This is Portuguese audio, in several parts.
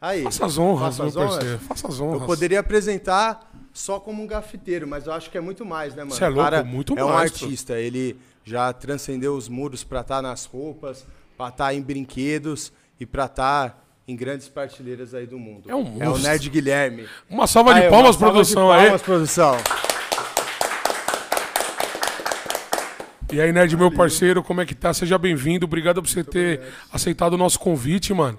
Aí. Faça as honras, Faça meu as honras? parceiro. Faça as honras. Eu poderia apresentar só como um grafiteiro, mas eu acho que é muito mais, né, mano? Cê é louco, cara muito é um mais, pô. artista, ele já transcendeu os muros pra estar nas roupas, pra estar em brinquedos e pra estar em grandes partilheiras aí do mundo. É um É o monstro. Nerd Guilherme. Uma salva de Aí, palmas, salva produção de aí. palmas, produção. E aí, Nerd, meu parceiro, como é que tá? Seja bem-vindo. Obrigado por você ter aceitado o nosso convite, mano.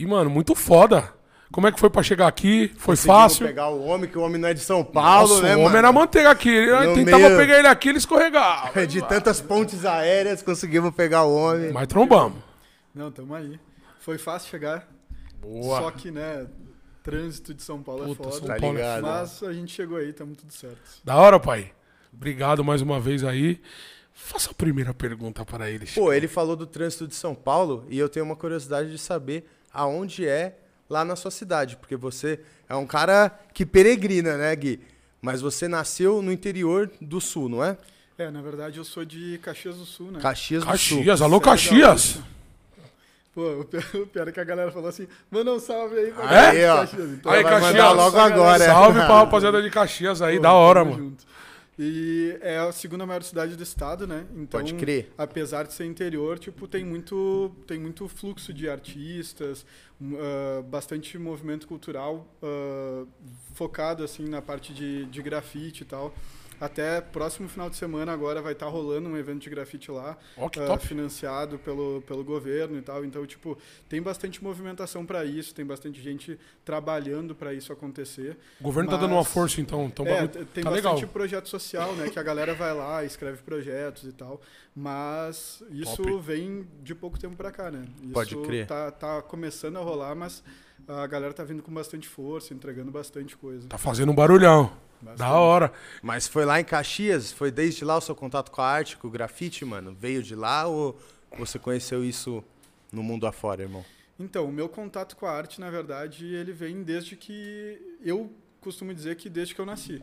E, mano, muito foda. Como é que foi pra chegar aqui? Foi fácil? pegar o homem, que o homem não é de São Paulo, Nossa, né, o homem mano? era manteiga aqui. Ele No tentava meio- pegar ele aqui, ele escorregava. De tantas pontes aéreas, conseguimos pegar o homem. Mas trombamos. Não, tamo aí. Foi fácil chegar. Boa. Só que, né, trânsito de São Paulo Puta, é São foda. Tá Paulo é ligado? Mas a gente chegou aí, tamo tudo certo. Da hora, pai. Obrigado mais uma vez aí. Faça a primeira pergunta para ele. Chico. Pô, ele falou do trânsito de São Paulo e eu tenho uma curiosidade de saber aonde é lá na sua cidade, porque você é um cara que peregrina, né, Gui? Mas você nasceu no interior do sul, não é? É, na verdade eu sou de Caxias do Sul, né? Caxias do Sul. Caxias, alô Sério, Caxias. Pô, o pior, o pior é que a galera falou assim, manda um salve aí pra É? galera de Aí. Caxias. Então, Aí, Caxias. logo agora. Salve pra rapaziada de Caxias aí, Pô, da hora, mano. junto. E é a segunda maior cidade do estado, né? Então, Pode crer. apesar de ser interior, tipo, tem muito, tem muito fluxo de artistas, ah, bastante movimento cultural ah, focado, assim, na parte de, de grafite e tal. Até próximo final de semana agora vai estar rolando um evento de grafite lá, ah, top. financiado pelo, pelo governo e tal. Então, tipo, tem bastante movimentação para isso, tem bastante gente trabalhando para isso acontecer. O governo tá dando uma Mas- força, então. então É, bagulho tem tá bastante legal. projeto social, né? Que a galera vai lá, escreve projetos e tal. Mas isso Top. vem de pouco tempo pra cá, né? Isso Pode crer. Tá, tá começando a rolar, mas a galera tá vindo com bastante força, entregando bastante coisa. Tá fazendo um barulhão. Bastante. Da hora. Mas foi lá em Caxias? Foi desde lá o seu contato com a arte, com o grafite, mano? Veio de lá ou você conheceu isso no mundo afora, irmão? Então, o meu contato com a arte, na verdade, ele vem desde que. Eu costumo dizer que desde que eu nasci.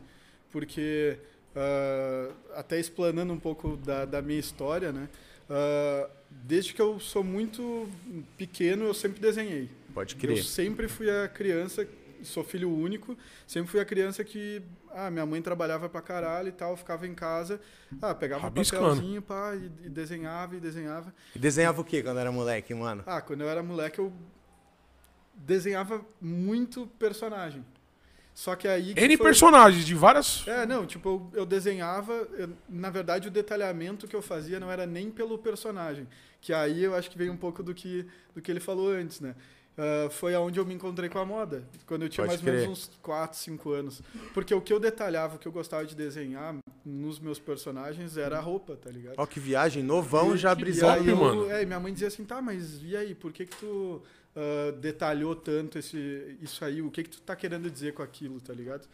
Porque, ah, até explanando um pouco da, da minha história, né? ah, desde que eu sou muito pequeno, eu sempre desenhei. Pode Eu crer. sempre fui a criança, sou filho único, sempre fui a criança que, ah, minha mãe trabalhava pra caralho e tal, ficava em casa, ah, pegava um Rabiscando. papelzinho, pá, e, e desenhava e desenhava. E desenhava o quê quando era moleque, mano? Ah, quando eu era moleque eu desenhava muito personagem. Só que aí que N foi- personagens de várias. É, não, tipo, eu, eu desenhava, eu- na verdade o detalhamento que eu fazia não era nem pelo personagem, que aí eu acho que veio um pouco do que, do que ele falou antes, né? Ah, foi aonde eu me encontrei com a moda, quando eu tinha Pode mais ou menos uns 4, 5 anos. Porque o que eu detalhava, o que eu gostava de desenhar nos meus personagens era a roupa, tá ligado? Ó, que viagem, novão, E- já e eu- mano. É, minha mãe dizia assim, tá, mas e aí, por que que tu ah, detalhou tanto esse, isso aí? O que que tu tá querendo dizer com aquilo, tá ligado?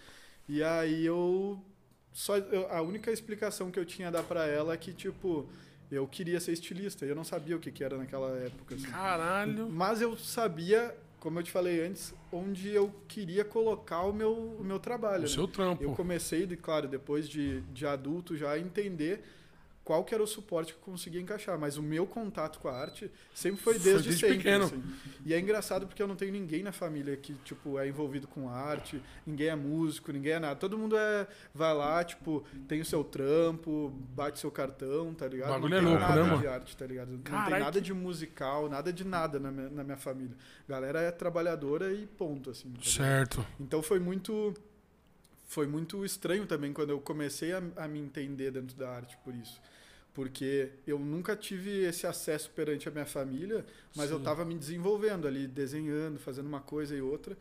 E aí eu... Só, eu- a única explicação que eu tinha a dar pra ela é que, tipo, eu queria ser estilista. e Eu não sabia o que que era naquela época, assim. Caralho. Mas eu sabia, como eu te falei antes, onde eu queria colocar o meu, o meu trabalho. O né? seu trampo. Eu comecei, claro, depois de, de adulto já a entender qual que era o suporte que eu conseguia encaixar, mas o meu contato com a arte sempre foi Foi desde, desde sempre. pequeno. assim. E é engraçado porque eu não tenho ninguém na família que tipo é envolvido com arte, ninguém é músico, ninguém é nada. Todo mundo é vai lá, tipo, tem o seu trampo, bate seu cartão, tá ligado? Bagulho não é tem louco, nada né, de arte, tá ligado? Não Caralho, tem nada de musical, nada de nada na minha, na minha família. A galera é trabalhadora e ponto assim. tá? Certo. Então foi muito foi muito estranho também quando eu comecei a, a me entender dentro da arte por isso. Porque eu nunca tive esse acesso perante a minha família, mas eu Sim. estava me desenvolvendo ali, desenhando, fazendo uma coisa e outra.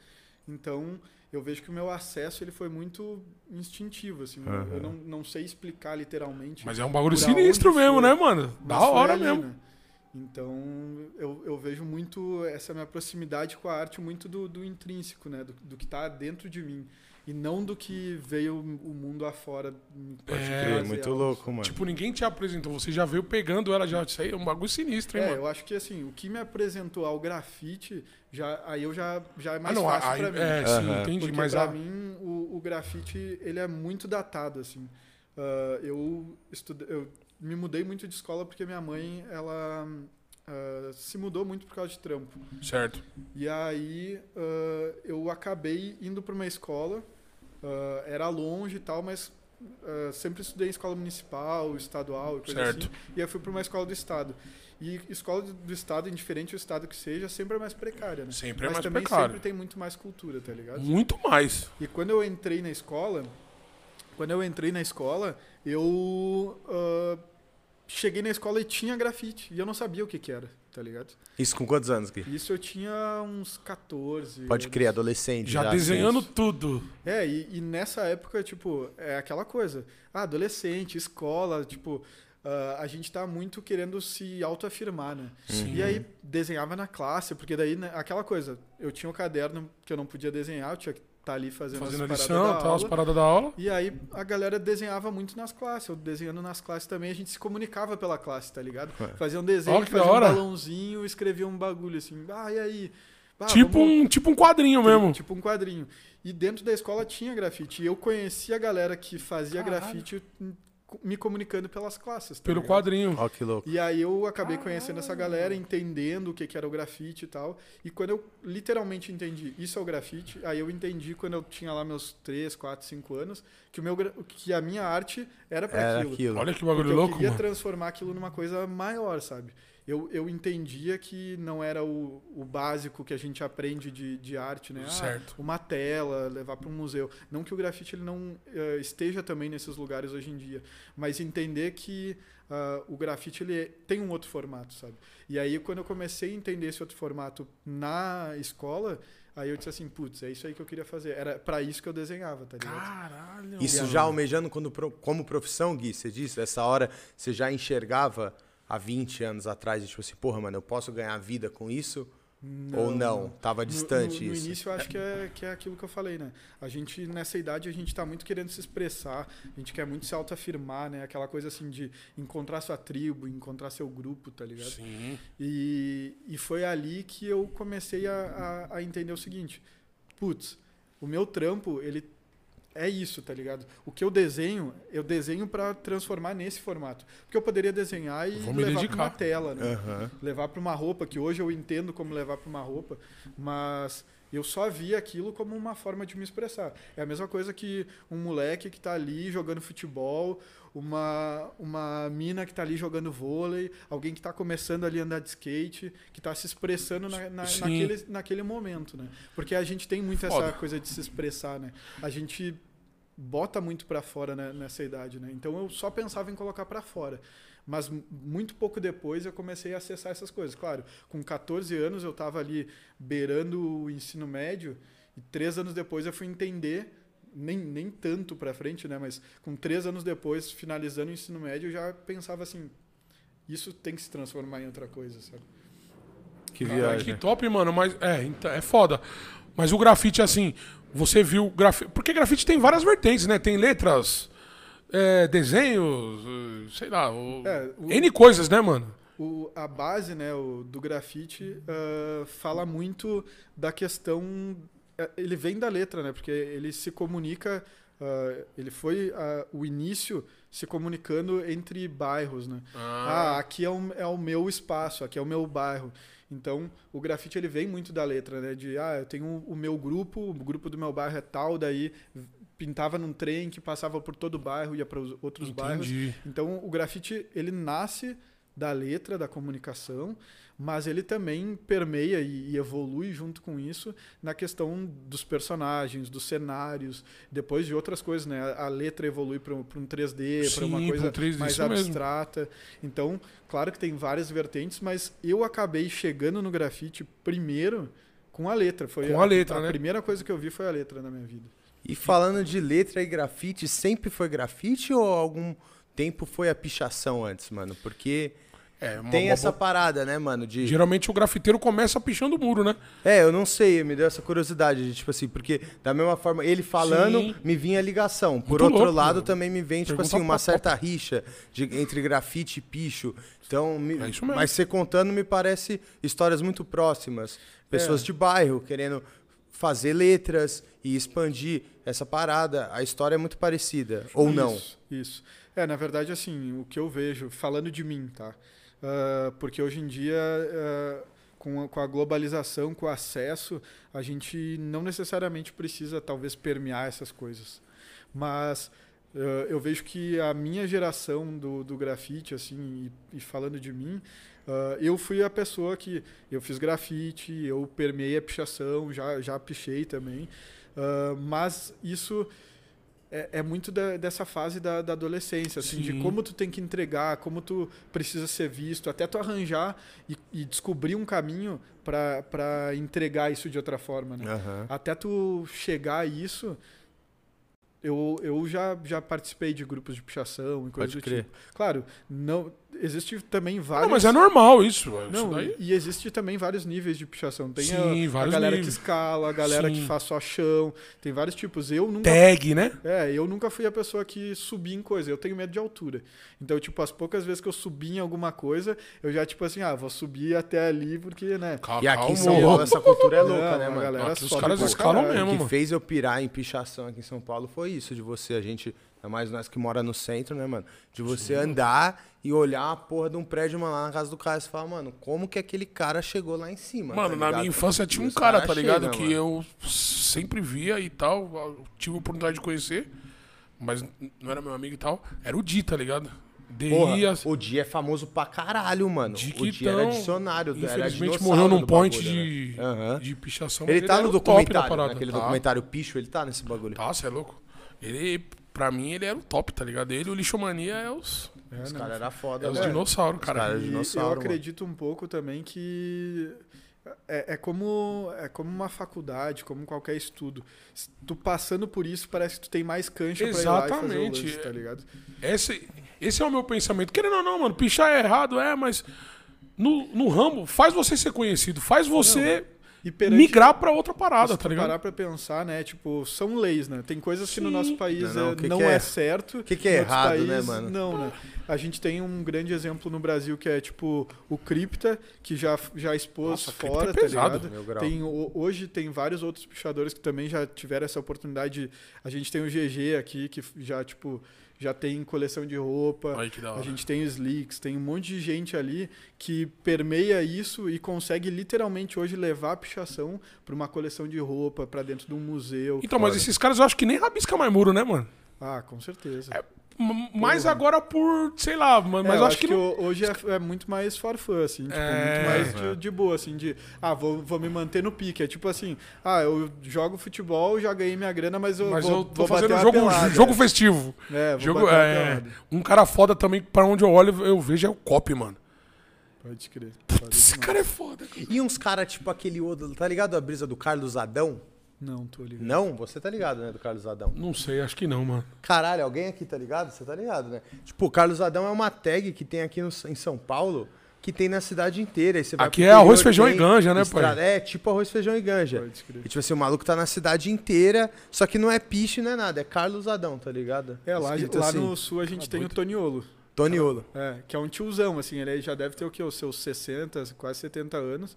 Então, eu vejo que o meu acesso ele foi muito instintivo, assim. Eu- Aham. Eu não, não sei explicar literalmente. Mas é um bagulho sinistro aonde mesmo, foi. né, mano? Da foi hora ali, mesmo. né? Então, eu, eu vejo muito essa minha proximidade com a arte muito do, do intrínseco, né? Do, do que está dentro de mim. E não do que veio o mundo afora. Pode É, muito louco, mano. Tipo, ninguém te apresentou, você já veio pegando ela já. Isso aí é um bagulho sinistro, hein, É, mano? eu acho que assim, o que me apresentou ao grafite, já, aí eu já, já é Ah, mais não, fácil aí, pra mim. é, sim, Aham. entendi. Porque Mas pra a, mim o, o grafite ele é muito datado assim. Ah, eu estude, eu me mudei muito de escola porque minha mãe ela ah, se mudou muito por causa de trampo. Certo. E aí ah, eu acabei indo para uma escola, ah, era longe e tal, mas sempre estudei em escola municipal, estadual e coisa Certo. assim. E aí eu fui para uma escola do estado. E escola do- do estado, indiferente do estado que seja, sempre é mais precária, né? Sempre é mas mais também precário. sempre tem muito mais cultura, tá ligado? Muito mais. E quando eu entrei na escola, quando eu entrei na escola, eu cheguei na escola e tinha grafite. E eu não sabia o que que era, tá ligado? Isso com quantos anos, Gui? Isso eu tinha uns 14. Pode anos. crer, adolescente. Já desenhando assim. tudo. É, e, e nessa época, tipo, é aquela coisa. Ah, adolescente, escola, tipo, ah, a gente tá muito querendo se autoafirmar, né? Sim. E aí desenhava na classe, porque daí, né, aquela coisa, eu tinha um caderno que eu não podia desenhar, eu tinha que estar ali fazendo, Fazendo a as paradas lição, da tal, aula. paradas da aula. E aí a galera desenhava muito nas classes. Eu desenhando nas classes também, a gente se comunicava pela classe, tá ligado? É. Fazia um desenho, da fazia um balãozinho, escrevia um bagulho assim. Ah, e aí? Ah, tipo, vamos- um, tipo um quadrinho mesmo. Tipo um quadrinho. E dentro da escola tinha grafite. E eu conhecia a galera que fazia Caralho. grafite me comunicando pelas classes. tá Pelo ligado? quadrinho. Ó, que louco. E aí eu acabei conhecendo essa galera, entendendo o que, que era o grafite e tal. E quando eu literalmente entendi isso é o grafite, aí eu entendi quando eu tinha lá meus 3, 4, 5 anos, que, o meu, que a minha arte era para aquilo. aquilo. Olha que bagulho eu louco, queria mano. transformar aquilo numa coisa maior, sabe? Eu, eu entendia que não era o, o básico que a gente aprende de, de arte, né? Ah, Certo. uma tela, levar para um museu. Não que o grafite ele não eh, esteja também nesses lugares hoje em dia, mas entender que ah, o grafite ele tem um outro formato, sabe? E aí quando eu comecei a entender esse outro formato na escola, aí eu disse assim, putz, é isso aí que eu queria fazer. Era para isso que eu desenhava, tá ligado? Caralho. Isso já almejando quando, como profissão, Gui, você disse, essa hora você já enxergava há 20 anos atrás, e tipo assim, porra, mano, eu posso ganhar vida com isso? Ou não? Tava No- distante no, no isso. início eu acho que é, que é aquilo que eu falei, né? A gente, nessa idade, a gente tá muito querendo se expressar, a gente quer muito se autoafirmar, né? Aquela coisa assim de encontrar sua tribo, encontrar seu grupo, tá ligado? Sim. E, e foi ali que eu comecei a, a, a entender o seguinte: putz, o meu trampo, ele é isso, tá ligado? O que eu desenho, eu desenho para transformar nesse formato. Porque eu poderia desenhar e levar pra dedicar. uma tela, né? Aham. levar para uma roupa, que hoje eu entendo como levar para uma roupa, mas eu só via aquilo como uma forma de me expressar. É a mesma coisa que um moleque que tá ali jogando futebol, uma, uma mina que tá ali jogando vôlei, alguém que tá começando ali a andar de skate, que tá se expressando na, na- naquele, naquele momento, né? Porque a gente tem muito Foda. essa coisa de se expressar, né? A gente bota muito para fora né, nessa idade, né? Então eu só pensava em colocar para fora. Mas muito pouco depois eu comecei a acessar essas coisas. Claro, com 14 anos eu estava ali beirando o ensino médio e três anos depois eu fui entender, nem, nem tanto para frente, né? Mas com três anos depois, finalizando o ensino médio, eu já pensava assim, isso tem que se transformar em outra coisa, sabe? Que viagem. que top, mano. Mas é, então, é foda. Mas o grafite, assim, você viu grafite. Porque grafite tem várias vertentes, né? Tem letras, é, desenhos, eh, sei lá. o- É, o- N coisas, né, mano? O, a base né, o, do grafite ah, fala muito da questão. Eh, Ele vem da letra, né? Porque ele se comunica. ah, ele foi ah, o início se comunicando entre bairros, né? Ah, aqui é o, é o meu espaço, aqui é o meu bairro. Então, o grafite ele vem muito da letra, né? De, ah, eu tenho o meu grupo, o grupo do meu bairro é tal, daí pintava num trem que passava por todo o bairro, ia para os outros bairros. Entendi. Então, o grafite, ele nasce da letra, da comunicação, mas ele também permeia e, e evolui junto com isso na questão dos personagens, dos cenários, depois de outras coisas, né? A, a letra evolui para um 3D, para uma coisa um 3D, mais isso mesmo. abstrata. Então, claro que tem várias vertentes, mas eu acabei chegando no grafite primeiro com a letra. Foi Com a letra, a né? primeira coisa que eu vi foi a letra na minha vida. E falando de letra e grafite, sempre foi grafite ou algum tempo foi a pichação antes, mano? Porque É, uma- tem uma essa boa- parada, né, mano? De... Geralmente o grafiteiro começa pichando o muro, né? É, eu não sei, me deu essa curiosidade, de, tipo assim, porque da mesma forma, ele falando, Sim. me vinha a ligação. Por Muito outro louco, lado, mano. também me vem, tipo Pergunta assim, uma certa rixa de- entre grafite e picho. Então, me- É isso mesmo. mas você contando me parece histórias muito próximas. Pessoas É. de bairro querendo fazer letras e expandir essa parada. A história é muito parecida, ou não. Isso, Isso. É, na verdade, assim, o que eu vejo, falando de mim, tá? Uh, porque hoje em dia, uh, com, a, com a globalização, com o acesso, a gente não necessariamente precisa, talvez, permear essas coisas. Mas uh, eu vejo que a minha geração do, do grafite, assim, e, e falando de mim, Uh, eu fui a pessoa que eu fiz grafite, eu permeei a pichação, já, já pichei também, uh, mas isso é, é muito da, dessa fase da, da adolescência, assim, Sim. de como tu tem que entregar, como tu precisa ser visto, até tu arranjar e, e descobrir um caminho para entregar isso de outra forma, né? Uhum. Até tu chegar a isso, eu, eu já, já participei de grupos de pichação e coisas Pode do crer. tipo. Claro, não, existe também vários. Não, mas é normal isso. Não, isso e existe também vários níveis de pichação. Tem Sim, a, a galera níveis. que escala, a galera Sim. que faz só chão. Tem vários tipos. Eu nunca. Tag, né? É, eu nunca fui a pessoa que subi em coisa. Eu tenho medo de altura. Então, tipo, as poucas vezes que eu subi em alguma coisa, eu já, tipo assim, ah, vou subir até ali porque, né? E aqui em São Paulo essa cultura é louca, né, mano? Galera aqui os caras escalam mesmo, O que fez eu pirar em pichação aqui em São Paulo foi isso, de você, a gente é mais nós que mora no centro, né, mano? De você Sim. andar e olhar a porra de um prédio, mano, lá na casa do cara e falar, mano, como que aquele cara chegou lá em cima? Mano, tá na minha infância tinha um cara, tá ligado? Chega, que mano. eu sempre via e tal, tive a oportunidade de conhecer, mas não era meu amigo e tal. Era o Di, tá ligado? Porra, o Di é famoso pra caralho, mano. De o Di era dicionário, infelizmente era morreu num point bagulho, de, né? uhum. de pichação. Ele tá no documentário, naquele tá. documentário Picho, ele tá nesse bagulho. Tá, você é louco. Ele pra mim, ele era o top, tá ligado? Ele e o Lixomania é os. É, os caras eram foda, É os dinossauros, cara. Os cara dinossauro, eu acredito mano. um pouco também que. É, é, como, é como uma faculdade, como qualquer estudo. Tu passando por isso, parece que tu tem mais cancha Exatamente. pra ir lá e fazer o lance, tá ligado? Esse, esse é o meu pensamento. Querendo ou não, mano, pichar é errado, é, mas no, no ramo, faz você ser conhecido, faz você... Não perante, migrar para outra parada, tá ligado? parar para pensar, né? Tipo, são leis, né? Tem coisas Sim. que no nosso país não, não, é, que não que é, é, certo. O que, que é errado, né, países, né, mano? Não, né? A gente tem um grande exemplo no Brasil que é, tipo, o Cripta, que já, já expôs Nossa, fora, é pesado, tá ligado? Tem, hoje tem vários outros pichadores que também já tiveram essa oportunidade. A gente tem o GG aqui, que já, tipo, já tem coleção de roupa, a gente tem os leaks, tem um monte de gente ali que permeia isso e consegue literalmente hoje levar a pichação para uma coleção de roupa, para dentro de um museu. Então, fora. mas esses caras eu acho que nem rabisca mais muro, né, mano? Ah, com certeza. É, mais agora por, sei lá, mas é, eu acho, que, que não... hoje é, é, muito mais for fun, assim, tipo, é... muito mais de, de, boa, assim, de, ah, vou, vou me manter no pique. É tipo assim, ah, eu jogo futebol, já ganhei minha grana, mas eu mas vou, eu tô vou fazendo jogo, pelada, jogo festivo. É, jogo, é, um cara foda também, pra onde eu olho, eu vejo é o Cop, mano. Pode crer. Putz, esse cara é foda. Cara. E uns caras, tipo aquele outro, tá ligado a brisa do Carlos Adão? Não, tô ligado. Não? Você tá ligado, né, do Carlos Adão? Não sei, acho que não, mano. Caralho, alguém aqui tá ligado? Você tá ligado, né? Tipo, o Carlos Adão é uma tag que tem aqui no, em São Paulo que tem na cidade inteira. Aí você vai aqui é arroz, feijão e ganja, né, pai? É, tipo arroz, feijão e ganja. E tipo assim, o maluco tá na cidade inteira, só que não é piche, não é nada, é Carlos Adão, tá ligado? É, lá, lá assim. no sul a gente tá tem muito. o Toniolo. Toniolo. É, que é um tiozão, assim, ele já deve ter o quê? Os seus 60, quase 70 anos.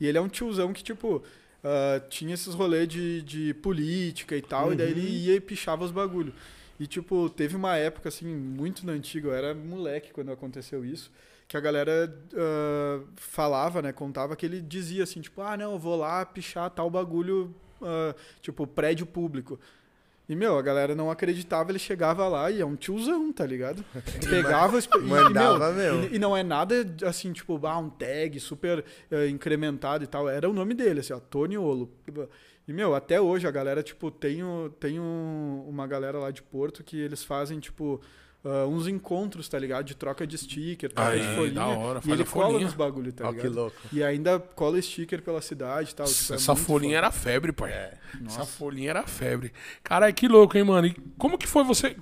E ele é um tiozão que, tipo, uh, tinha esses rolês de, de política e tal, uhum. e daí ele uhum. ia e pichava os bagulho. E, tipo, teve uma época, assim, muito na antiga, eu era moleque quando aconteceu isso, que a galera uh, falava, né, contava que ele dizia assim, tipo, ah, não, eu vou lá pichar tal bagulho, uh, tipo, prédio público. E, meu, a galera não acreditava, ele chegava lá e é um tiozão, tá ligado? Pegava e, Mandava e, meu, e, e, não é nada assim, tipo, ah, um tag super uh, incrementado e tal. Era o nome dele, assim, ó, Tony Olo. E, meu, até hoje a galera, tipo, tem, tem um, uma galera lá de Porto que eles fazem, tipo, uh, uns encontros, tá ligado? De troca de sticker, troca Aí, de folhinha. Da hora, e ele cola nos bagulho, tá ligado? que louco. E ainda cola sticker pela cidade e tal. Tipo, é Essa folhinha foda. era febre, pai. É. Essa folhinha era febre. Cara, que louco, hein, mano? E como que foi você...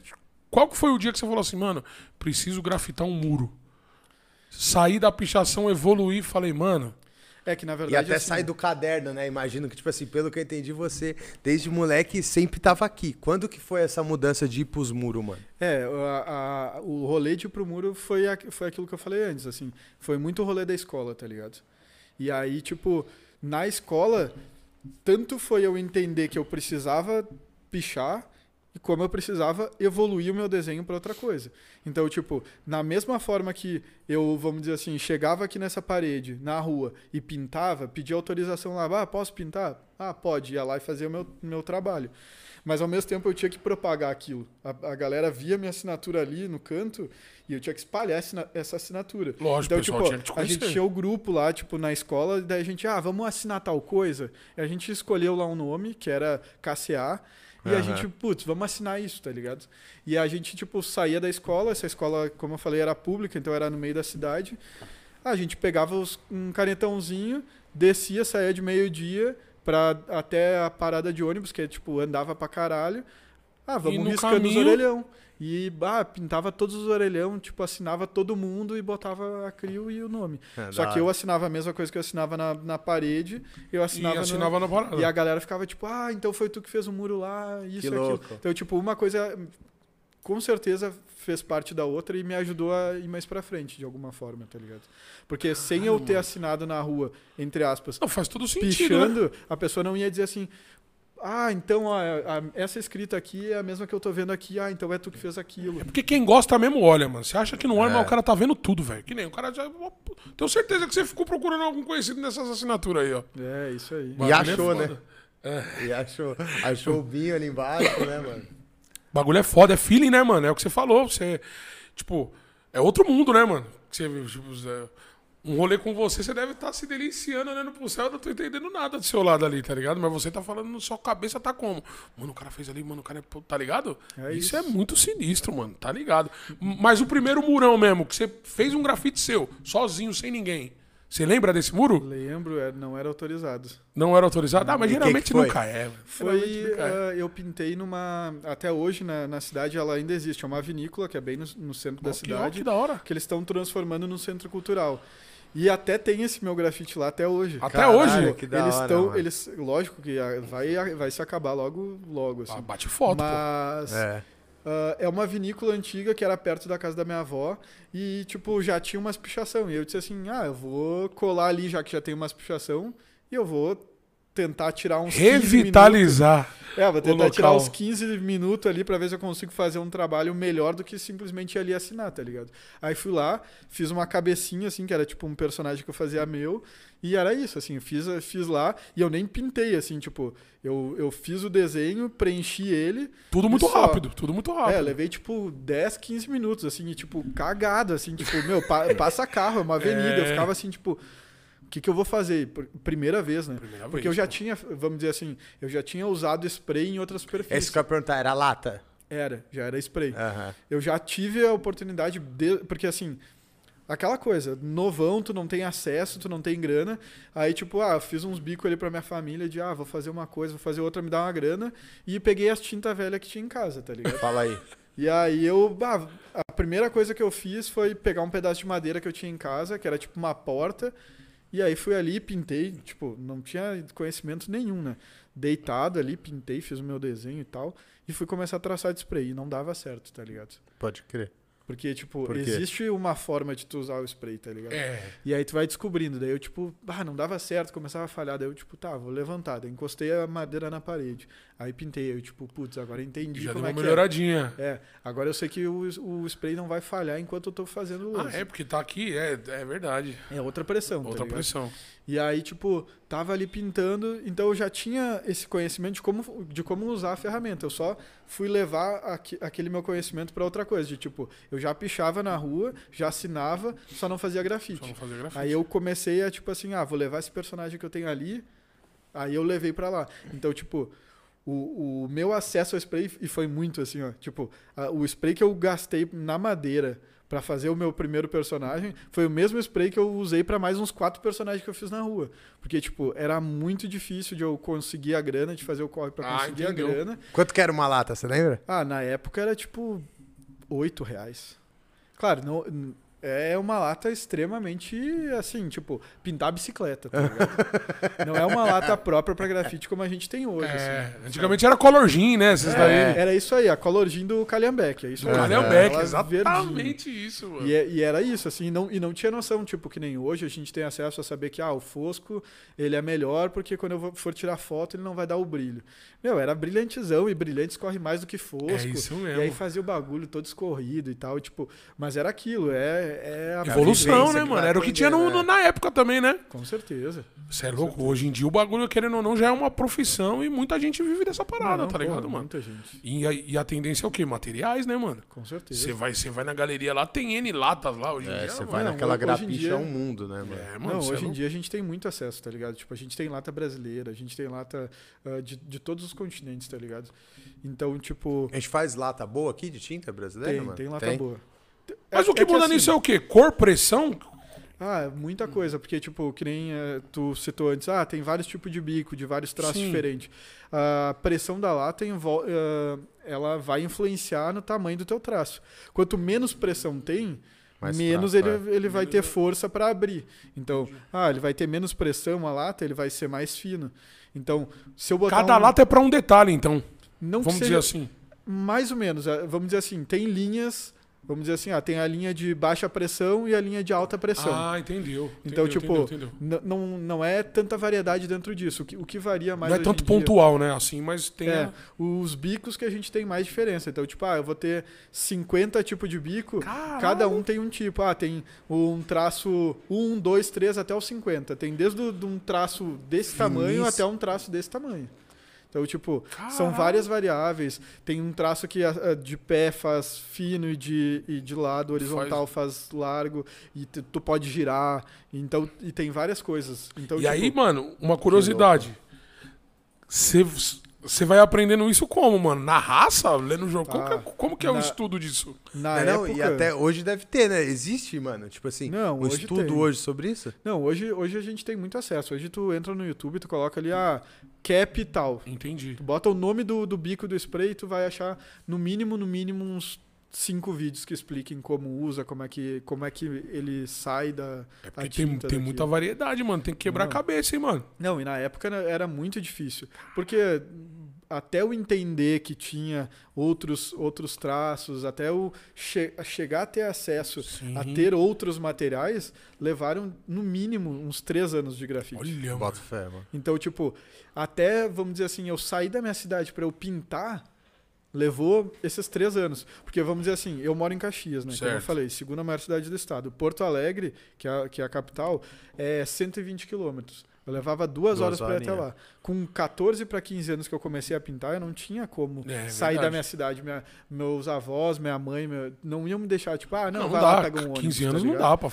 Qual que foi o dia que você falou assim, mano, preciso grafitar um muro? Saí da pichação, evoluir, falei, mano, é que na verdade. E até assim, sai do caderno, né? Imagino que, tipo assim, pelo que eu entendi, você, desde moleque, sempre tava aqui. Quando que foi essa mudança de ir pros muros, mano? É, a, a, o rolê de ir pro muro foi, a, foi aquilo que eu falei antes, assim. Foi muito rolê da escola, tá ligado? E aí, tipo, na escola, tanto foi eu entender que eu precisava pichar, como eu precisava evoluir o meu desenho para outra coisa. Então, tipo, na mesma forma que eu, vamos dizer assim, chegava aqui nessa parede, na rua, e pintava, pedia autorização lá, ah, posso pintar? Ah, pode, ia lá e fazia o meu, meu trabalho. Mas ao mesmo tempo eu tinha que propagar aquilo. A, a galera via minha assinatura ali no canto e eu tinha que espalhar essa, essa assinatura. Lógico, então, pessoal, tipo, a gente tinha o grupo lá, tipo, na escola, e daí a gente, ah, vamos assinar tal coisa. E a gente escolheu lá um nome, que era KCA. E a Aham. gente, putz, vamos assinar isso, tá ligado? E a gente, tipo, saía da escola, essa escola, como eu falei, era pública, então era no meio da cidade. A gente pegava os- um canetãozinho, descia, saía de meio-dia pra até a parada de ônibus, que é, tipo, andava pra caralho. Ah, vamos riscando os caminho- orelhão. E, pintava todos os orelhão, tipo, assinava todo mundo e botava a CRIO e o nome. É, Só que eu assinava a mesma coisa que eu assinava na, na parede, eu E assinava, no- assinava na parada. e a galera ficava tipo, ah, então foi tu que fez o muro lá, isso Que e aquilo. louco. Então, tipo, uma coisa com certeza fez parte da outra e me ajudou a ir mais pra frente, de alguma forma, tá ligado? Porque sem eu ter assinado na rua, entre aspas, Não, faz todo sentido, né? pichando, a pessoa não ia dizer assim, ah, então ó, a- essa escrita aqui é a mesma que eu tô vendo aqui, ah, então é tu que fez aquilo. Porque quem gosta mesmo olha, mano. Você acha que não olha, É. mas o cara tá vendo tudo, velho. Que nem o cara já. Tenho certeza que você ficou procurando algum conhecido nessas assinaturas aí, ó. É, isso aí. E é achou, foda. né? É. E achou, achou o vinho ali embaixo, né, mano? Bagulho é foda, é feeling, né, mano? É o que você falou. Você. Tipo, é outro mundo, né, mano? Que Você, tipo, Zé, um rolê com você, você deve estar se deliciando olhando pro céu. Eu não tô entendendo nada do seu lado ali, tá ligado? Mas você tá falando, sua cabeça tá como? Mano, o cara fez ali, mano, o cara é. Tá ligado? É isso. isso. é muito sinistro, mano, tá ligado? Mas o primeiro murão mesmo, que você fez um grafite seu, sozinho, sem ninguém. Você lembra desse muro? Lembro, é, não era autorizado. Não era autorizado? Ah, mas que geralmente que foi? nunca é. Foi, nunca é. ah, eu pintei numa. Até hoje na, na cidade ela ainda existe. É uma vinícola que é bem no, no centro da que, ó, cidade, que da hora. que eles estão transformando num centro cultural. E até tem esse meu grafite lá até hoje. Até Caralho, hoje? que da eles hora, estão, eles, lógico que vai, vai se acabar logo, logo assim. Ah, bate foto, pô. Mas É. ah, é uma vinícola antiga que era perto da casa da minha avó e tipo já tinha umas pichação. E eu disse assim, ah, eu vou colar ali já que já tem umas pichação e eu vou tentar tirar uns 15 minutos. Revitalizar. É, vou tentar tirar uns 15 minutos ali pra ver se eu consigo fazer um trabalho melhor do que simplesmente ali assinar, tá ligado? Aí fui lá, fiz uma cabecinha, assim, que era tipo um personagem que eu fazia meu, e era isso, assim, eu fiz, fiz lá, e eu nem pintei, assim, tipo, eu, eu fiz o desenho, preenchi ele. Tudo muito só. rápido, tudo muito rápido. É, levei tipo 10, 15 minutos, assim, e, tipo, cagado, assim, tipo, meu, pa- passa carro, é uma avenida. Eu É. ficava assim, tipo, que, que eu vou fazer? Primeira vez, né? Primeira Porque vez, eu já pô. tinha, vamos dizer assim, eu já tinha usado spray em outras superfícies. Esse que eu ia perguntar, era lata? Era, já era spray. Aham. Eu já tive a oportunidade de. Porque assim. Aquela coisa, novão, tu não tem acesso, tu não tem grana. Aí, tipo, ah, eu fiz uns bicos ali pra minha família de, ah, vou fazer uma coisa, vou fazer outra, me dá uma grana. E peguei as tinta velha que tinha em casa, tá ligado? Fala aí. E aí eu, bah, a primeira coisa que eu fiz foi pegar um pedaço de madeira que eu tinha em casa, que era tipo uma porta, e aí fui ali, pintei, tipo, não tinha conhecimento nenhum, né? Deitado ali, pintei, fiz o meu desenho e tal, e fui começar a traçar de spray, e não dava certo, tá ligado? Pode crer. Porque, tipo, Por existe uma forma de tu usar o spray, tá ligado? É. E aí tu vai descobrindo. Daí eu, tipo, ah, não dava certo, começava a falhar. Daí eu, tipo, tá, vou levantar. Daí encostei a madeira na parede. Aí pintei. Eu, tipo, putz, agora entendi Já deu como uma é que é. melhoradinha. É, agora eu sei que o, o spray não vai falhar enquanto eu tô fazendo o Ah, é, porque tá aqui, é, é verdade. é. outra pressão, tá Outra ligado? pressão. E aí, tipo, tava ali pintando, então eu já tinha esse conhecimento de como, de como usar a ferramenta. Eu só fui levar aque- aquele meu conhecimento pra outra coisa. De tipo, eu já pichava na rua, já assinava, só não fazia grafite. Só não fazer grafite. Aí eu comecei a, tipo assim, ah, vou levar esse personagem que eu tenho ali. Aí eu levei pra lá. Então, tipo, o, o meu acesso ao spray, e foi muito assim, ó. Tipo, a- o spray que eu gastei na madeira pra fazer o meu primeiro personagem foi o mesmo spray que eu usei pra mais uns quatro personagens que eu fiz na rua. Porque, tipo, era muito difícil de eu conseguir a grana, de fazer o corre pra Ah, conseguir entendeu. a grana. Quanto que era uma lata, você lembra? Ah, na época era tipo oito reais. Claro, não, é uma lata extremamente, assim, tipo, pintar bicicleta, tá ligado? Não é uma lata própria pra grafite como a gente tem hoje. É, assim. antigamente era Color Jean, né? Esses daí. É, era isso aí, a Color Jean do Calhambeck, é isso. Calhambeck, Ela exatamente verdinha. isso, mano. E, é- e era isso, assim, não, e não tinha noção, tipo, que nem hoje a gente tem acesso a saber que, ah, o Fosco, ele é melhor porque quando eu for tirar foto ele não vai dar o brilho. Meu, era brilhantezão e brilhante escorre mais do que Fosco. É isso E aí mesmo. fazia o bagulho todo escorrido e tal, tipo, mas era aquilo, é, é a Evolução, né, mano? Era o que tinha no- no- né? na época também, né? Com certeza. Você é louco. Hoje em dia o bagulho, querendo ou não, já é uma profissão e muita gente vive dessa parada, Não, tá ligado, mano? Muita gente, E a, e a tendência é o quê? Materiais, né, mano? com certeza. Você vai, você vai na galeria lá, tem N latas lá hoje em É, dia. você vai Não, naquela grapicha dia- é um mundo, né, mano? É, mano, não, é hoje em dia a gente tem muito acesso, tá ligado? Tipo, a gente tem lata brasileira, a gente tem lata ah, de, de todos os continentes, tá ligado? Então, tipo, A gente faz lata boa aqui de tinta brasileira, tem, mano? tem lata boa. Mas É- o que é muda assim, nisso é o quê? Cor, pressão? Ah, muita coisa, porque, tipo, que nem eh, tu citou antes, ah, tem vários tipos de bico, de vários traços Sim. diferentes. A pressão da lata envol- eh, ela vai influenciar no tamanho do teu traço. Quanto menos pressão tem, Mais menos fraco, ele, ele vai ter força para abrir. Então, ah, ele vai ter menos pressão a lata, ele vai ser mais fino. Então, se eu botar Cada um- lata é pra um detalhe, então. não que Vamos seja- dizer assim. mais ou menos, vamos dizer assim, tem linhas, vamos dizer assim, ah, tem a linha de baixa pressão e a linha de alta pressão. Ah, entendeu. Então, Entendeu, tipo, entendeu, entendeu. Não, não é tanta variedade dentro disso. O que, o que varia mais Não é tanto pontual, né? Assim, mas tem. É, a- os bicos que a gente tem mais diferença. Então, tipo, ah, eu vou ter 50 tipos de bico, Caralho! cada um tem um tipo. Ah, tem um traço 1, 2, 3 até os 50. Tem desde um traço desse tamanho até um traço desse tamanho. Então, tipo, são Caralho! várias variáveis. Tem um traço que ah, ah, de pé faz fino e de, e de lado horizontal faz, largo. E tu, tu pode girar. Então, e tem várias coisas. Então, e tipo, aí, mano, uma curiosidade. Você vai aprendendo isso como, mano? Na raça? Lendo o jogo? Como, que é, Ah, como que é o na- estudo disso? na É, não, época... e até hoje deve ter, né? Existe, mano. Tipo assim, Não, um hoje estudo tem. hoje sobre isso? Não, hoje, hoje a gente tem muito acesso. Hoje tu entra no YouTube, tu coloca ali a cap e tal. Entendi. Tu bota o nome do, do bico do spray e tu vai achar no mínimo, no mínimo uns cinco vídeos que expliquem como usa, como é que, como é que ele sai da É porque tem, tinta tem muita variedade, mano. Tem que quebrar Não. a cabeça, hein, mano. Não, e na época era- muito difícil. Porque até eu entender que tinha outros, outros traços, até eu che chegar a ter acesso Sim. a ter outros materiais, levaram no mínimo uns três anos de grafite. Olha, mano. Bota fé, mano. Então, tipo, até, vamos dizer assim, eu sair da minha cidade para eu pintar, levou esses três anos. Porque, vamos dizer assim, eu moro em Caxias, né? Como eu Certo. falei, segunda maior cidade do estado. Porto Alegre, que é a, que é a capital, é 120 quilômetros. Eu levava duas, Duas horas para ir até lá. Com 14 para 15 anos que eu comecei a pintar, eu não tinha como É, sair da verdade. minha cidade. Minha- meus avós, minha mãe, meu- não iam me deixar, tipo, ah, não, Não, não vai lá, dá. pega um ônibus. 15 tá anos não ligado? dá pra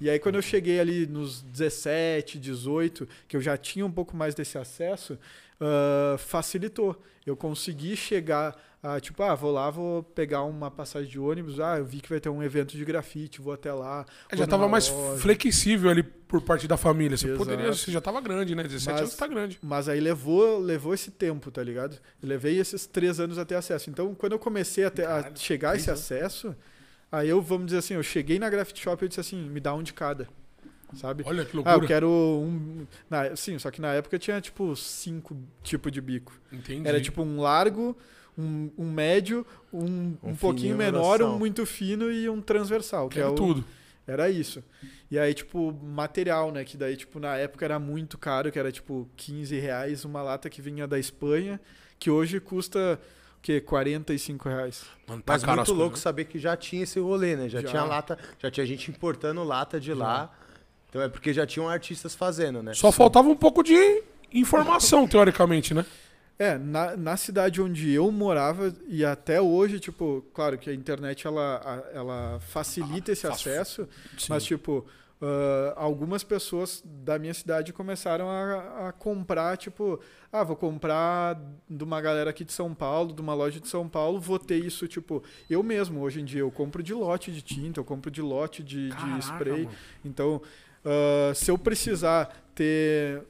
E aí, quando eu cheguei ali nos 17, 18, que eu já tinha um pouco mais desse acesso, ah, facilitou. Eu consegui chegar a, tipo, ah, vou lá, vou pegar uma passagem de ônibus, ah, eu vi que vai ter um evento de grafite, vou até lá. É, já tava numa mais loja. flexível ali por parte da família. Você Exato. poderia, você já tava grande, né? 17 Mas- anos tá grande. Mas aí levou, levou esse tempo, tá ligado? Eu levei esses três anos a ter acesso. Então, quando eu comecei a, ter- a chegar a esse três acesso, aí eu, vamos dizer assim, eu cheguei na Graffiti Shop e disse assim, me dá um de cada, sabe? Olha que Ah, eu loucura. quero um. Na, sim, só que na época tinha tipo cinco tipos de bico. Entendi. Era tipo um largo, um, um médio, um, um, Um pouquinho menor, um muito fino e um transversal. Que é Quero o, tudo. Era isso. E aí, tipo, material, né? Que daí, tipo, na época era muito caro, que era tipo 15 reais uma lata que vinha da Espanha, que hoje custa o quê? 45 reais. Mano, tá Mas caro muito louco coisas. saber que já tinha esse rolê, né? Já, Já. tinha lata, já tinha gente importando lata de lá. Então é porque já tinham artistas fazendo, né? Só faltava um pouco de informação, teoricamente, né? É, na, na cidade onde eu morava, e até hoje, tipo, claro que a internet ela, ela facilita esse Faz- acesso, Sim. mas, tipo, ah, algumas pessoas da minha cidade começaram a, a comprar, tipo, ah, vou comprar de uma galera aqui de São Paulo, de uma loja de São Paulo, vou ter isso, tipo, eu mesmo, hoje em dia, eu compro de lote de tinta, eu compro de lote de, de Caraca, spray. mano. Então, ah, se eu precisar ter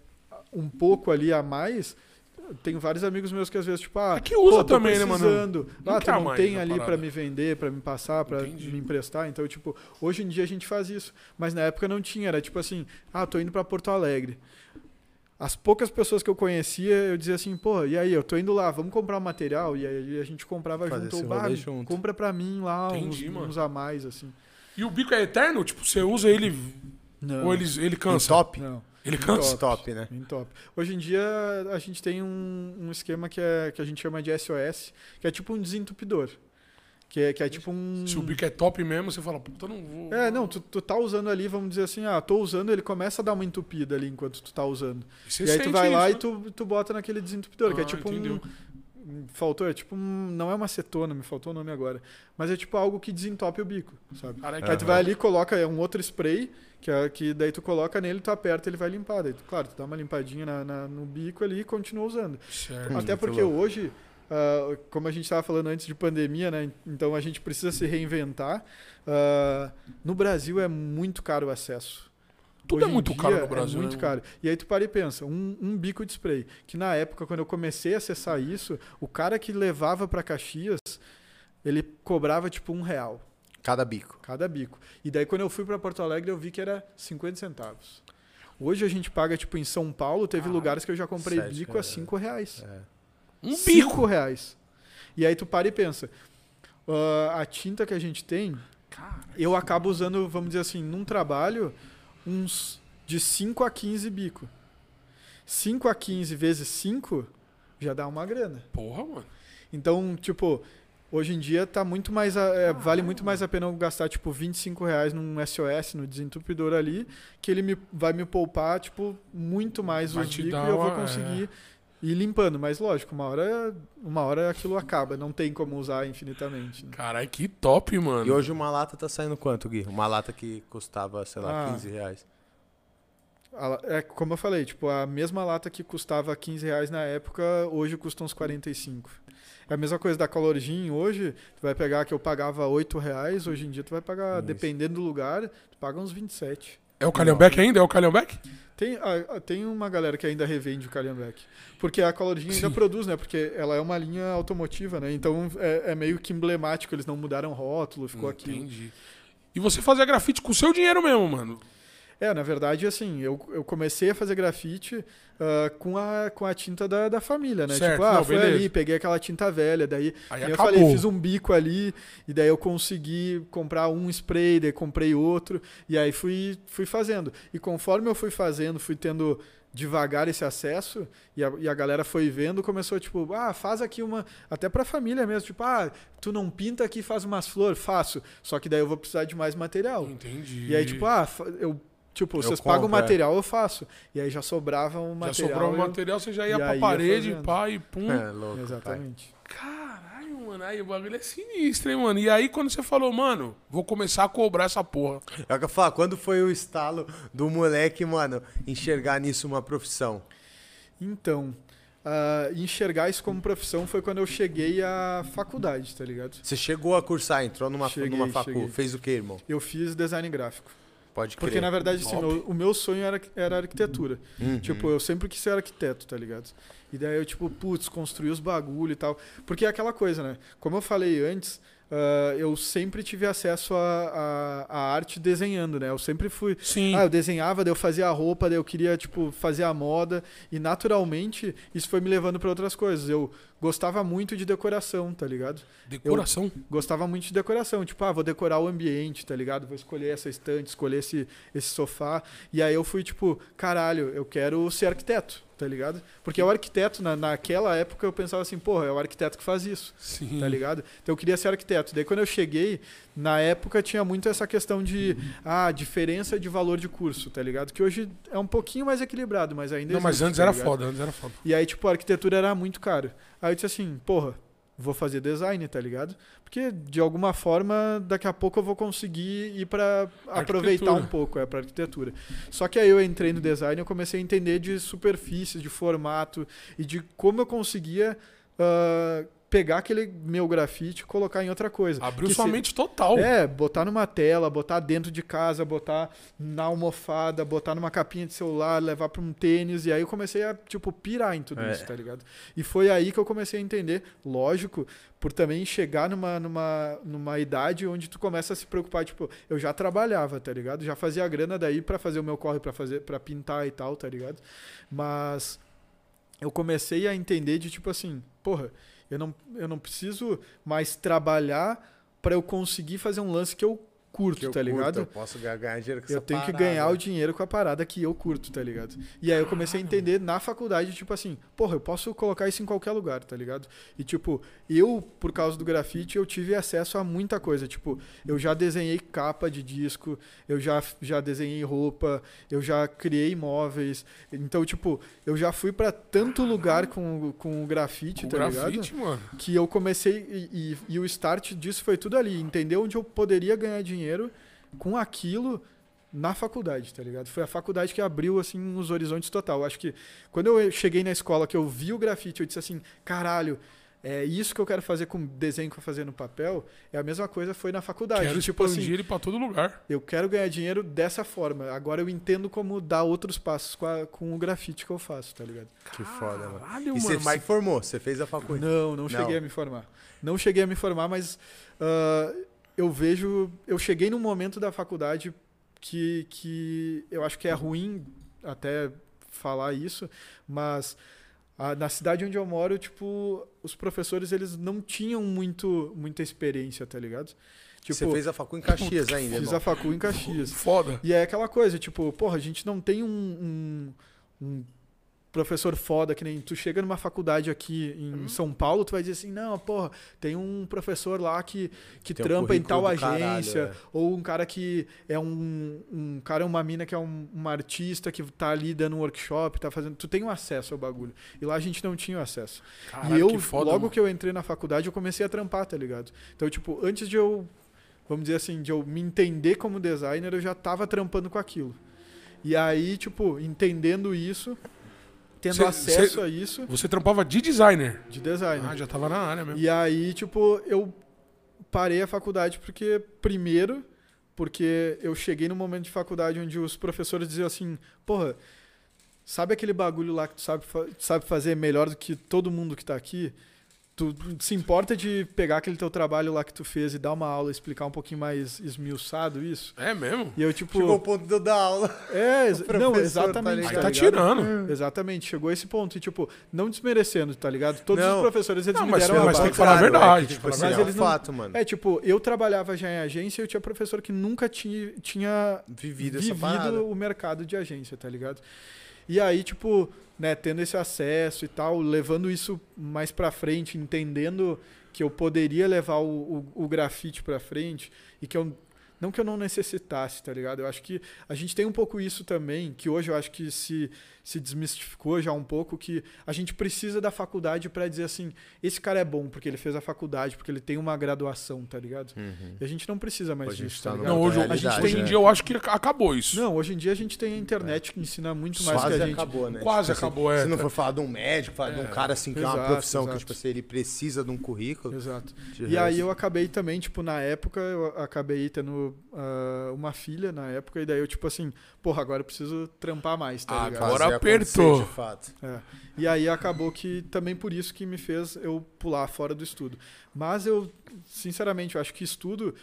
um pouco ali a mais, tenho vários amigos meus que às vezes, tipo, ah, É que usa pô, também, né, mano? precisando. Não Ah, tu não tem ali pra me vender, pra me passar, pra Entendi. me emprestar. Então, tipo, hoje em dia a gente faz isso. Mas na época não tinha. Era tipo assim, ah, tô indo pra Porto Alegre. As poucas pessoas que eu conhecia, eu dizia assim, pô, e aí, eu tô indo lá, vamos comprar um material? E aí a gente comprava Fazer junto. esse Ou, "Bah, rolê junto." compra pra mim lá Entendi, uns, mano. uns a mais, assim. E o bico é eterno? Tipo, você usa ele Não. ou ele, ele Em cansa? top? Não. Ele cansa? Top, né? Bem top. Hoje em dia a gente tem um, um esquema que, é, que a gente chama de SOS, que é tipo um desentupidor. Que é, que é tipo um. Se o bico é top mesmo, você fala, puta, não vou. É, não, tu, tu tá usando ali, vamos dizer assim, ah, tô usando, ele começa a dar uma entupida ali enquanto tu tá usando. você e aí tu vai lá isso, e tu, tu bota naquele desentupidor, que é Ah, tipo entendeu. um. Faltou, é tipo um. Não é uma acetona, me faltou o nome agora. Mas é tipo algo que desentope o bico, sabe? Cara, Aí tu vai ali, coloca é um outro spray, que, é, que daí tu coloca nele, tu aperta, ele vai limpar. Daí, tu- claro, tu dá uma limpadinha na- na- no bico ali e continua usando. Certo. Hum, Até porque hoje, ah, como a gente estava falando antes de pandemia, né? Então a gente precisa se reinventar. Ah, no Brasil é muito caro o acesso. Tudo é Hoje em muito caro no Brasil, É muito né? caro. E aí tu para e pensa, um, um bico de spray, que na época, quando eu comecei a acessar isso, o cara que levava para Caxias, ele cobrava tipo um real Cada bico. cada bico. E daí quando eu fui para Porto Alegre, eu vi que era 50 centavos. Hoje a gente paga, tipo, em São Paulo, teve Ah, lugares que eu já comprei sete bico a reais. 5 reais. É. Um Cinco bico. reais. E aí tu para e pensa, ah, a tinta que a gente tem, Cara, eu acabo usando, vamos dizer assim, num trabalho, uns de 5 a 15 bico. 5 a 15 vezes 5 já dá uma grana. porra, mano. Então, tipo, hoje em dia tá muito mais a- é, vale muito mais a pena eu gastar tipo 25 reais num SOS, no desentupidor ali, que ele me, vai me poupar tipo muito mais Vai os bicos e eu vou uma- é. Ir limpando. Mas lógico, uma hora, uma hora aquilo acaba, não tem como usar infinitamente. né? Caralho, que top, mano. E hoje uma lata tá saindo quanto, Gui? Uma lata que custava, sei lá, Ah. 15 reais. A É como eu falei, tipo, a mesma lata que custava 15 reais na época, hoje custa uns 45. É a mesma coisa da Color Gin, hoje, tu vai pegar que eu pagava 8 reais, hoje em dia tu vai pagar, Isso. dependendo do lugar, tu paga uns 27. É o Calhambeck ainda? É o Calhambeck? Tem, a- a- tem uma galera que ainda revende o Calhambeck. Porque a Color Gin ainda produz, né? Porque ela é uma linha automotiva, né? Então é, é meio que emblemático, eles não mudaram o rótulo, ficou aqui. Entendi. E você fazia grafite com o seu dinheiro mesmo, mano. É, na verdade, assim, eu, eu comecei a fazer grafite ah, com, a, com a tinta da, da família, né? Certo, tipo, ah, não, beleza. ali, peguei aquela tinta velha, daí Aí eu falei, fiz um bico ali, e daí eu consegui comprar um spray, daí comprei outro, e aí fui, fui fazendo. E conforme eu fui fazendo, fui tendo devagar esse acesso, e a, e a galera foi vendo, começou tipo, ah, faz aqui uma. Até pra família mesmo, tipo, ah, tu não pinta aqui, faz umas flores, faço. Só que daí eu vou precisar de mais material. Entendi. E aí, tipo, ah, eu. Tipo, Eu vocês compro, pagam o é. material, eu faço. E aí já sobrava um já material. sobrou o eu- material, você já ia pra parede, pá, e pum. É, louco. pai. Exatamente. Caralho, mano. Aí o bagulho é sinistro, hein, mano. E aí, quando você falou, mano, vou começar a cobrar essa porra. É o que eu falo, quando foi o estalo do moleque, mano, enxergar nisso uma profissão? Então, ah, enxergar isso como profissão foi quando eu cheguei à faculdade, tá ligado? Você chegou a cursar, entrou numa, Cheguei, numa facu, cheguei. fez o quê, irmão? Eu fiz design gráfico. Pode crer. Porque, na verdade, assim, meu- o meu sonho era, era arquitetura. Uhum. Tipo, eu sempre quis ser arquiteto, tá ligado? E daí eu, tipo, putz, construí os bagulho e tal. Porque é aquela coisa, né? Como eu falei antes, ah, eu sempre tive acesso à à- à arte desenhando, né? Eu sempre fui. Sim. Ah, eu desenhava, daí eu fazia a roupa, daí eu queria, tipo, fazer a moda. E naturalmente, isso foi me levando para outras coisas. Eu gostava muito de decoração, tá ligado? Decoração. Gostava muito de decoração. Tipo, ah, vou decorar o ambiente, tá ligado? Vou escolher essa estante, escolher esse, esse sofá. E aí eu fui, tipo, caralho, eu quero ser arquiteto, tá ligado? Porque o arquiteto, na, naquela época, eu pensava assim, porra, é o arquiteto que faz isso Sim. tá ligado? Então eu queria ser arquiteto. Daí quando eu cheguei, na época tinha muito essa questão de ah, diferença de valor de curso, tá ligado? Que hoje é um pouquinho mais equilibrado, mas ainda Não, mas existe, antes tá era ligado? foda, antes era foda. E aí, tipo, a arquitetura era muito caro. Aí eu disse assim, porra, vou fazer design, tá ligado? Porque de alguma forma, daqui a pouco eu vou conseguir ir pra aproveitar um pouco, é, pra arquitetura. Só que aí eu entrei no design e eu comecei a entender de superfícies, de formato e de como eu conseguia ah, pegar aquele meu grafite e colocar em outra coisa. Abriu Que sua se- mente total. É, botar numa tela, botar dentro de casa, botar na almofada, botar numa capinha de celular, levar pra um tênis. E aí eu comecei a, tipo, pirar em tudo É. isso, tá ligado? E foi aí que eu comecei a entender, lógico, por também chegar numa, numa, numa idade onde tu começa a se preocupar, tipo, eu já trabalhava, tá ligado? Já fazia a grana daí pra fazer o meu corre, pra fazer, para pintar e tal, tá ligado? Mas eu comecei a entender de tipo assim, porra, eu não, eu não preciso mais trabalhar pra eu conseguir fazer um lance que eu curto, Que eu tá curto, ligado? eu posso ganhar, dinheiro com Eu tenho que parada. ganhar o dinheiro com a parada que eu curto, tá ligado? E aí eu comecei a entender na faculdade, tipo assim, porra, eu posso colocar isso em qualquer lugar, tá ligado? E tipo, eu, por causa do grafite, eu tive acesso a muita coisa. Tipo, eu já desenhei capa de disco, eu já, já desenhei roupa, eu já criei móveis. Então, tipo, eu já fui pra tanto lugar com, com o grafite, Com tá ligado? grafite, mano. que eu comecei e, e- e o start disso foi tudo ali, entender onde eu poderia ganhar dinheiro com aquilo na faculdade, tá ligado? Foi a faculdade que abriu assim os horizontes total. Acho que quando eu cheguei na escola que eu vi o grafite, eu disse assim, caralho, é isso que eu quero fazer com o desenho que eu fazer no papel. É a mesma coisa foi na faculdade. Quero tipo expandir assim, ele pra todo lugar. eu quero ganhar dinheiro dessa forma. Agora eu entendo como dar outros passos com, a- com o grafite que eu faço, tá ligado? Que foda, mano. Caralho, E você se formou, você fez a faculdade. Não, não cheguei Não. a me formar. Não cheguei a me formar, mas ah, eu vejo. Eu cheguei num momento da faculdade que, que eu acho que é ruim até falar isso, mas ah, na cidade onde eu moro, tipo, os professores eles não tinham muito, muita experiência, tá ligado? Tipo, você fez a facu em Caxias ainda, fiz irmão. a facu em Caxias. foda. E é aquela coisa, tipo, porra, a gente não tem um, um, um professor foda que nem tu chega numa faculdade aqui em Uhum. São Paulo, tu vai dizer assim, não, porra, tem um professor lá que, que Tem um trampa em tal do caralho, agência, é. ou um cara que é um, um cara, uma mina que é um, um artista que tá ali dando um workshop, tá fazendo, tu tem um acesso ao bagulho. E lá a gente não tinha acesso. Caralho, e eu, que foda, logo mano. que eu entrei na faculdade, eu comecei a trampar, tá ligado? Então, tipo, antes de eu, vamos dizer assim, de eu me entender como designer, eu já tava trampando com aquilo. E aí, tipo, entendendo isso, tendo Cê- acesso cê- a isso Você trampava de designer. de design. Ah, já tava na área mesmo. E aí, tipo, eu parei a faculdade porque, primeiro, porque eu cheguei num momento de faculdade onde os professores diziam assim, porra, sabe aquele bagulho lá que tu sabe, sabe fazer melhor do que todo mundo que tá aqui? Tu se importa de pegar aquele teu trabalho lá que tu fez e dar uma aula, explicar um pouquinho mais esmiuçado isso? É mesmo? E eu, tipo. Chegou o ponto de eu dar aula. É, não, tá exatamente. ligado? Aí tá ligado? tirando. Exatamente, chegou esse ponto. E, tipo, não desmerecendo, tá ligado? Todos Não. os professores, eles Não, me mas deram a mas base. tem que falar a Claro, verdade, é tipo tipo assim, assim, mas é um eles não- fato, mano. É, tipo, eu trabalhava já em agência e eu tinha professor que nunca tinha, tinha Vivido essa vivido o mercado de agência, tá ligado? E aí, tipo, né, tendo esse acesso e tal, levando isso mais pra frente, entendendo que eu poderia levar o, o, o grafite pra frente e que eu. Não que eu não necessitasse, tá ligado? Eu acho que a gente tem um pouco isso também, que hoje eu acho que se, se desmistificou já um pouco, que a gente precisa da faculdade pra dizer assim, esse cara é bom porque ele fez a faculdade, porque ele tem uma graduação, tá ligado? Uhum. E a gente não precisa mais Hoje a gente disso, tá tá ligado? Não, hoje, a gente realidade, hoje tem- em né? dia eu acho que acabou isso. Não, hoje em dia a gente tem a internet que ensina muito mais que Quase a gente. acabou, né? Quase Tipo assim, acabou, é. Se não for falar de um médico, falar de um É. cara assim que é uma Exato, profissão que, exato. tipo assim, ele precisa de um currículo. Exato. E aí eu acabei também, tipo, na época, eu acabei tendo ah, uma filha na época, e daí eu, tipo assim, porra, agora eu preciso trampar mais, tá Ah, ligado? agora apertou. de fato. É. E aí acabou que também por isso que me fez eu pular fora do estudo. Mas eu, sinceramente, eu acho que estudo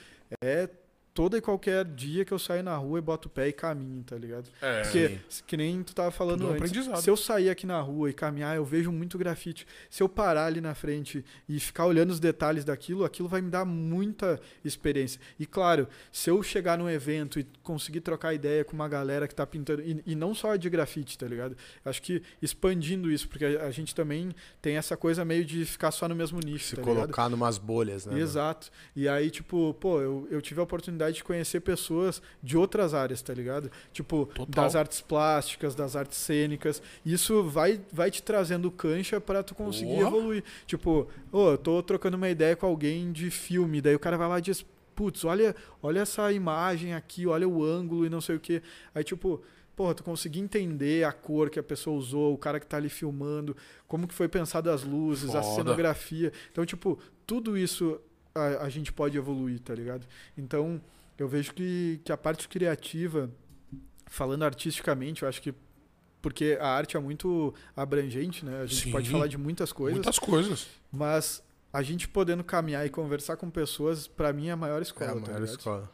é todo e qualquer dia que eu saio na rua e boto o pé e caminho, tá ligado? É. Porque, que nem tu tava falando Tudo um antes, aprendizado. se eu sair aqui na rua e caminhar, eu vejo muito grafite. Se eu parar ali na frente e ficar olhando os detalhes daquilo, aquilo vai me dar muita experiência. E claro, se eu chegar num evento e conseguir trocar ideia com uma galera que tá pintando, e, e não só de grafite, tá ligado? Acho que expandindo isso, porque a, a gente também tem essa coisa meio de ficar só no mesmo nicho, Se tá ligado? colocar numas bolhas, né? Exato. E aí, tipo, pô, eu, eu tive a oportunidade de conhecer pessoas de outras áreas, tá ligado? Tipo, Total. das artes plásticas, das artes cênicas. Isso vai, vai te trazendo cancha pra tu conseguir evoluir. Tipo, ô, eu tô trocando uma ideia com alguém de filme, daí o cara vai lá e diz, putz, olha, olha essa imagem aqui, olha o ângulo e não sei o quê. Aí, tipo, porra, tu conseguir entender a cor que a pessoa usou, o cara que tá ali filmando, como que foi pensado as luzes, a Foda. cenografia. Então, tipo, tudo isso a, a gente pode evoluir, tá ligado? Então, eu vejo que, que a parte criativa, falando artisticamente, eu acho que porque a arte é muito abrangente, né? A gente Sim. pode falar de muitas coisas, Muitas coisas. mas a gente podendo caminhar e conversar com pessoas, pra mim é a maior É escola, a tá maior ligado? escola.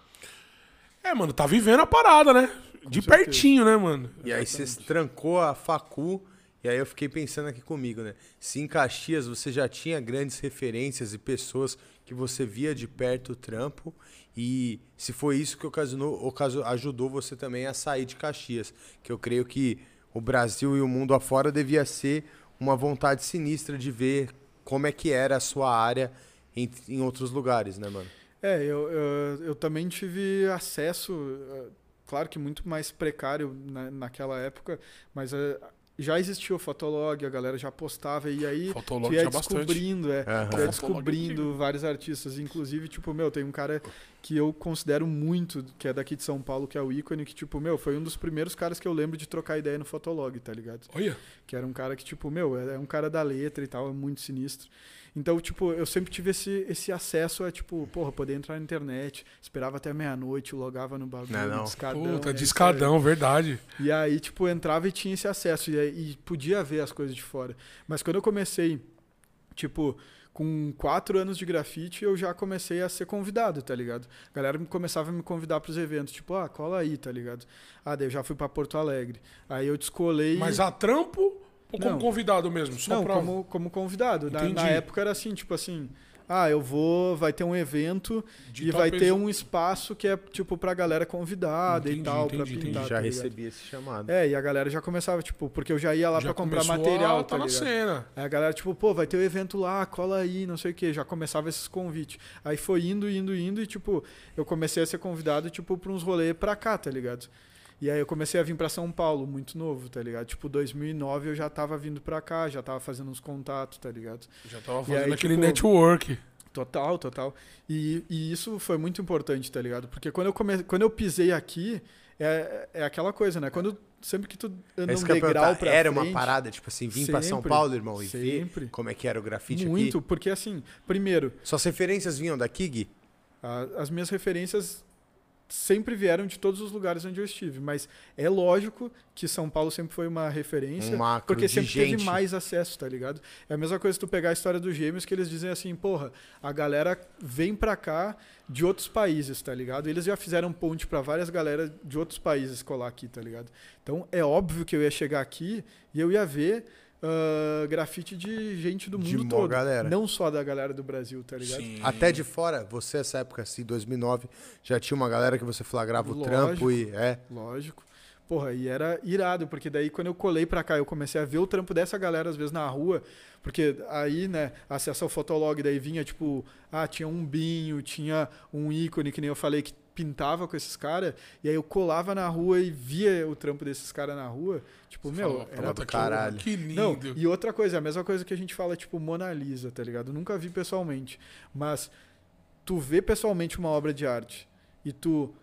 É, mano, tá vivendo a parada, né? De certeza. pertinho, né, mano? E aí você trancou a facu, e aí eu fiquei pensando aqui comigo, né? Se em Caxias você já tinha grandes referências e pessoas que você via de perto o trampo, e se foi isso que ocasionou, ocaso- ajudou você também a sair de Caxias, que eu creio que o Brasil e o mundo afora devia ser uma vontade sinistra de ver como é que era a sua área em, em outros lugares, né, mano? É, eu, eu, eu também tive acesso, eh, claro que muito mais precário na, naquela época, mas eh, já existia o Fotolog, a galera já postava, e aí Fotolog tu ia bastante. descobrindo, é, Aham. tu ia descobrindo vários artistas, inclusive, tipo, meu, tem um cara que eu considero muito, que é daqui de São Paulo, que é o ícone, que, tipo, meu, foi um dos primeiros caras que eu lembro de trocar ideia no Fotolog, tá ligado? Olha. Que era um cara que, tipo, meu, é um cara da letra e tal, é muito sinistro. Então, tipo, eu sempre tive esse, esse acesso a, tipo, porra, poder entrar na internet, esperava até meia-noite, logava no bagulho, Não, não. discadão. Puta, né, discadão, verdade. E aí, tipo, entrava e tinha esse acesso, e, aí- e podia ver as coisas de fora. Mas quando eu comecei, tipo, com quatro anos de grafite, eu já comecei a ser convidado, tá ligado? A galera me- começava a me convidar pros eventos, tipo, ah, cola aí, tá ligado? Ah, daí eu já fui pra Porto Alegre. Aí eu descolei... Mas a trampo ou como Não. convidado mesmo? Só Não, pra... como, como convidado. Na, na Entendi. época era assim, tipo assim, ah, eu vou, vai ter um evento de e tal vai ter pessoa. um espaço que é tipo pra galera convidada e Entendi, tal, pra entendi, entendi. pintar. já tá ligado? recebi esse chamado. É, e a galera já começava, tipo, porque eu já ia lá Já pra comprar material, a tá tá na ligado? cena. Aí a galera, tipo, pô, vai ter um evento lá, cola aí, não sei o quê. Já começava esses convites. Aí foi indo, indo, indo e, tipo, eu comecei a ser convidado, tipo, pra uns rolês pra cá, tá ligado? E aí eu comecei a vir pra São Paulo, muito novo, tá ligado? Tipo, 2009 eu já tava vindo pra cá, já tava fazendo uns contatos, tá ligado? Já tava fazendo aí, aquele tipo, network. Total, total. E, e isso foi muito importante, tá ligado? Porque quando eu, come... quando eu pisei aqui, é, é aquela coisa, né? Quando sempre que tu anda É um degrau pra Era frente, uma parada, tipo assim, vim pra São Paulo, irmão, e sempre. ver como é que era o grafite muito, aqui. porque assim, primeiro, Suas referências vinham daqui, Gui? a- as minhas referências sempre vieram de todos os lugares onde eu estive, mas é lógico que São Paulo sempre foi uma referência, Um macro porque sempre gente. teve mais acesso, tá ligado? É a mesma coisa tu pegar a história dos gêmeos que eles dizem assim, porra, a galera vem pra cá de outros países, tá ligado? Eles já fizeram ponte pra várias galera de outros países colar aqui, tá ligado? Então é óbvio que eu ia chegar aqui e eu ia ver ah, grafite de gente do De mundo todo, galera. não só da galera do Brasil, tá ligado? Sim. Até de fora, você, essa época, assim, 2009, já tinha uma galera que você flagrava o Lógico. trampo e... É, Lógico. Porra, e era irado, porque daí quando eu colei pra cá, eu comecei a ver o trampo dessa galera, às vezes, na rua, porque aí, né, acesso ao Fotolog, daí vinha, tipo, ah, tinha um binho, tinha um ícone, que nem eu falei, que pintava com esses caras, e aí eu colava na rua e via o trampo desses caras na rua, tipo, meu, Falou, era do caralho. Que lindo. não, e outra coisa, a mesma coisa que a gente fala, tipo, Mona Lisa, tá ligado? Nunca vi pessoalmente. Mas tu vê pessoalmente uma obra de arte e tu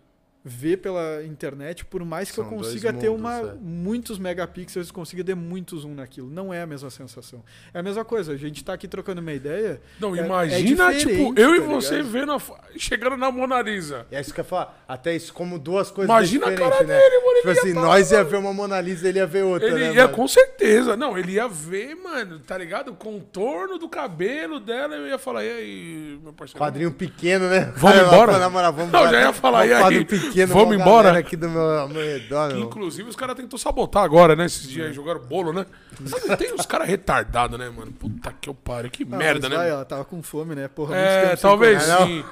vê pela internet, por mais que São eu consiga ter mundos, uma, é. muitos megapixels, consiga ter muito zoom naquilo. Não é a mesma sensação. É a mesma coisa, a gente tá aqui trocando uma ideia. Não, é- imagina, é tipo, eu e tá você ligado? vendo a, chegando na Mona Lisa. E é isso que eu ia falar. Até isso como duas coisas Imagina a cara né? dele, mano. Tipo ele assim, ia tá- nós ia ver uma Mona Lisa, ele ia ver outra, Ele né, ia, mano? com certeza. Não, ele ia ver, mano, tá ligado? O contorno do cabelo dela. Eu ia falar, e aí, meu parceiro? Quadrinho pequeno, né? Vamos embora? pra namorar, vamos Não, embora. já ia falar, e aí? Quadro pequeno, Vamos uma embora? aqui do meu, meu redor, meu. inclusive, os caras tentou sabotar agora, né? Esses dias aí, jogaram bolo, né? Não tem os caras retardados, né, mano? Puta que eu pariu. Que merda, né? vai, ela tava com fome, né? Porra, muito É, sem talvez comer, não. sim.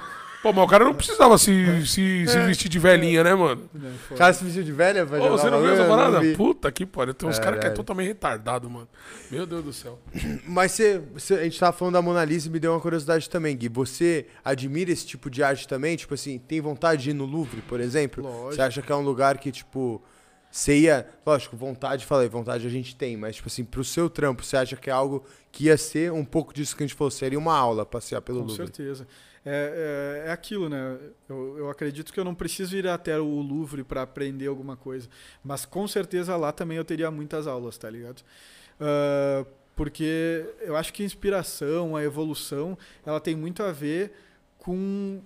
Pô, mas o cara não precisava se, se, se vestir de velhinha, né, mano? O cara se vestiu de velha Ô, jogar você não viu essa parada? Puta que pariu. Tem uns caras que é totalmente retardado, mano. Meu Deus do céu. Mas você, você- a gente tava falando da Mona Lisa e me deu uma curiosidade também, Gui. Você admira esse tipo de arte também? Tipo assim, tem vontade de ir no Louvre, por exemplo? Lógico. Você acha que é um lugar que, tipo, Você ia, lógico, vontade, falei, vontade a gente tem, mas tipo assim, pro seu trampo, você acha que é algo que ia ser um pouco disso que a gente falou, seria uma aula passear pelo Com Louvre? certeza. É, é, é aquilo, né? Eu, eu acredito que eu não preciso ir até o Louvre para aprender alguma coisa. Mas com certeza lá também eu teria muitas aulas, tá ligado? Uh, porque eu acho que a inspiração, a evolução, ela tem muito a ver com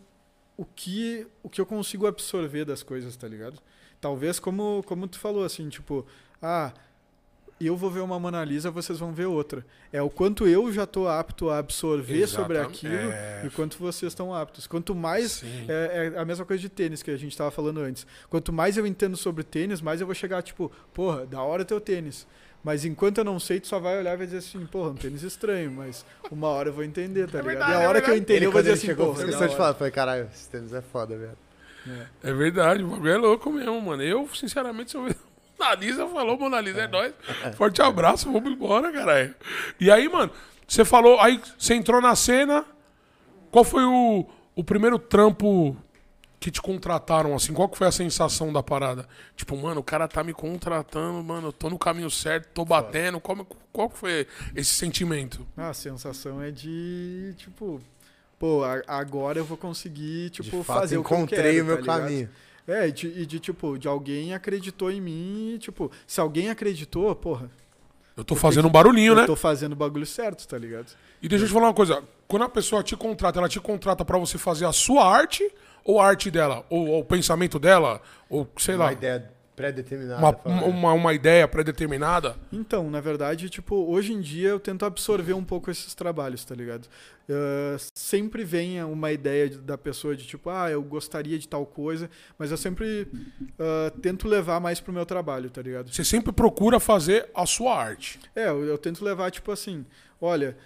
o que, o que eu consigo absorver das coisas, tá ligado? Talvez como, como tu falou, assim, tipo, ah, eu vou ver uma Mona Lisa, vocês vão ver outra. É o quanto eu já estou apto a absorver sobre aquilo é... e quanto vocês estão aptos. Quanto mais. É, é, a mesma coisa de tênis que a gente estava falando antes. Quanto mais eu entendo sobre tênis, mais eu vou chegar, tipo, porra, da hora teu tênis. Mas enquanto eu não sei, tu só vai olhar e vai dizer assim, porra, um tênis estranho, mas uma hora eu vou entender, tá é ligado? Verdade, e a hora é que eu entender, eu vou dizer assim, chegou, porra. Eu de falar, falei, caralho, esse tênis é foda, velho. É. é verdade, o bagulho é louco mesmo, mano. Eu, sinceramente, se eu ver Mona Lisa, falou, Mona Lisa, é, é nóis. Forte abraço, vamos embora, caralho. E aí, mano, você falou, aí você entrou na cena. Qual foi o, o primeiro trampo que te contrataram, assim? Qual que foi a sensação da parada? Tipo, mano, o cara tá me contratando, mano, eu tô no caminho certo, tô batendo. Qual, qual foi esse sentimento? Ah, a sensação é de, tipo, pô, agora eu vou conseguir, tipo, de fato, fazer o que eu quero, encontrei o meu tá caminho. É, e de, e de, tipo, de alguém acreditou em mim, tipo, se alguém acreditou, porra. Eu tô fazendo um barulhinho, eu né? Eu tô fazendo o bagulho certo, tá ligado? E deixa eu te falar uma coisa. Quando a pessoa te contrata, ela te contrata para você fazer a sua arte ou a arte dela? Ou, ou o pensamento dela? Ou sei uma lá. Ideia pré-determinada. Uma, uma, uma, ideia pré-determinada? Então, na verdade, tipo, hoje em dia eu tento absorver um pouco esses trabalhos, tá ligado? Uh, sempre vem uma ideia da pessoa de tipo, ah, eu gostaria de tal coisa, mas eu sempre uh, tento levar mais pro meu trabalho, tá ligado? Você sempre procura fazer a sua arte. É, eu, eu tento levar, tipo assim, olha,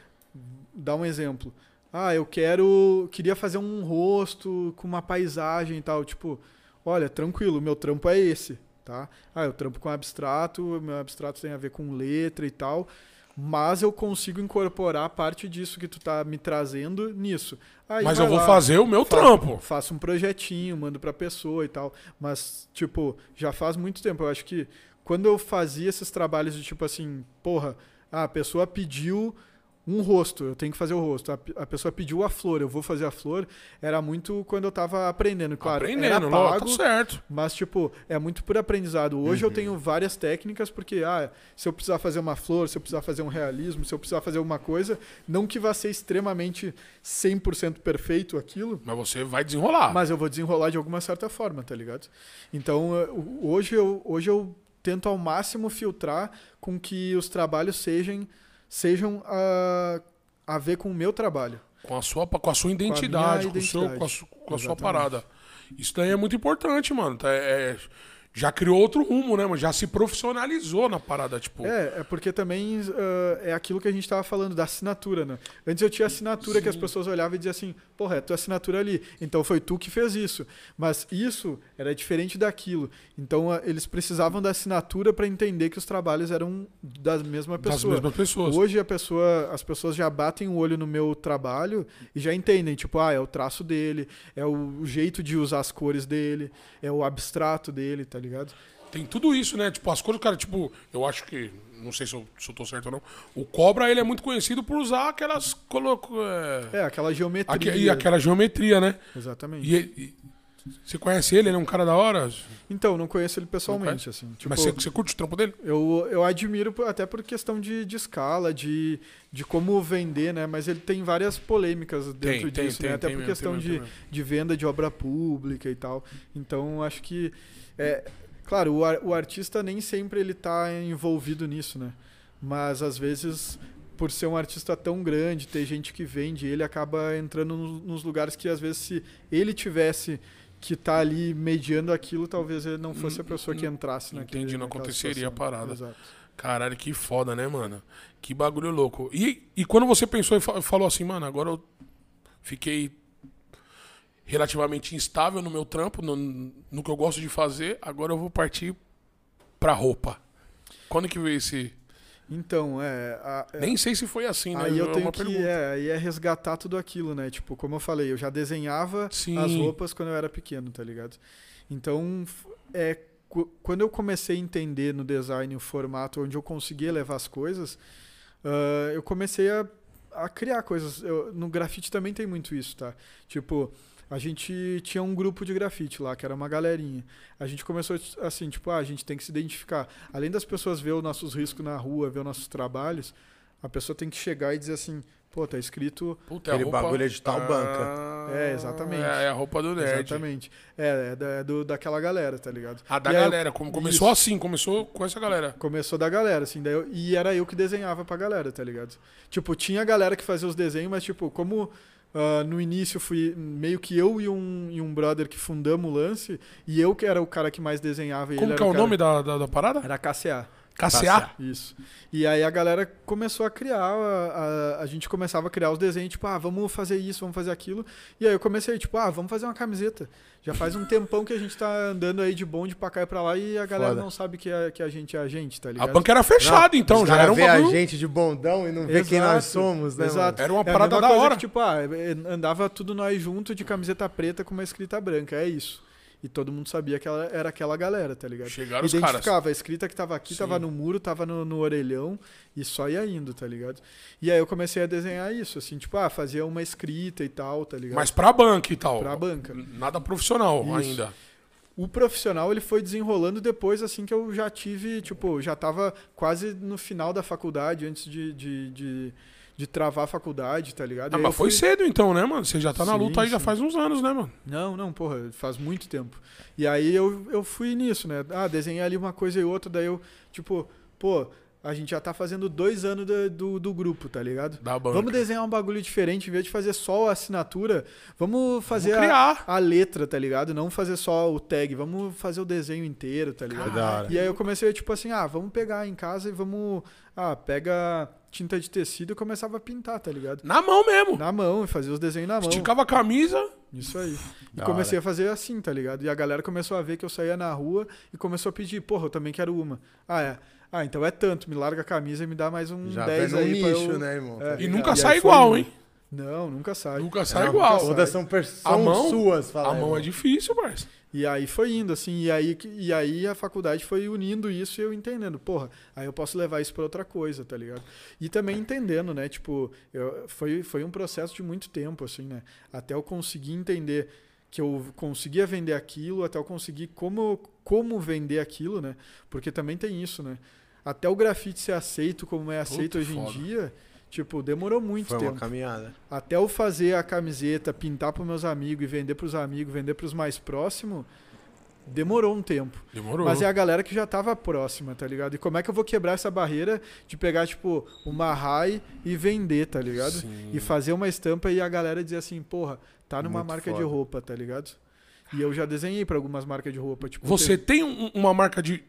dá um exemplo. Ah, eu quero. Queria fazer um rosto com uma paisagem e tal. Tipo, olha, tranquilo, meu trampo é esse tá? Ah, eu trampo com abstrato, meu abstrato tem a ver com letra e tal, mas eu consigo incorporar parte disso que tu tá me trazendo nisso. Aí mas eu vou lá, fazer o meu faço, trampo. Faço um projetinho, mando pra pessoa e tal, mas, tipo, já faz muito tempo. Eu acho que quando eu fazia esses trabalhos de tipo assim, porra, a pessoa pediu um rosto, eu tenho que fazer o rosto. A, a, pessoa pediu a flor, eu vou fazer a flor. Era muito quando eu tava aprendendo, claro. Aprendendo, era pago, tá certo. Mas, tipo, é muito por aprendizado. Hoje uhum. eu tenho várias técnicas, porque, ah, se eu precisar fazer uma flor, se eu precisar fazer um realismo, se eu precisar fazer uma coisa, não que vá ser extremamente 100% perfeito aquilo. Mas você vai desenrolar. Mas eu vou desenrolar de alguma certa forma, tá ligado? Então, hoje eu, hoje eu tento ao máximo filtrar com que os trabalhos sejam sejam a, a ver com o meu trabalho. Com a sua, com a sua identidade, com, a, identidade. Seu, com, a, com a sua parada. Isso daí é muito importante, mano. Tá, é, é já criou outro rumo, né, mas já se profissionalizou na parada, tipo. É, é porque também uh, é aquilo que a gente tava falando da assinatura, né? Antes eu tinha assinatura Sim. que as pessoas olhavam e diziam assim, porra, é tua assinatura ali. Então foi tu que fez isso. Mas isso era diferente daquilo. Então uh, eles precisavam da assinatura para entender que os trabalhos eram da mesma pessoa. Das mesmas pessoas. Hoje a pessoa, as pessoas já batem o olho no meu trabalho e já entendem, tipo, ah, é o traço dele, é o jeito de usar as cores dele, é o abstrato dele, tá ligado? Tem tudo isso, né? Tipo, as coisas, cara, tipo, eu acho que. Não sei se eu, se eu tô certo ou não. O Cobra, ele é muito conhecido por usar aquelas. Coloco, é, é aquela geometria. E aquela geometria, né? Exatamente. E, e, você conhece ele? Ele é um cara da hora? Então, não conheço ele pessoalmente, assim. Tipo, Mas você, você, curte o trampo dele? Eu, eu admiro até por questão de, de escala, de, de como vender, né? Mas ele tem várias polêmicas dentro tem, disso, tem, né? Tem, até por questão de, de venda de obra pública e tal. Então, acho que... É, claro, o, o artista nem sempre ele está envolvido nisso, né? Mas, às vezes por ser um artista tão grande, ter gente que vende, ele acaba entrando nos lugares que às vezes se ele tivesse que tá ali mediando aquilo, talvez ele não fosse a hum, pessoa que hum, entrasse naquele Entendi, não aconteceria a parada. Exato. Caralho, que foda, né, mano? Que bagulho louco. E, e quando você pensou e falou assim, mano, agora eu fiquei relativamente instável no meu trampo, no, no que eu gosto de fazer, agora eu vou partir pra roupa. Quando que veio esse então, é, a, é. Nem sei se foi assim, né? Aí eu é tenho que é, aí é resgatar tudo aquilo, né? Tipo, como eu falei, eu já desenhava Sim. as roupas quando eu era pequeno, tá ligado? Então, é quando eu comecei a entender no design o formato onde eu conseguia levar as coisas, uh, eu comecei a, a criar coisas. Eu, no grafite também tem muito isso, tá? Tipo, a gente tinha um grupo de grafite lá, que era uma galerinha. A gente começou assim, tipo, ah, a gente tem que se identificar. Além das pessoas ver os nossos riscos na rua, ver os nossos trabalhos, a pessoa tem que chegar e dizer assim, pô, tá escrito. Puta, é Aquele roupa... bagulho é de tal ah, banca. É, exatamente. É, é, a roupa do nerd. Exatamente. É, é, da, é do, daquela galera, tá ligado? Ah, da e galera. Como começou isso. assim, começou com essa galera. Começou da galera, assim. Daí eu, e era eu que desenhava pra galera, tá ligado? Tipo, tinha galera que fazia os desenhos, mas, tipo, como. Uh, no início fui meio que eu e um, e um brother que fundamos o lance, e eu que era o cara que mais desenhava. Como que é o, o nome da, da, da, parada? Era KCA. KCA? Isso. E aí a galera começou a criar, a, a, a, gente começava a criar os desenhos, tipo, ah, vamos fazer isso, vamos fazer aquilo. E aí eu comecei, tipo, ah, vamos fazer uma camiseta. Já faz um tempão que a gente tá andando aí de bonde pra cá e pra lá e a galera Foda. não sabe que a, que a gente é a gente, tá ligado? A banca era fechada, então, já era um ver a gente de bondão e não ver quem nós somos, né? Exato. Mano? Era uma é parada da hora. Que, tipo, ah, andava tudo nós junto de camiseta preta com uma escrita branca, é isso. E todo mundo sabia que ela era aquela galera, tá ligado? Chegaram Identificava, os caras. a escrita que tava aqui, Sim. tava no muro, tava no, no, orelhão e só ia indo, tá ligado? E aí eu comecei a desenhar isso, assim, tipo, ah, fazia uma escrita e tal, tá ligado? Mas pra banca e tal. Pra banca. Nada profissional isso. ainda. O profissional ele foi desenrolando depois, assim, que eu já tive, tipo, já tava quase no final da faculdade, antes de, de, de de travar a faculdade, tá ligado? Ah, mas foi cedo então, né, mano? Você já tá na sim, luta aí sim. já faz uns anos, né, mano? Não, não, porra, faz muito tempo. E aí eu, eu fui nisso, né? Ah, desenhei ali uma coisa e outra, daí eu, tipo, pô, a gente já tá fazendo dois anos do, do, do grupo, tá ligado? Da banca. Vamos desenhar um bagulho diferente, em vez de fazer só a assinatura, vamos fazer vamos a, a, letra, tá ligado? Não fazer só o tag, vamos fazer o desenho inteiro, tá ligado? Caralho. E aí eu comecei, tipo assim, ah, vamos pegar em casa e vamos. Ah, pega tinta de tecido e começava a pintar, tá ligado? Na mão mesmo. Na mão, fazia os desenhos na mão. Esticava a camisa. Isso aí. E comecei a fazer assim, tá ligado? E a galera começou a ver que eu saía na rua e começou a pedir, porra, eu também quero uma. Ah, é. Ah, então é tanto, me larga a camisa e me dá mais um Já 10 aí nicho, eu... né, irmão? É, e nunca e sai igual, foi... hein? Não, nunca sai. Nunca sai igual. Todas são, são a mão, suas, fala A mão é difícil, parceiro. E aí foi indo, assim, e aí, e aí a faculdade foi unindo isso e eu entendendo, porra, aí eu posso levar isso para outra coisa, tá ligado? E também entendendo, né, tipo, eu, foi, foi um processo de muito tempo, assim, né, até eu conseguir entender que eu conseguia vender aquilo, até eu conseguir como, como vender aquilo, né, porque também tem isso, né, até o grafite ser aceito como é aceito Puta hoje foda. em dia, Tipo, demorou muito Foi tempo. uma caminhada. Até eu fazer a camiseta, pintar para meus amigos e vender para os amigos, vender para os mais próximos, demorou um tempo. Demorou. Mas é a galera que já tava próxima, tá ligado? E como é que eu vou quebrar essa barreira de pegar, tipo, uma RAI e vender, tá ligado? Sim. E fazer uma estampa e a galera dizer assim, porra, tá numa muito marca foda. de roupa, tá ligado? E eu já desenhei para algumas marcas de roupa. Tipo, Você tem um, uma marca de,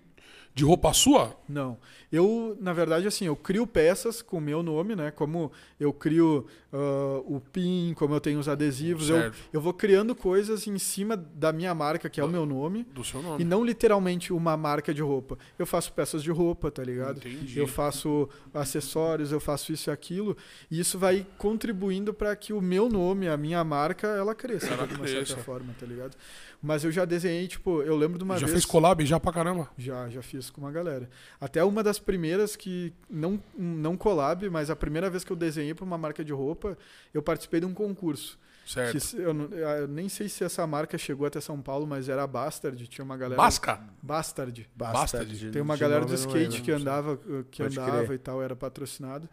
de roupa sua? Não. Eu, na verdade, assim, eu crio peças com o meu nome, né? Como eu crio uh, o PIN, como eu tenho os adesivos. Eu, eu vou criando coisas em cima da minha marca, que é do, o meu nome. Do seu nome. E não literalmente uma marca de roupa. Eu faço peças de roupa, tá ligado? Entendi. Eu faço acessórios, eu faço isso e aquilo. E isso vai contribuindo para que o meu nome, a minha marca, ela cresça ela de uma cresça. certa forma, tá ligado? Mas eu já desenhei, tipo, eu lembro de uma já vez. Já fez collab já pra caramba? Já, já fiz com uma galera. Até uma das primeiras que. Não, não collab, mas a primeira vez que eu desenhei pra uma marca de roupa, eu participei de um concurso. Certo. Que, eu, eu, nem sei se essa marca chegou até São Paulo, mas era Bastard. Tinha uma galera. Basca? Bastard. Bastard. Tem uma galera do skate que andava, que andava e tal, era patrocinado.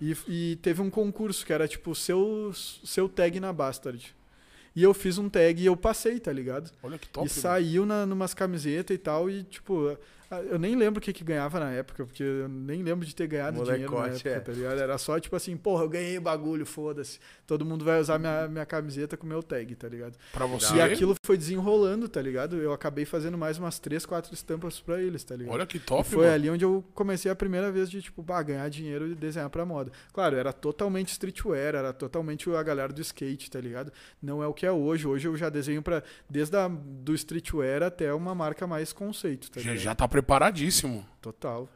E, e, teve um concurso que era tipo seu, seu tag na Bastard. E eu fiz um tag e eu passei, tá ligado? Olha que top. E saiu na, numas camisetas e tal. E, tipo, eu nem lembro o que, que ganhava na época, porque eu nem lembro de ter ganhado Molecote, dinheiro na época, é. tá ligado? Era só tipo assim, porra, eu ganhei bagulho, foda-se. Todo mundo vai usar minha, minha camiseta com meu tag, tá ligado? Pra você. E aquilo foi desenrolando, tá ligado? Eu acabei fazendo mais umas três, quatro estampas pra eles, tá ligado? Olha que top, e foi mano. ali onde eu comecei a primeira vez de, tipo, bah, ganhar dinheiro e desenhar pra moda. Claro, era totalmente streetwear, era totalmente a galera do skate, tá ligado? Não é o que é hoje. Hoje eu já desenho pra, desde a, do streetwear até uma marca mais conceito, tá já, já tá preparadíssimo. Total.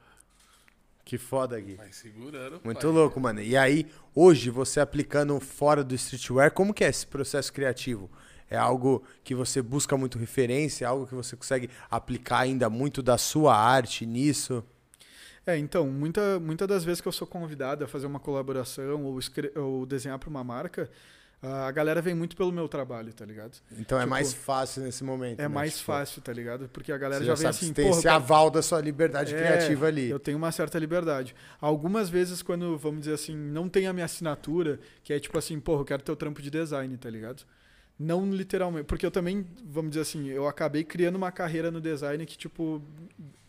Que foda, Gui. Vai segurando. Muito pai. louco, mano. E aí, hoje, você aplicando fora do streetwear, como que é esse processo criativo? É algo que você busca muito referência, é algo que você consegue aplicar ainda muito da sua arte nisso? É, então, muita, muita das vezes que eu sou convidado a fazer uma colaboração ou, ou desenhar para uma marca, a galera vem muito pelo meu trabalho, tá ligado? Então é tipo, é mais fácil nesse momento. É né? mais tipo, fácil, tá ligado? Porque a galera já, já vem assim. Tem esse aval da sua liberdade é, criativa ali. Eu tenho uma certa liberdade. Algumas vezes, quando, vamos dizer assim, não tem a minha assinatura, que é tipo assim, porra, eu quero ter o trampo de design, tá ligado? Não literalmente. Porque eu também, vamos dizer assim, eu acabei criando uma carreira no design que, tipo,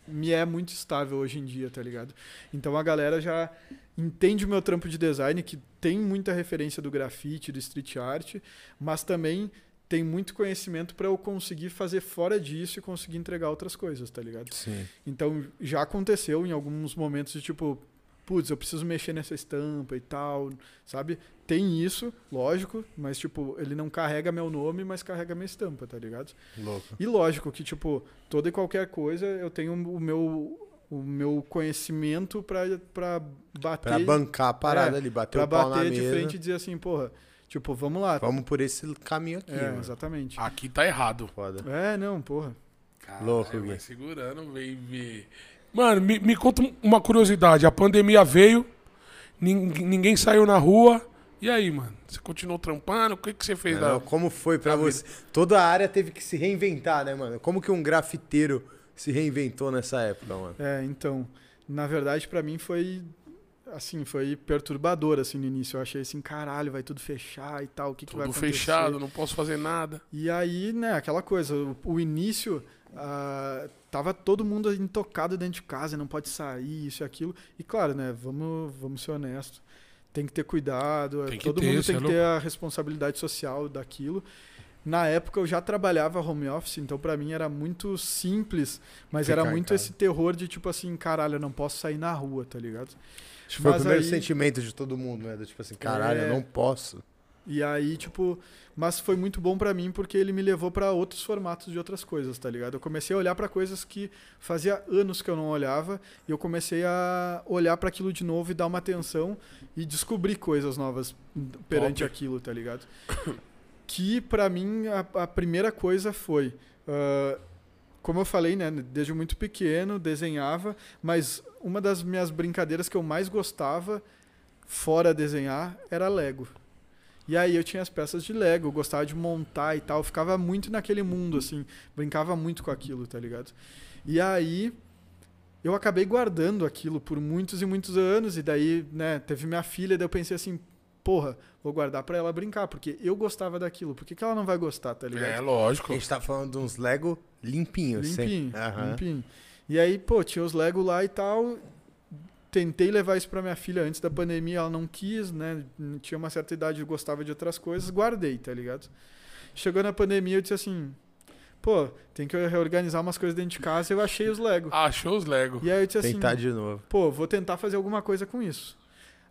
me é muito estável hoje em dia, tá ligado? Então a galera já entende o meu trampo de design, que tem muita referência do grafite, do street art, mas também tem muito conhecimento para eu conseguir fazer fora disso e conseguir entregar outras coisas, tá ligado? Sim. Então já aconteceu em alguns momentos de tipo, putz, eu preciso mexer nessa estampa e tal, sabe? Tem isso, lógico, mas tipo, ele não carrega meu nome, mas carrega minha estampa, tá ligado? Louco. E lógico que, tipo, toda e qualquer coisa eu tenho o meu o meu conhecimento para para bater para bancar a parada é, ali, bater pra o pau bater de frente e dizer assim, porra, tipo, vamos lá. Vamos por esse caminho aqui, é, exatamente. Aqui tá errado. Foda. É, não, porra. Caralho, Louco, vai segurando, baby. Mano, me, me conta uma curiosidade. A pandemia veio, ninguém saiu na rua. E aí, mano? Você continuou trampando? O que, que você fez? Não, como foi para você? Toda a área teve que se reinventar, né, mano? Como que um grafiteiro se reinventou nessa época, mano? É, então, na verdade, para mim foi assim, foi perturbador assim no início. Eu achei assim, caralho, vai tudo fechar e tal, o que, que vai acontecer? Tudo fechado, não posso fazer nada. E aí, né, aquela coisa, o, o início uh, tava todo mundo intocado dentro de casa, não pode sair, isso e aquilo. E claro, né, vamos, vamos ser honestos. Tem que ter cuidado, tem todo ter, mundo tem que ter a responsabilidade social daquilo. Na época eu já trabalhava home office, então para mim era muito simples, mas Ficar era muito esse terror de tipo assim, caralho, eu não posso sair na rua, tá ligado? Acho que foi o primeiro aí... sentimento de todo mundo, né? Do tipo assim, caralho, é... eu não posso. E aí, tipo, mas foi muito bom para mim porque ele me levou para outros formatos de outras coisas, tá ligado? Eu comecei a olhar para coisas que fazia anos que eu não olhava e eu comecei a olhar para aquilo de novo e dar uma atenção e descobrir coisas novas perante Top. aquilo, tá ligado? que para mim a, a, primeira coisa foi uh, como eu falei, né, desde muito pequeno desenhava, mas uma das minhas brincadeiras que eu mais gostava fora desenhar era Lego. E aí eu tinha as peças de Lego, eu gostava de montar e tal, eu ficava muito naquele mundo, assim, brincava muito com aquilo, tá ligado? E aí eu acabei guardando aquilo por muitos e muitos anos, e daí, né, teve minha filha, daí eu pensei assim, porra, vou guardar para ela brincar, porque eu gostava daquilo, por que, que ela não vai gostar, tá ligado? É, lógico. A gente tá falando de uns Lego limpinhos, Limpinho, uhum. limpinho. E aí, pô, tinha os Lego lá e tal, tentei levar isso para minha filha antes da pandemia, ela não quis, né? Tinha uma certa idade, eu gostava de outras coisas, guardei, tá ligado? Chegou na pandemia, eu disse assim, pô, tem que reorganizar umas coisas dentro de casa, eu achei os Lego. Achou os Lego. E aí eu disse assim, tentar de novo. Pô, vou tentar fazer alguma coisa com isso.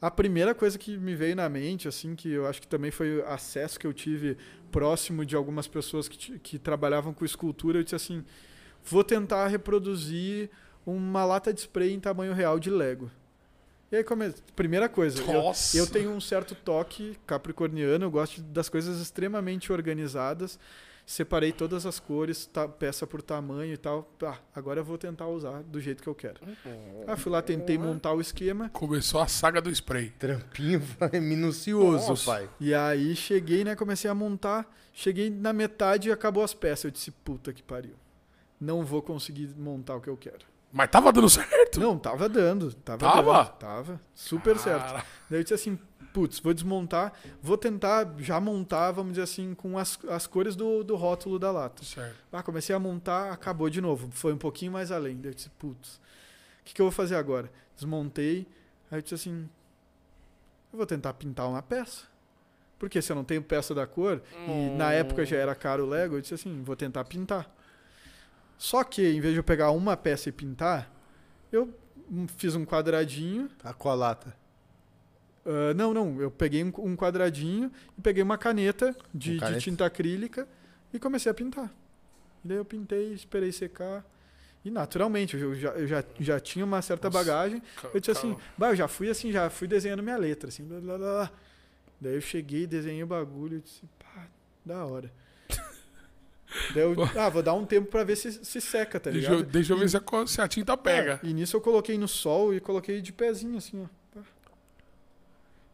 A primeira coisa que me veio na mente, assim, que eu acho que também foi acesso que eu tive próximo de algumas pessoas que, que trabalhavam com escultura, eu disse assim, vou tentar reproduzir uma lata de spray em tamanho real de Lego. E aí, come... primeira coisa, eu, eu, tenho um certo toque capricorniano, eu gosto das coisas extremamente organizadas. Separei todas as cores, tá, peça por tamanho e tal. Ah, agora eu vou tentar usar do jeito que eu quero. Uhum. Ah, fui lá, tentei montar o esquema. Começou a saga do spray. Trampinho minucioso, Nossa. pai. E aí cheguei, né? Comecei a montar. Cheguei na metade e acabou as peças. Eu disse, puta que pariu. Não vou conseguir montar o que eu quero. Mas tava dando certo? Não, tava dando. Tava? Tava, dando, tava super Cara. certo. Daí eu disse assim, putz, vou desmontar, vou tentar já montar, vamos dizer assim, com as, as cores do, do rótulo da lata. Certo. Ah, comecei a montar, acabou de novo. Foi um pouquinho mais além. Daí eu disse, putz, o que, que eu vou fazer agora? Desmontei, aí eu disse assim, eu vou tentar pintar uma peça. Porque se eu não tenho peça da cor, hum. e na época já era caro o Lego, eu disse assim, vou tentar pintar. Só que, em vez de eu pegar uma peça e pintar, eu fiz um quadradinho. Tá com a lata. Uh, não, não. Eu peguei um, quadradinho e peguei uma caneta de, um caneta. de, tinta acrílica e comecei a pintar. E daí eu pintei, esperei secar. E naturalmente, eu já, eu já, já tinha uma certa Nossa, bagagem. Eu disse assim, bah, eu já fui assim, já fui desenhando minha letra, assim, blá, blá, blá. Daí eu cheguei, desenhei o bagulho e disse, pá, da hora. Daí eu, ah, vou dar um tempo pra ver se, se seca, tá Deixa ligado? eu, deixa eu ver se a, co- se a tinta pega. É, e nisso eu coloquei no sol e coloquei de pezinho, assim, ó.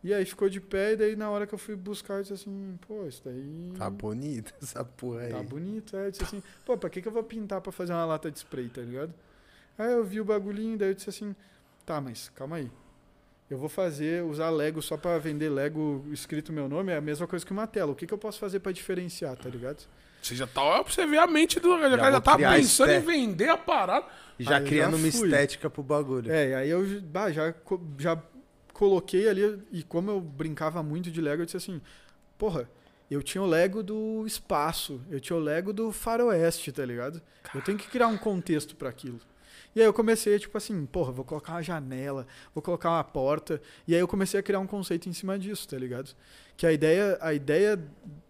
E aí ficou de pé, e daí na hora que eu fui buscar, eu disse assim, pô, isso daí Tá bonita essa porra aí. tá bonito. Aí eu disse assim, pô, pra que, que eu vou pintar pra fazer uma lata de spray, tá ligado? Aí eu vi o bagulhinho, daí eu disse assim, tá, mas calma aí. Eu vou fazer, usar Lego só pra vender Lego escrito meu nome, é a mesma coisa que uma tela. O que, que eu posso fazer pra diferenciar, tá ligado? Você já tá. Olha pra você ver a mente do. Já, já tá pensando em vender a parada. E já Aí criando já uma estética pro bagulho. É, e aí eu bah, já, já coloquei ali, e como eu brincava muito de Lego, eu disse assim, porra, eu tinha o Lego do espaço, eu tinha o Lego do faroeste, tá ligado? Eu tenho que criar um contexto pra aquilo. E aí eu comecei, tipo assim, porra, vou colocar uma janela, vou colocar uma porta, e aí eu comecei a criar um conceito em cima disso, tá ligado? Que a ideia, a ideia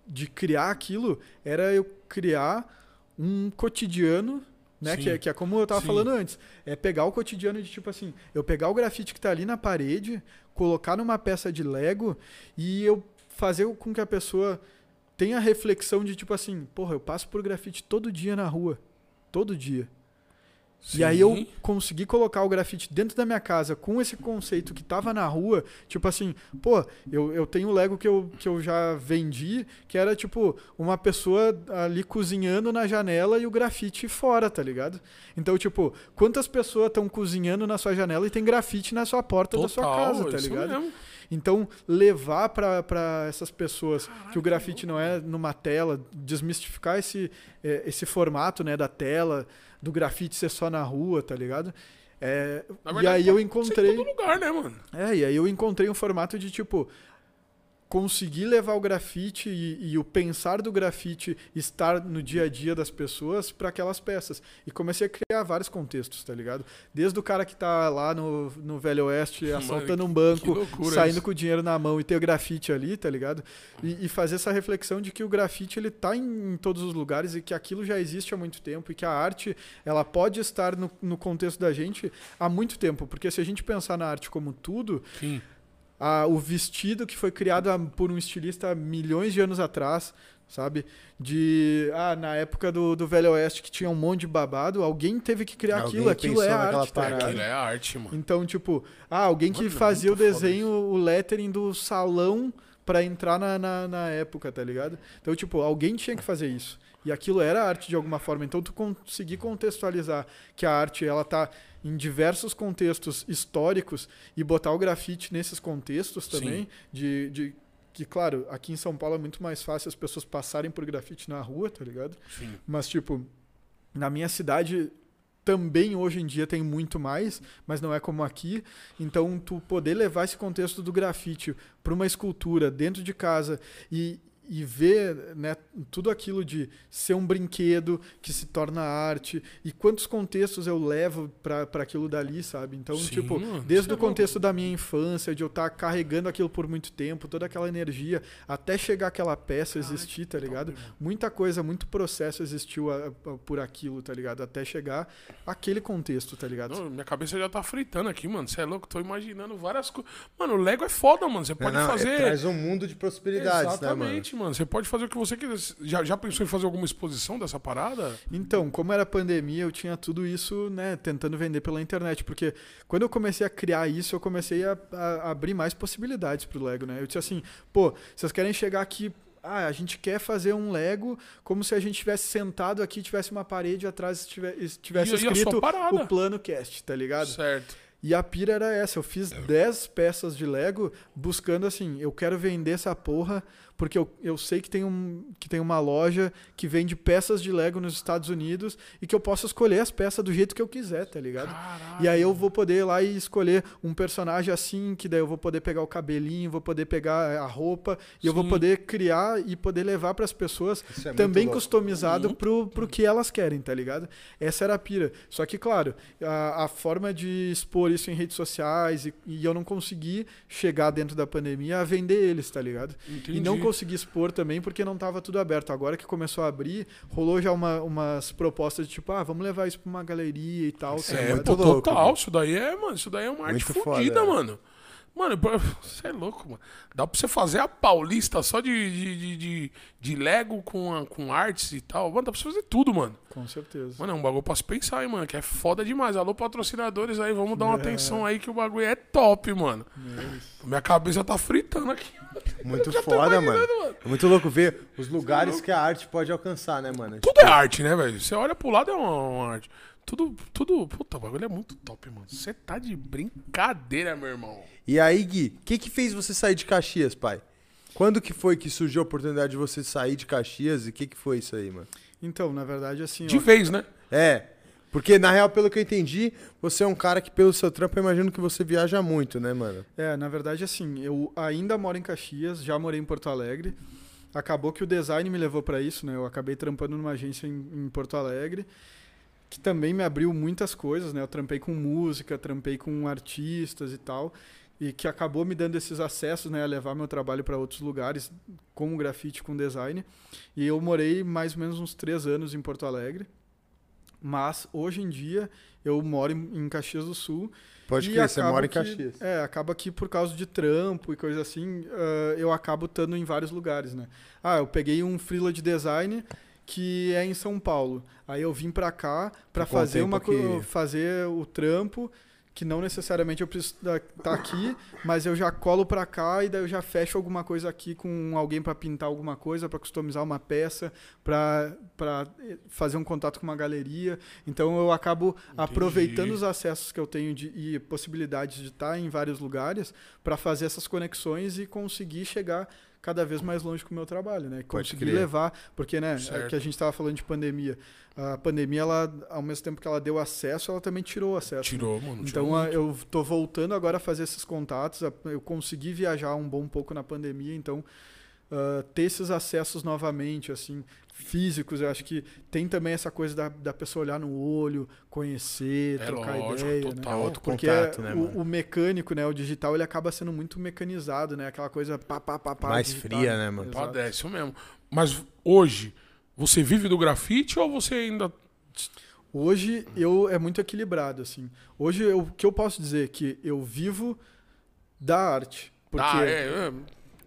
de criar aquilo era eu criar um cotidiano, né? Que é, que é como eu tava Sim. falando antes. É pegar o cotidiano de tipo assim, eu pegar o grafite que tá ali na parede, colocar numa peça de Lego e eu fazer com que a pessoa tenha a reflexão de tipo assim, porra, eu passo por grafite todo dia na rua. Todo dia. E aí eu Sim. consegui colocar o grafite dentro da minha casa com esse conceito que tava na rua, tipo assim, pô, eu, eu tenho um Lego que eu, que eu já vendi, que era tipo uma pessoa ali cozinhando na janela e o grafite fora, tá ligado? Então, tipo, quantas pessoas estão cozinhando na sua janela e tem grafite na sua porta da sua Total, casa, tá isso ligado? mesmo. Então, levar pra- pra essas pessoas que o grafite não é numa tela, desmistificar esse, eh, esse formato né, da tela, do grafite ser só na rua, tá ligado? É, Na e verdade, aí eu ser em encontrei. todo lugar, né, mano? É, e aí eu encontrei um formato de tipo. Conseguir levar o grafite e, e o pensar do grafite estar no dia a dia das pessoas para aquelas peças. E comecei a criar vários contextos, tá ligado? Desde o cara que tá lá no, no Velho Oeste Mano, assaltando um banco, saindo isso. com o dinheiro na mão e ter o grafite ali, tá ligado? E, e fazer essa reflexão de que o grafite ele tá em, em todos os lugares e que aquilo já existe há muito tempo e que a arte ela pode estar no, no contexto da gente há muito tempo. Porque se a gente pensar na arte como tudo, Sim. A- o vestido que foi criado por um estilista milhões de anos atrás, sabe? De. Ah, na época do, do Velho Oeste que tinha um monte de babado, alguém teve que criar Alguém aquilo, aquilo é arte, tá? Aquilo é arte, mano. Então, tipo, ah, alguém que Mano, é fazia o desenho, o lettering do salão pra entrar na, na, na época, tá ligado? Então, tipo, alguém tinha que fazer isso. E aquilo era arte de alguma forma. Então, tu conseguir contextualizar que a arte, ela tá em diversos contextos históricos e botar o grafite nesses contextos Sim. também, de, de que, claro, aqui em São Paulo é muito mais fácil as pessoas passarem por grafite na rua, tá ligado? Sim. Mas, tipo, na minha cidade também hoje em dia tem muito mais, mas não é como aqui. Então, tu poder levar esse contexto do grafite para uma escultura dentro de casa e, e ver né, tudo aquilo de ser um brinquedo que se torna arte e quantos contextos eu levo para aquilo dali, sabe? Então, Sim, tipo, mano, desde é o contexto da minha infância, de eu estar carregando aquilo por muito tempo, toda aquela energia, até chegar aquela peça existir, tá ligado? muita coisa, muito processo existiu a- a- por aquilo, tá ligado? Até chegar aquele contexto, tá ligado? Não, minha cabeça já tá fritando aqui, mano. Você é louco? Tô imaginando várias coisas. Mano, o Lego é foda, mano. Você pode Não, não, é- fazer. Traz um mundo de possibilidades, né, Exatamente, mano. Você pode fazer o que você quiser. Já, já pensou em fazer alguma exposição dessa parada? Então, como era pandemia, eu tinha tudo isso, né, tentando vender pela internet, porque quando eu comecei a criar isso, eu comecei a, a abrir mais possibilidades pro Lego, né? Eu disse assim, pô, vocês querem chegar aqui ah, a gente quer fazer um Lego como se a gente tivesse sentado aqui, tivesse uma parede atrás, tivesse, tivesse E- escrito o plano cast, tá ligado? Certo. E a pira era essa, eu fiz 10 peças de Lego buscando assim, eu quero vender essa porra porque eu, eu sei que tem, um, que tem uma loja que vende peças de Lego nos Estados Unidos e que eu posso escolher as peças do jeito que eu quiser, tá ligado? Caralho. E aí eu vou poder ir lá e escolher um personagem assim, que daí eu vou poder pegar o cabelinho, vou poder pegar a roupa, e eu vou Sim. poder criar e poder levar para as pessoas é também customizado Uhum. pro, pro que elas querem, tá ligado? Essa era a pira. Só que, claro, a, a forma de expor isso em redes sociais e, e eu não consegui chegar dentro da pandemia a vender eles, tá ligado? Entendi. E não consegui expor também porque não tava tudo aberto. Agora que começou a abrir, rolou já uma, umas propostas de tipo, ah, vamos levar isso pra uma galeria e tal. tá É, pô, louco, total. mano. Isso daí é, mano, isso daí é uma arte Muito fodida, é. mano. Mano, você é louco, mano. Dá pra você fazer a Paulista só de, de, de, de, Lego com, com artes e tal. Mano, dá pra você fazer tudo, mano. Com certeza. Mano, é um bagulho pra se pensar, hein, mano. Que é foda demais. Alô, patrocinadores aí, vamos dar uma é. atenção aí que o bagulho é top, mano. É Minha cabeça tá fritando aqui. Muito foda, mano. mano. É muito louco ver os lugares é que a arte pode alcançar, né, mano? Tudo é arte, né, velho? Você olha pro lado, é uma, uma arte. Tudo, tudo. Puta, o bagulho é muito top, mano. Você tá de brincadeira, meu irmão. E aí, Gui, o que que fez você sair de Caxias, pai? Quando que foi que surgiu a oportunidade de você sair de Caxias e o que que foi isso aí, mano? Então, na verdade, assim. De ó, vez, né? É. Porque, na real, pelo que eu entendi, você é um cara que, pelo seu trampo, eu imagino que você viaja muito, né, mano? É, na verdade, assim, eu ainda moro em Caxias, já morei em Porto Alegre. Acabou que o design me levou para isso, né? Eu acabei trampando numa agência em, em Porto Alegre que também me abriu muitas coisas, né? Eu trampei com música, trampei com artistas e tal, e que acabou me dando esses acessos, né, a levar meu trabalho para outros lugares, com grafite, com design. E eu morei mais ou menos uns três anos em Porto Alegre, mas hoje em dia eu moro em Caxias do Sul. Pode crer, você mora em Caxias. Que, é, acaba que por causa de trampo e coisa assim, uh, eu acabo estando em vários lugares, né? Ah, eu peguei um freela de design que é em São Paulo. Aí eu vim para cá para fazer uma que... fazer o trampo que não necessariamente eu preciso estar tá aqui, mas eu já colo para cá e daí eu já fecho alguma coisa aqui com alguém para pintar alguma coisa, para customizar uma peça, para fazer um contato com uma galeria. Então eu acabo Entendi. aproveitando os acessos que eu tenho de, e possibilidades de estar tá em vários lugares para fazer essas conexões e conseguir chegar cada vez mais longe com o meu trabalho, né? Conseguir levar, porque, né, é que a gente estava falando de pandemia. A pandemia, ela, ao mesmo tempo que ela deu acesso, ela também tirou acesso. Né? Tirou, né? mano. Então, a, eu tô voltando agora a fazer esses contatos. Eu consegui viajar um bom pouco na pandemia, então uh, ter esses acessos novamente, assim, físicos, eu acho que tem também essa coisa da, da pessoa olhar no olho, conhecer, é trocar lógico, ideia, total, né? Porque contato, né, o, o, mecânico, né, o digital, ele acaba sendo muito mecanizado, né? Aquela coisa pá, pá, pá, pá mais digital, fria, né, mano? Pode, é isso mesmo. Mas hoje, você vive do grafite ou você ainda Hoje eu é muito equilibrado assim. Hoje o que eu posso dizer é que eu vivo da arte, porque ah, é, é.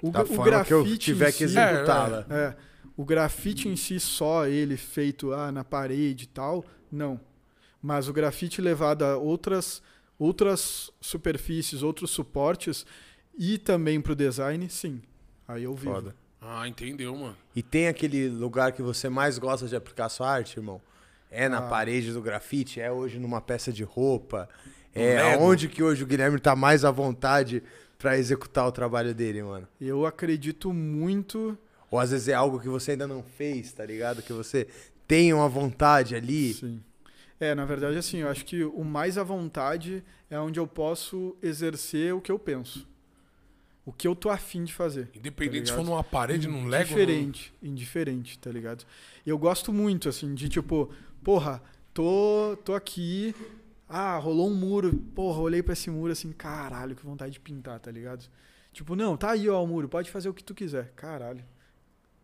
O, da o grafite que eu tiver que executá-la. É, é, o grafite em si só ele feito ah, na parede e tal, não. Mas o grafite levado a outras outras superfícies, outros suportes e também para o design, sim. Aí eu vivo. Foda. Ah, entendeu, mano. E tem aquele lugar que você mais gosta de aplicar sua arte, irmão? É na ah. parede do grafite? É hoje numa peça de roupa? É onde que hoje o Guilherme tá mais à vontade para executar o trabalho dele, mano? Eu acredito muito. Ou às vezes é algo que você ainda não fez, tá ligado? Que você tem uma vontade ali. Sim. É, na verdade, assim, eu acho que o mais à vontade é onde eu posso exercer o que eu penso. O que eu tô afim de fazer. Tá Independente tá se for numa parede, num Lego. Indiferente, indiferente, tá ligado? Eu gosto muito, assim, de tipo, porra, tô, tô aqui, ah, rolou um muro. Porra, olhei para esse muro assim, caralho, que vontade de pintar, tá ligado? Tipo, não, tá aí, ó, o muro, pode fazer o que tu quiser. Caralho.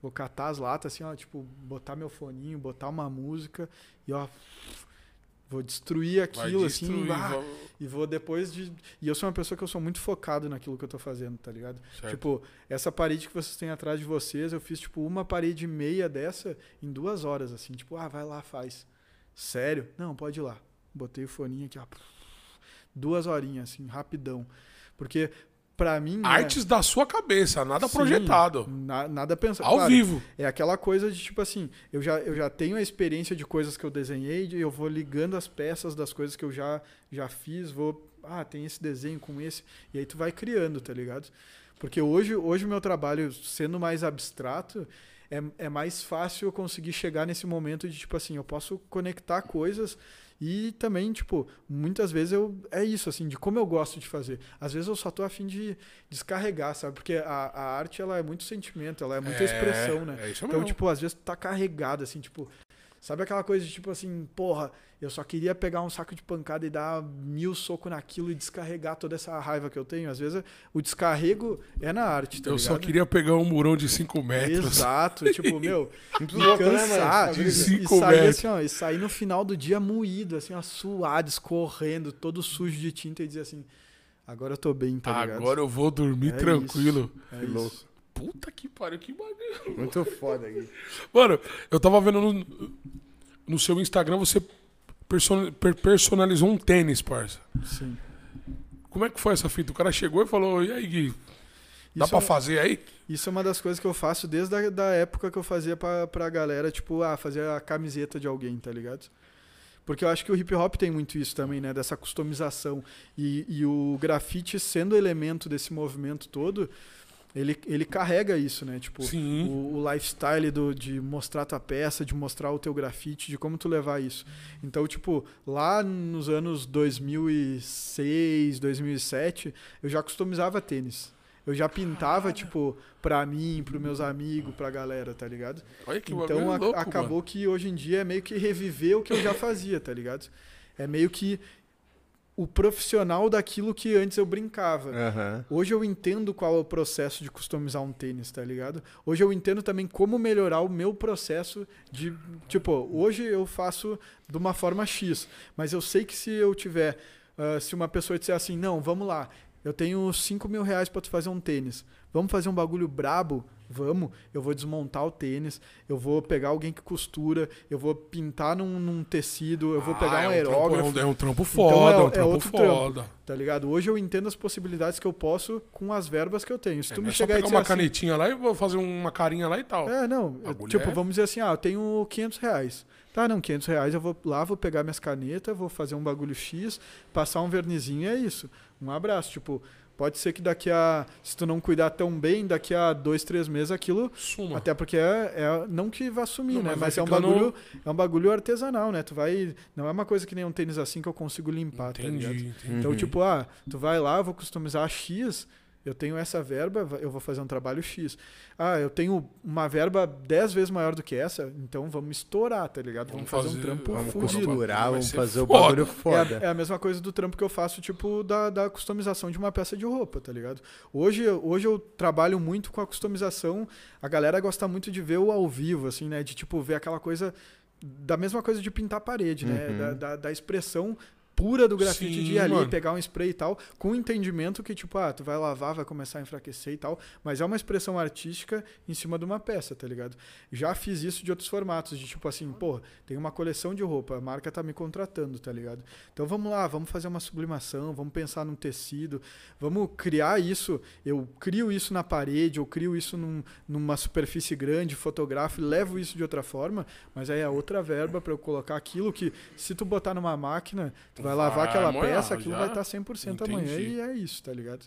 Vou catar as latas assim, ó, tipo, botar meu foninho, botar uma música e ó, vou destruir aquilo assim, destruir, assim, vou... e vou depois de e eu sou uma pessoa que eu sou muito focado naquilo que eu tô fazendo, tá ligado? Certo. Tipo, essa parede que vocês têm atrás de vocês, eu fiz tipo uma parede meia dessa em duas horas assim, tipo, ah, vai lá, faz. Sério? Não, pode ir lá. Botei o foninho aqui, ó. Duas horinhas, assim, rapidão. Porque, para mim. Né, Artes né, da sua cabeça, nada sim, projetado. Na, nada pensado. Ao claro, vivo. É aquela coisa de tipo assim, eu já, eu já tenho a experiência de coisas que eu desenhei, e eu vou ligando as peças das coisas que eu já, já fiz, vou. Ah, tem esse desenho com esse. E aí tu vai criando, tá ligado? Porque hoje, hoje o meu trabalho, sendo mais abstrato, é, é mais fácil eu conseguir chegar nesse momento de tipo assim, eu posso conectar coisas e também, tipo, muitas vezes eu é isso, assim, de como eu gosto de fazer. Às vezes eu só tô afim de descarregar, sabe? Porque a, a arte, ela é muito sentimento, ela é muita é, expressão, né? É isso então, tipo, às vezes tá carregado, assim, tipo, Sabe aquela coisa de tipo assim, porra, eu só queria pegar um saco de pancada e dar mil socos naquilo e descarregar toda essa raiva que eu tenho. Às vezes o descarrego é na arte, tá Eu ligado? só queria pegar um murão de 5 metros. Exato, tipo, meu, me né, cansar. de 5 e sair assim, ó, e sair no final do dia moído, assim, ó, suado, escorrendo, todo sujo de tinta e dizer assim, Agora eu tô bem, tá ligado? Agora eu vou dormir É tranquilo. É Que isso. Puta que pariu, que bagulho. Muito foda, Gui. Mano, eu tava vendo no, no seu Instagram, você person- per- personalizou um tênis, parça. Sim. Como é que foi essa fita? O cara chegou e falou, e aí, Gui, dá Isso pra é- fazer aí? Isso é uma das coisas que eu faço desde a da época que eu fazia pra, pra galera, tipo, ah, fazer a camiseta de alguém, tá ligado? Porque eu acho que o hip hop tem muito isso também, né? Dessa customização. E, e o grafite sendo elemento desse movimento todo, ele, ele carrega isso, né? Tipo, Sim. o, o lifestyle do, de mostrar tua peça, de mostrar o teu grafite, de como tu levar isso. Então, tipo, lá nos anos 2006, 2007, eu já customizava tênis. Eu já pintava, tipo, pra mim, pros meus amigos, pra galera, tá ligado? Olha que então a- louco, acabou mano. que hoje em dia é meio que reviver o que eu já fazia, tá ligado? É meio que o profissional daquilo que antes eu brincava. Aham. Hoje eu entendo qual é o processo de customizar um tênis, tá ligado? Hoje eu entendo também como melhorar o meu processo de. Tipo, hoje eu faço de uma forma X, mas eu sei que se eu tiver. ah, se uma pessoa disser assim, não, vamos lá, eu tenho 5 mil reais pra tu fazer um tênis. Vamos fazer um bagulho brabo? Vamos. Eu vou desmontar o tênis, eu vou pegar alguém que costura, eu vou pintar num, num tecido, eu vou Ah, pegar um é trampo- aerógrafo É um, é um trampo Então foda, é- é, um é trampo outro trampo. foda. tá ligado? Hoje eu entendo as possibilidades que eu posso com as verbas que eu tenho. Se É, tu me é só chegar e pegar uma assim, canetinha lá e vou fazer uma carinha lá e tal. É, não. Tipo, é- vamos dizer assim, ah, eu tenho 500 reais. Tá, não, 500 reais eu vou lá, vou pegar minhas canetas, vou fazer um bagulho X, passar um vernizinho e é isso. Um abraço. Tipo, pode ser que daqui a. Se tu não cuidar tão bem, daqui a dois, três meses aquilo. Suma. Até porque é, é- Não que vá sumir, Não, né? mas Mas, é um bagulho. É um bagulho artesanal, né? Tu vai. Não é uma coisa que nem um tênis assim que eu consigo limpar, tá ligado? Entendi, entendi. Então, Uhum. tipo, ah, tu vai lá, vou customizar X, eu tenho essa verba, eu vou fazer um trabalho X. Ah, eu tenho uma verba 10 vezes maior do que essa, então vamos estourar, tá ligado? Vamos, fazer, um trampo Vamos fudido. costurar, vamos fazer o foda. bagulho É foda. a, é a mesma coisa do trampo que eu faço, tipo, da, da customização de uma peça de roupa, tá ligado? Hoje, eu- hoje eu trabalho muito com a customização. A galera gosta muito de ver o ao vivo, assim, né? De, tipo, ver aquela coisa. Da mesma coisa de pintar a parede, né? Uhum. Da, da, da expressão pura do grafite Sim, de ir ali, mano. pegar um spray e tal, com o entendimento que, tipo, ah, tu vai lavar, vai começar a enfraquecer e tal, mas é uma expressão artística em cima de uma peça, tá ligado? Já fiz isso de outros formatos, de tipo assim, pô, tem uma coleção de roupa, a marca tá me contratando, tá ligado? Então vamos lá, vamos fazer uma sublimação, vamos pensar num tecido, vamos criar isso, eu crio isso na parede, eu crio isso num- numa superfície grande, fotografo e levo isso de outra forma, mas aí é outra verba para eu colocar aquilo que, se tu botar numa máquina, tu vai lavar Vai aquela molhar, peça, aquilo já. vai estar 100% amanhã Entendi. e é isso, tá ligado?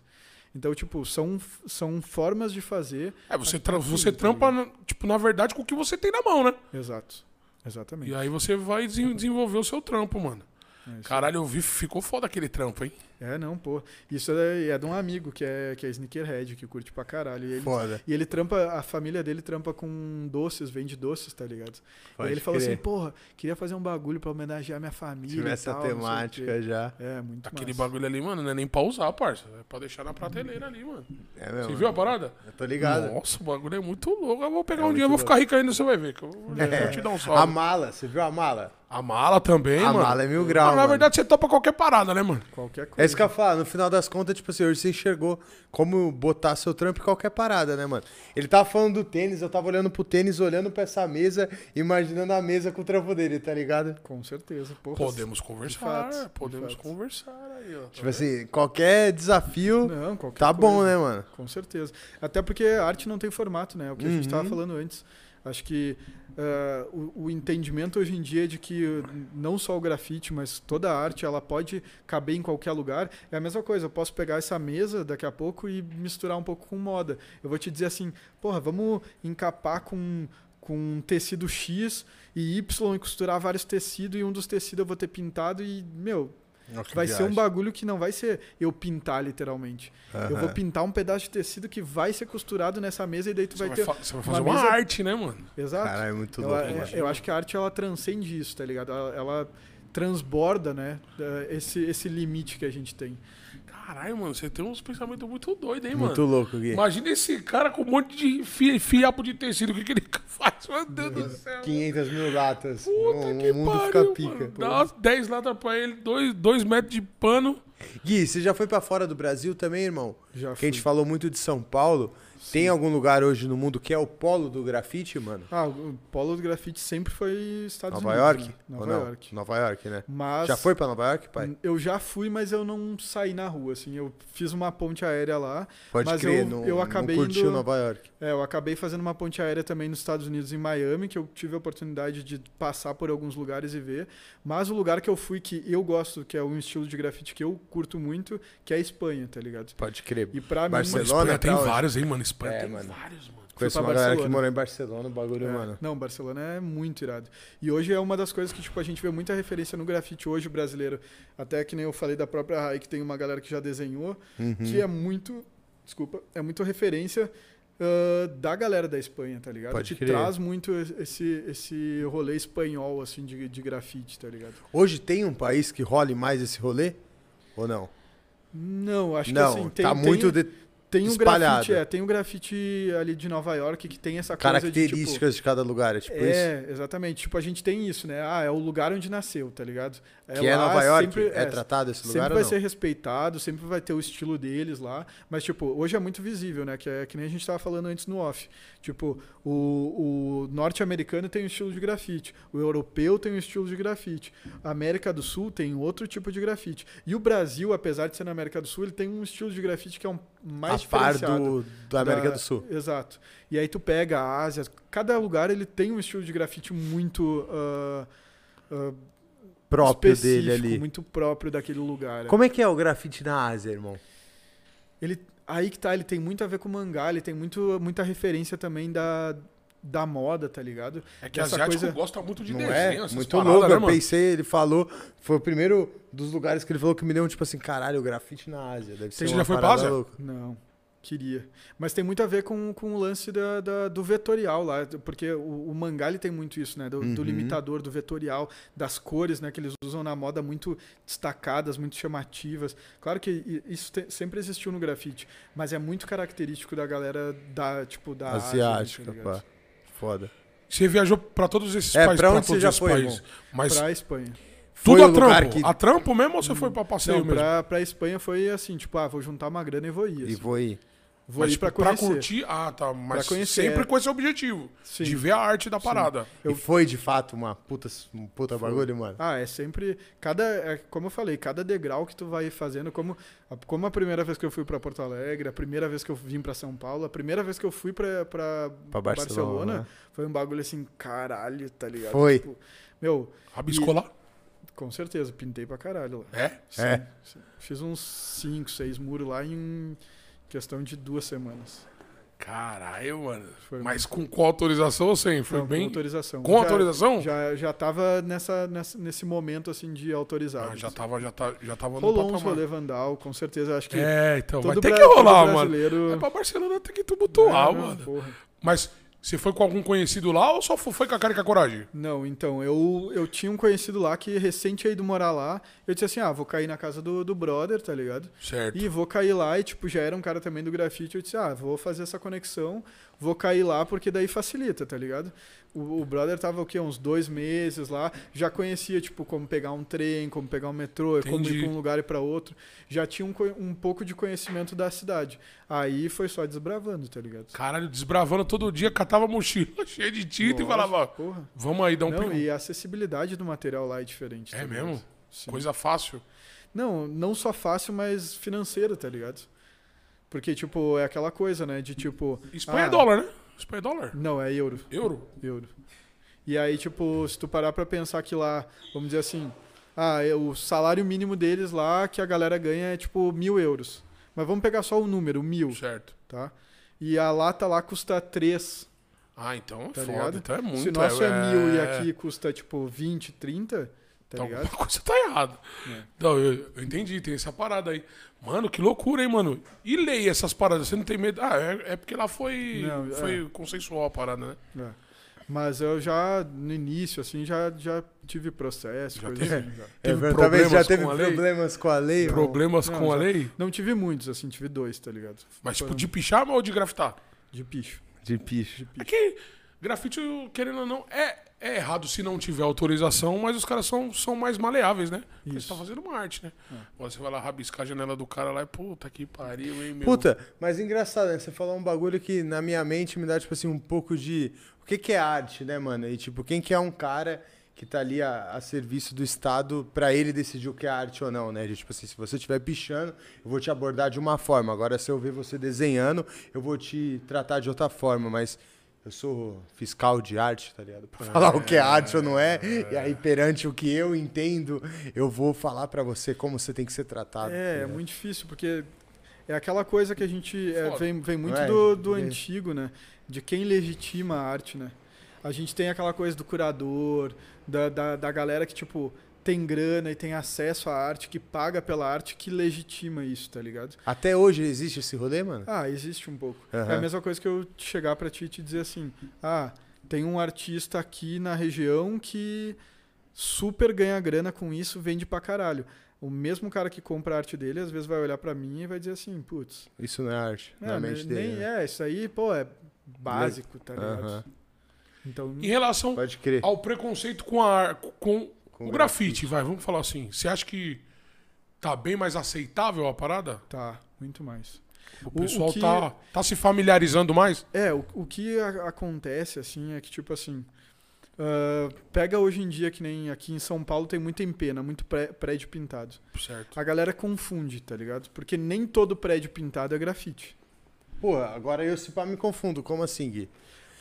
Então, tipo, são, são formas de fazer. É, você, tra- você tá trampa, na- tipo, na verdade, com o que você tem na mão, né? Exato. Exatamente. E aí você vai desen- desenvolver o seu trampo, mano. É Caralho, eu vi, ficou foda aquele trampo, hein? É, não, pô. Isso é, é de um amigo que é, que é sneakerhead, que curte pra caralho. E ele, Foda. e ele trampa, a família dele trampa com doces, vende doces, tá ligado? e Pode aí ele falou assim, porra, queria fazer um bagulho pra homenagear minha família. Tivesse e a tal, temática já. É, muito Aquele massa. bagulho ali, mano, não é nem pra usar, parça. É pra deixar na prateleira ali, mano. É mesmo. Você viu a parada? Eu tô ligado. Nossa, o bagulho é muito louco. Eu vou pegar É um dia, eu muito vou ficar rico ainda, você vai ver. Que eu vou, É. vou te dar um A salve. mala, você viu a mala? A mala também, a mano. mala é mil graus. Mas, na mano. verdade, você topa qualquer parada, né, mano? Qualquer coisa. É isso que eu falo, no final das contas, tipo assim, hoje você enxergou como botar seu trampo em qualquer parada, né, mano? Ele tava falando do tênis, eu tava olhando pro tênis, olhando pra essa mesa, imaginando a mesa com o trampo dele, tá ligado? Com certeza. Porra, Podemos conversar, fato, de podemos fato. conversar aí, ó. Tipo assim, qualquer desafio Não, qualquer tá bom, coisa. né, mano? Com certeza. Até porque a arte não tem formato, né? É o que a gente Uhum. estava falando antes. Acho que ah, o, o entendimento hoje em dia de que uh, não só o grafite, mas toda a arte, ela pode caber em qualquer lugar. É a mesma coisa, eu posso pegar essa mesa daqui a pouco e misturar um pouco com moda. Eu vou te dizer assim, porra, vamos encapar com com tecido X e Y e costurar vários tecidos e um dos tecidos eu vou ter pintado e, meu, vai ser um bagulho que não vai ser eu pintar literalmente. Eu vou pintar um pedaço de tecido que vai ser costurado nessa mesa e daí tu Você vai vai, ter. você vai uma fazer uma mesa- arte, né, mano? Exato. Caralho, é muito Eu, louco, é- eu acho que a arte ela transcende isso, tá ligado? Ela, ela transborda, né? Esse, esse limite que a gente tem. Caralho, mano, você tem uns pensamentos muito doidos, hein, Muito mano? louco, Gui. Imagina esse cara com um monte de fi- fiapo de tecido. O que, que ele faz? Meu Deus do céu. 500 mil latas. Puta o que mundo pariu, fica pica. mano. Dá umas 10 latas pra ele, 2 dois, dois metros de pano. Gui, você já foi pra fora do Brasil também, irmão? Já Que a gente fui. falou muito de São Paulo. Tem algum lugar hoje no mundo que é o polo do grafite, mano? Ah, o polo do grafite sempre foi Estados Nova Unidos. York? né? Nova não? York. Nova York, né? Mas Já foi pra Nova York, pai? Eu já fui, mas eu não saí na rua, assim. Eu fiz uma ponte aérea lá. Pode mas crer, eu- não, eu acabei não curtiu indo- Nova York. É, eu acabei fazendo uma ponte aérea também nos Estados Unidos, em Miami, que eu tive a oportunidade de passar por alguns lugares e ver. Mas o lugar que eu fui, que eu gosto, que é um estilo de grafite que eu curto muito, que é a Espanha, tá ligado? Pode crer. E pra mim... Barcelona, Mano, Espanha tem pra onde? vários, hein, mano? Espanha É, tem mano. vários, mano. Conheço uma galera que Barcelona. morou em Barcelona, o bagulho, É, mano. Não, Barcelona é muito irado. E hoje é uma das coisas que tipo, a gente vê muita referência no grafite hoje brasileiro. Até que nem eu falei da própria Rai, que tem uma galera que já desenhou, Uhum. que é muito. Desculpa, é muito referência ah, da galera da Espanha, tá ligado? Pode que crer. traz muito esse, esse rolê espanhol, assim, de, de grafite, tá ligado? Hoje tem um país que role mais esse rolê? Ou não? Não, acho não, que assim, tem, tá tem- muito de tem um grafite, é, tem um grafite ali de Nova York que tem essa coisa de, tipo, características de cada lugar, é tipo isso? É, exatamente. Tipo, a gente tem isso, né? Ah, é o lugar onde nasceu, tá ligado? Que é lá, Nova York? sempre- é, tratado esse Sempre lugar ou vai ser respeitado, sempre vai ter o estilo deles lá. Mas, tipo, hoje é muito visível, né? Que é que nem a gente tava falando antes no off. Tipo, o, o norte-americano tem um estilo de grafite, o europeu tem um estilo de grafite, a América do Sul tem outro tipo de grafite. E o Brasil, apesar de ser na América do Sul, ele tem um estilo de grafite que é um mais a par do, da América da- do Sul. Exato. E aí tu pega a Ásia, cada lugar ele tem um estilo de grafite muito ah, ah, Próprio dele ali. muito próprio daquele lugar. Como é que é o grafite na Ásia, irmão? Ele aí que tá, ele tem muito a ver com mangá, ele tem muito, muita referência também da, da moda, tá ligado? É que Essa asiático coisa- gosta muito de não desenho, é? essas Muito paradas, louco. né, eu pensei, ele falou. Foi o primeiro dos lugares que ele falou que me deu, tipo assim, caralho, o grafite na Ásia. Deve ser Você uma já foi pra Ásia? louca. Não, queria. Mas tem muito a ver com, com o lance da, da- do vetorial lá, porque o, o mangá ele tem muito isso, né? Do, do Uhum. limitador, do vetorial, das cores, né? Que eles usam na moda muito destacadas, muito chamativas. Claro que isso te- sempre existiu no grafite, mas é muito característico da galera da, tipo, da Ásia, Asiática, tá ligado? pá. Foda. Você viajou pra todos esses É, países, pra pra onde você já foi, países. irmão? Mas Pra Espanha. tudo Foi a trampo. que- A trampo mesmo ou você foi pra passeio Não, mesmo? pra, pra Espanha foi assim, tipo, ah, vou juntar uma grana e vou ir. E assim. vou ir. Vou Mas, ir pra tipo, conhecer. curtir. Ah, tá. Mas Pra conhecer, sempre é. com esse objetivo. Sim. De ver a arte da parada. Eu- E foi de fato uma puta, um puta Foi. bagulho, mano. Ah, é sempre. Cada. É, como eu falei, cada degrau que tu vai fazendo, como a, como a primeira vez que eu fui pra Porto Alegre, a primeira vez que eu vim pra São Paulo, a primeira vez que eu fui pra, pra, Pra Barcelona. né? foi um bagulho assim, caralho, tá ligado? Foi. Tipo, meu, Rabiscou lá? com certeza, pintei pra caralho lá. É? Sim, É. sim. Fiz uns 5, 6 muros lá em questão de duas semanas. Caralho, mano. Foi Mas com qual autorização ou sem? Foi Não, bem. com autorização. Com Já- autorização? Já, já tava nessa, nessa, nesse momento assim de autorizado. Ah, já tava, já tá, já tava no Rolou uns patamar. rolê Vandal, com certeza. Acho que É, então, vai ter que rolar, mano. É pra Barcelona tem que tumultuar, É, mano. porra. Mas você foi com algum conhecido lá ou só fo- foi com a cara e com a coragem? Não, então, eu, eu tinha um conhecido lá que recente tinha ido morar lá. Eu disse assim, ah, vou cair na casa do, do brother, tá ligado? Certo. E vou cair lá, e tipo, já era um cara também do grafite. Eu disse, ah, vou fazer essa conexão, vou cair lá, porque daí facilita, tá ligado? O, o brother tava o quê? Uns dois meses lá, já conhecia, tipo, como pegar um trem, como pegar um metrô, como Entendi. ir pra um lugar e pra outro. Já tinha um, um pouco de conhecimento da cidade. Aí foi só desbravando, tá ligado? Caralho, desbravando todo dia, catava mochila cheia de tinta e Lógico, falava, Porra. vamos aí dar um Não, e a acessibilidade do material lá é diferente. É tá ligado? mesmo? Sim. Coisa fácil. Não, não só fácil, mas financeira, tá ligado? Porque, tipo, é aquela coisa, né? De tipo. Espanha ah, é dólar, né? Espanha é dólar. Não, é euro. Euro? Euro. E aí, tipo, se tu parar pra pensar que lá, vamos dizer assim, ah, é o salário mínimo deles lá que a galera ganha é tipo mil euros. Mas vamos pegar só o número, mil, Certo. tá? E a lata lá custa três. Ah, então é Tá foda. ligado? Então é muito. Se o nosso é, mil e é- aqui custa tipo 20, 30, tá Então, ligado? alguma coisa tá errada. É. Não, eu, eu entendi, tem essa parada aí. Mano, que loucura, hein, mano? E lei essas paradas, você não tem medo? Ah, é, é porque lá foi, Não, foi consensual a parada, né? É. Mas eu já, no início, assim, já, já tive processo, Já coisa teve? assim. já. É, Teve verdade, talvez já problemas teve com a lei? problemas com a lei. Problemas Não, com a já- lei? Não tive muitos, assim, tive dois, tá ligado? Mas, tipo, Foram de pichar ou de grafitar? De picho. De picho. De picho. É que Grafite, querendo ou não, é, é errado se não tiver autorização, mas os caras são, são mais maleáveis, né? Porque Isso. você tá fazendo uma arte, né? É. Você vai lá rabiscar a janela do cara lá e, puta que pariu, hein, meu? Puta, mas engraçado, né? Você falou um bagulho que na minha mente me dá, tipo assim, um pouco de. O que, que é arte, né, mano? E, tipo, quem que é um cara que tá ali a, a serviço do Estado pra ele decidir o que é arte ou não, né? Tipo assim, se você estiver pichando, eu vou te abordar de uma forma. Agora, se eu ver você desenhando, eu vou te tratar de outra forma, mas. Eu sou fiscal de arte, tá ligado? Pra falar o que é arte ou não é. E aí, perante o que eu entendo, eu vou falar pra você como você tem que ser tratado. tá É, é ligado? muito difícil, porque é aquela coisa que a gente é, vem, vem muito É, do, do é. antigo, né? De quem legitima a arte, né? A gente tem aquela coisa do curador, da, da, da galera que, tipo, tem grana e tem acesso à arte, que paga pela arte, que legitima isso, tá ligado? Até hoje existe esse rolê, mano? Ah, existe um pouco. É Aham. a mesma coisa que eu chegar pra ti e te dizer assim: ah, tem um artista aqui na região que super ganha grana com isso, vende pra caralho. O mesmo cara que compra a arte dele, às vezes vai olhar pra mim e vai dizer assim, putz, Isso não é arte. é, na mente nem dele. né? é, isso aí, pô, é básico, tá ligado? Aham. Então, Em relação Pode crer. ao preconceito com, a, com, Com o grafite, vai, vamos falar assim. Você acha que tá bem mais aceitável a parada? tá, muito mais. O o pessoal que- tá, tá se familiarizando mais? É, o, o que a- acontece, assim, é que, tipo assim, ah, pega hoje em dia, que nem aqui em São Paulo tem muito em pena, muito pré- prédio pintado. Certo. A galera confunde, tá ligado? Porque nem todo prédio pintado é grafite. Pô, agora eu se pá me confundo. Como assim, Gui?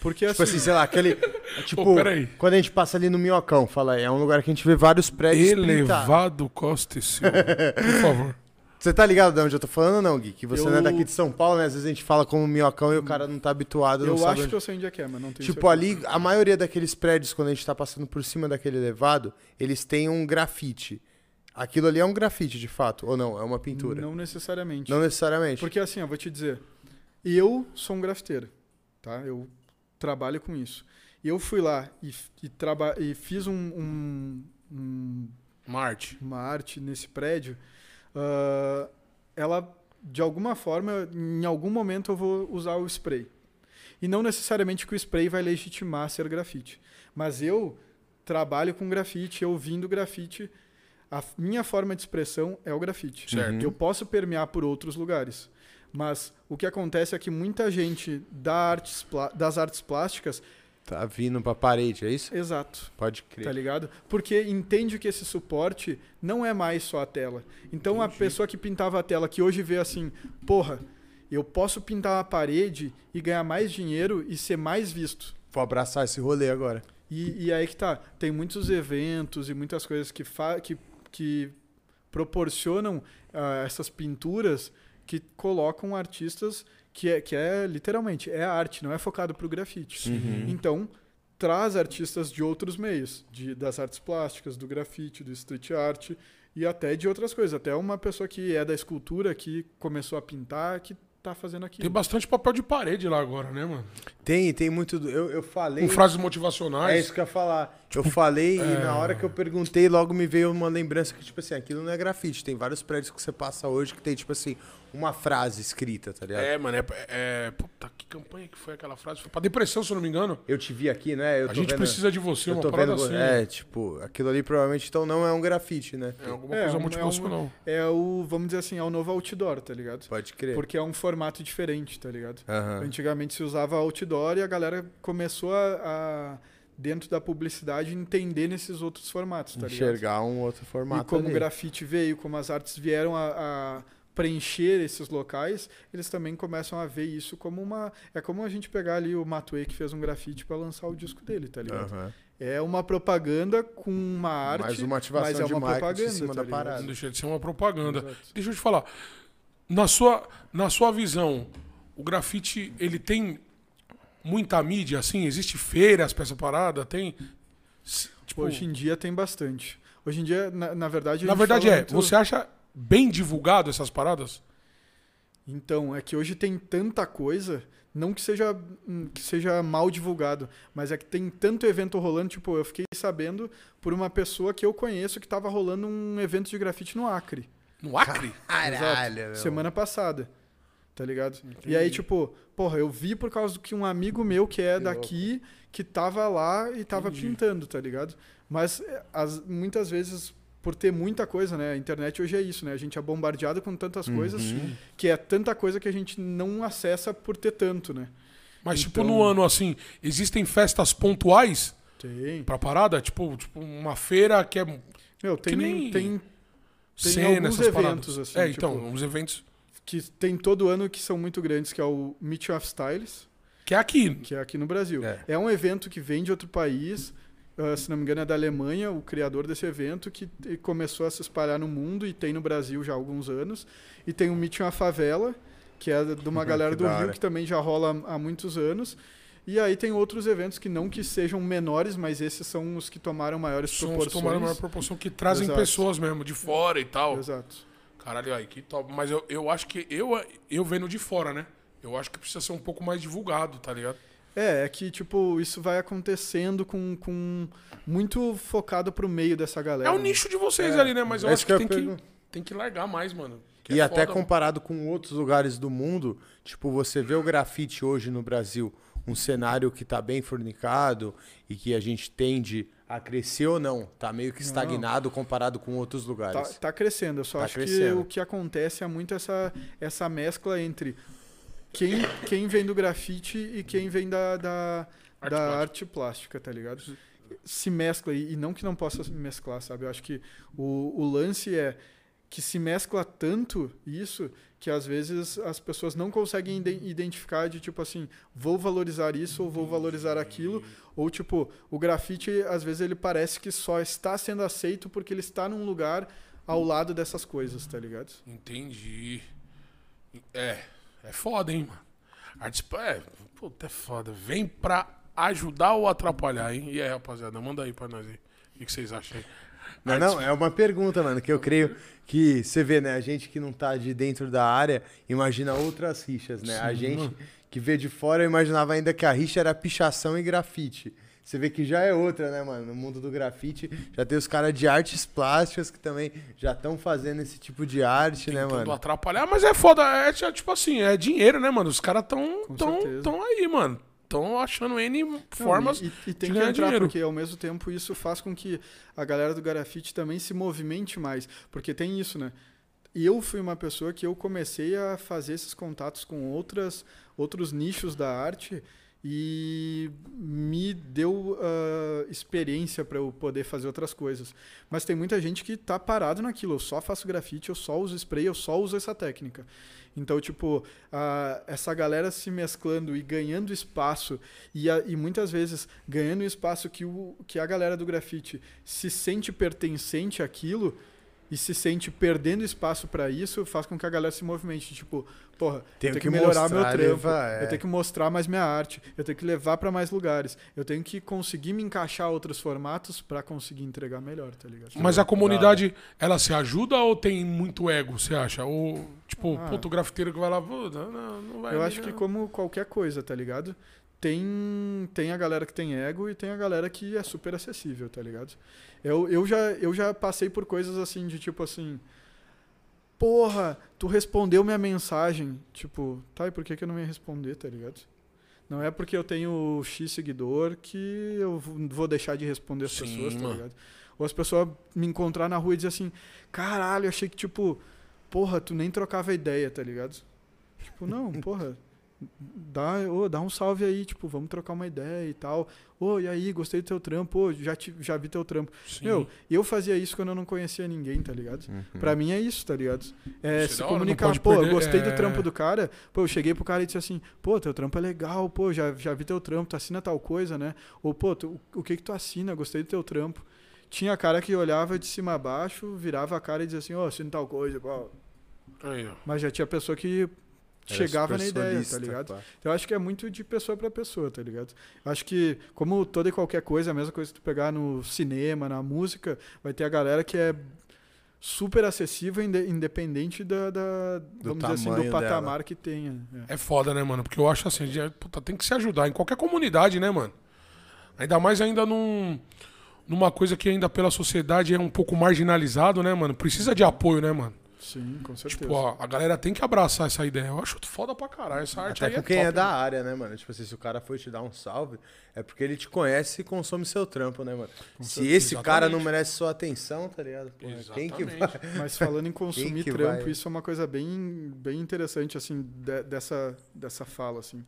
Porque Tipo assim, sei lá, aquele. Tipo, Pô, quando a gente passa ali no Minhocão, fala aí, é um lugar que a gente vê vários prédios pintados. Elevado Costa e Silva. Por favor. Você tá ligado de onde eu tô falando ou não, Gui? Que você Eu- não é daqui de São Paulo, né? Às vezes a gente fala como Minhocão e o cara não tá habituado, eu acho onde- que eu sei onde é que é, mas não tenho Tipo, certeza. ali, a maioria daqueles prédios, quando a gente tá passando por cima daquele elevado, eles têm um grafite. Aquilo ali é um grafite, de fato, ou não? É uma pintura? Não necessariamente. Não necessariamente. Porque assim, eu vou te dizer, eu sou um grafiteiro, tá? Eu trabalho com isso. Eu fui lá e, e, e fiz um, um- um- Marte. uma arte nesse prédio. ah, ela, de alguma forma, em algum momento eu vou usar o spray. E não necessariamente que o spray vai legitimar ser grafite. Mas eu trabalho com grafite, eu vim do grafite. A minha forma de expressão é o grafite. Certo. Eu posso permear por outros lugares. Mas o que acontece é que muita gente da artes das artes plásticas. Tá vindo pra parede, é isso? Exato. Pode crer. Tá ligado? Porque entende que esse suporte não é mais só a tela. Então a pessoa que pintava a tela, que hoje vê assim, porra, eu posso pintar a parede e ganhar mais dinheiro e ser mais visto. Vou abraçar esse rolê agora. E, e aí que tá. Tem muitos eventos e muitas coisas que, fa que, que proporcionam ah, essas pinturas que colocam artistas que é, que é literalmente é arte, não é focado pro grafite. Uhum. Então traz artistas de outros meios, de, das artes plásticas, do grafite, do street art e até de outras coisas. Até uma pessoa que é da escultura que começou a pintar que tá fazendo aquilo. Tem bastante papel de parede lá agora, né, mano? Tem, tem muito. do- Eu, eu falei. Com frases motivacionais. É isso que eu ia falar. eu falei e é. na hora que eu perguntei, logo me veio uma lembrança que, tipo assim, aquilo não é grafite. Tem vários prédios que você passa hoje que tem, tipo assim, uma frase escrita, tá ligado? É, mano, é, é. Puta, que campanha que foi aquela frase? Foi pra depressão, se eu não me engano. Eu te vi aqui, né? Eu a tô gente vendo, precisa de você, eu uma tô parada vendo. assim. É, tipo, aquilo ali provavelmente então não é um grafite, né? É alguma É, coisa um- é um-. É o, vamos dizer assim, é o novo outdoor, tá ligado? Pode crer. Porque é um formato diferente, tá ligado? Antigamente se usava outdoor e a galera começou a, a, dentro da publicidade, entender nesses outros formatos, tá ligado? Enxergar um outro formato. E como o grafite veio, como as artes vieram a, a preencher esses locais, eles também começam a ver isso como uma. É como a gente pegar ali o Matue que fez um grafite para lançar o disco dele, tá ligado? Aham. É uma propaganda com uma arte. Mais uma ativação mas é de uma propaganda, em cima tá da parada. Não deixa de ser uma propaganda. Exato. Deixa eu te falar. Na sua, na sua visão, o grafite, ele tem muita mídia, assim? Existe feiras pra essa parada? Tem. Tipo, Hoje em dia tem bastante. Hoje em dia, na, na verdade. a na verdade é, muito- você acha bem divulgado essas paradas? Então, é que hoje tem tanta coisa, não que seja, hum, que seja mal divulgado, mas é que tem tanto evento rolando. Tipo, eu fiquei sabendo por uma pessoa que eu conheço que estava rolando um evento de grafite no Acre. No Acre? Caralho. Semana passada. Tá ligado? E aí, tipo, porra, eu vi por causa do que um amigo meu que é Que daqui, que tava lá e tava Entendi. pintando, tá ligado? Mas é, as, muitas vezes, por ter muita coisa, né? A internet hoje é isso, né? A gente é bombardeado com tantas coisas Uhum. que é tanta coisa que a gente não acessa por ter tanto, né? Mas, tipo, Então- no ano, assim, existem festas pontuais Tem. pra parada? Tipo, tipo uma feira que é Meu, tem, Que nem- tem Tem cena, alguns eventos, paradas. assim, é, tipo- então, uns eventos que tem todo ano que são muito grandes, que é o Meet of Styles, que é aqui. que é aqui no Brasil. É. É, um evento que vem de outro país, ah, se não me engano é da Alemanha, o criador desse evento, que começou a se espalhar no mundo e tem no Brasil já há alguns anos. E tem o Meet of Favela, que é de uma galera do Rio, que também já rola há muitos anos. E aí tem outros eventos que não que sejam menores, mas esses são os que tomaram maiores São os que proporções. tomaram maior proporção que trazem Exato. pessoas mesmo, de fora e tal. Exato. Caralho, aí, que top. Mas eu, eu acho que eu, eu vendo de fora, né? Eu acho que precisa ser um pouco mais divulgado, tá ligado? É, é que, tipo, isso vai acontecendo com, com muito focado pro meio dessa galera. É o né? nicho de vocês É, ali, né? Mas eu é acho que, que eu tem, que tem que largar mais, mano. Que E é até foda, comparado com outros lugares do mundo, tipo, você vê o grafite hoje no Brasil, um cenário que tá bem fornicado e que a gente tende a crescer ou não? Tá meio que estagnado comparado com outros Tá, lugares. tá crescendo. Eu só Tá acho crescendo. que o que acontece é muito essa, essa mescla entre quem, quem vem do grafite e quem vem da, da, Arte da plástica. arte plástica, tá ligado? Se mescla e, não que não possa se mesclar, sabe? Eu acho que o, o lance é que se mescla tanto isso que às vezes as pessoas não conseguem ide- identificar de tipo assim, vou valorizar isso ou vou valorizar aquilo, ou tipo, o grafite às vezes ele parece que só está sendo aceito porque ele está num lugar ao lado dessas coisas, tá ligado? Entendi. É, é foda, hein, mano. Artes, é, puta, é foda. Vem pra ajudar ou atrapalhar, hein? E aí, rapaziada, manda aí pra nós aí. O que vocês acham aí? Não, não, é uma pergunta, mano, que eu creio que você vê, né? A gente que não tá de dentro da área imagina outras rixas, né? a Sim, gente mano. que vê de fora imaginava ainda que a rixa era pichação e grafite. Você vê que já é outra, né, mano? No mundo do grafite já tem os caras de artes plásticas que também já estão fazendo esse tipo de arte, né, Tentando mano? atrapalhar, mas é foda. É é tipo assim, é dinheiro, né, mano? Os caras tão, Com tão, certeza. tão aí, mano. Tão achando N Não, formas. e, e- e tem de que ganhar entrar, dinheiro. porque ao mesmo tempo isso faz com que a galera do grafite também se movimente mais. Porque tem isso, né? Eu fui uma pessoa que eu comecei a fazer esses contatos com outras, outros nichos da arte e me deu ah, experiência para eu poder fazer outras coisas. Mas tem muita gente que tá parado naquilo. Eu só faço grafite, eu só uso spray, eu só uso essa técnica. Então, tipo, a- essa galera se mesclando e ganhando espaço, e, e muitas vezes ganhando espaço que, o, que a galera do grafite se sente pertencente àquilo e se sente perdendo espaço para isso, faz com que a galera se movimente. Tipo, porra, Tenho eu tenho que que, melhorar meu mostrar, trampo, levar, é. eu tenho que mostrar mais minha arte, eu tenho que levar para mais lugares, eu tenho que conseguir me encaixar outros formatos para conseguir entregar melhor, tá ligado? Mas a comunidade, ela se ajuda ou tem muito ego, você acha? Ou, tipo, Ah. puto grafiteiro que vai lá, "Pô, não, não, não vai Eu acho que não." como qualquer coisa, tá ligado? Tem, tem a galera que tem ego e tem a galera que é super acessível, tá ligado? Eu, eu, já, eu já passei por coisas assim, de tipo assim... Porra, tu respondeu minha mensagem. Tipo, tá, e por que, que eu não ia responder, tá ligado? Não é porque eu tenho X seguidor que eu vou deixar de responder as Sim, pessoas, tá ligado? Ou as pessoas me encontrar na rua e dizer assim, caralho, achei que, tipo, porra, tu nem trocava ideia, tá ligado? Tipo, não, porra, dá, ô, dá um salve aí, tipo, vamos trocar uma ideia e tal. Ô, e aí, gostei do teu trampo, ô, já, te, já vi teu trampo. Sim. Meu, eu fazia isso quando eu não conhecia ninguém, tá ligado? Uhum. Pra mim é isso, tá ligado? É é se comunicar, pô, eu perder, gostei é. do trampo do cara, pô, eu cheguei pro cara e disse assim, pô, teu trampo é legal, pô, já, já vi teu trampo, tu assina tal coisa, né? Ou, pô, tu- o que que tu assina? Gostei do teu trampo. Tinha cara que olhava de cima a baixo, virava a cara e dizia assim, ó, assina tal coisa, pô. Aí, ó. Mas já tinha pessoa que Era chegava na ideia, tá ligado? pá. Eu acho que é muito de pessoa pra pessoa, tá ligado? Eu acho que, como toda e qualquer coisa, a mesma coisa que tu pegar no cinema, na música, vai ter a galera que é super acessível, inde- independente da, da- vamos dizer assim, tamanho do dela. patamar que tenha. É. É foda, né, mano? Porque eu acho assim, já- puta, tem que se ajudar em qualquer comunidade, né, mano? Ainda mais ainda num, numa coisa que ainda pela sociedade é um pouco marginalizado, né, mano? Precisa de apoio, né, mano? Sim, com certeza. Tipo, ó, a galera tem que abraçar essa ideia. Eu acho foda pra caralho. Essa arte Até aí com é quem top, é da né? área, né, mano? Tipo assim, se o cara foi te dar um salve, é porque ele te conhece e consome seu trampo, né, mano? se esse cara não Exatamente. merece sua atenção, tá ligado? Porra, quem que vai? Exatamente. Mas falando em consumir que trampo, vai? isso é uma coisa bem, bem interessante, assim, de- dessa, dessa fala, assim.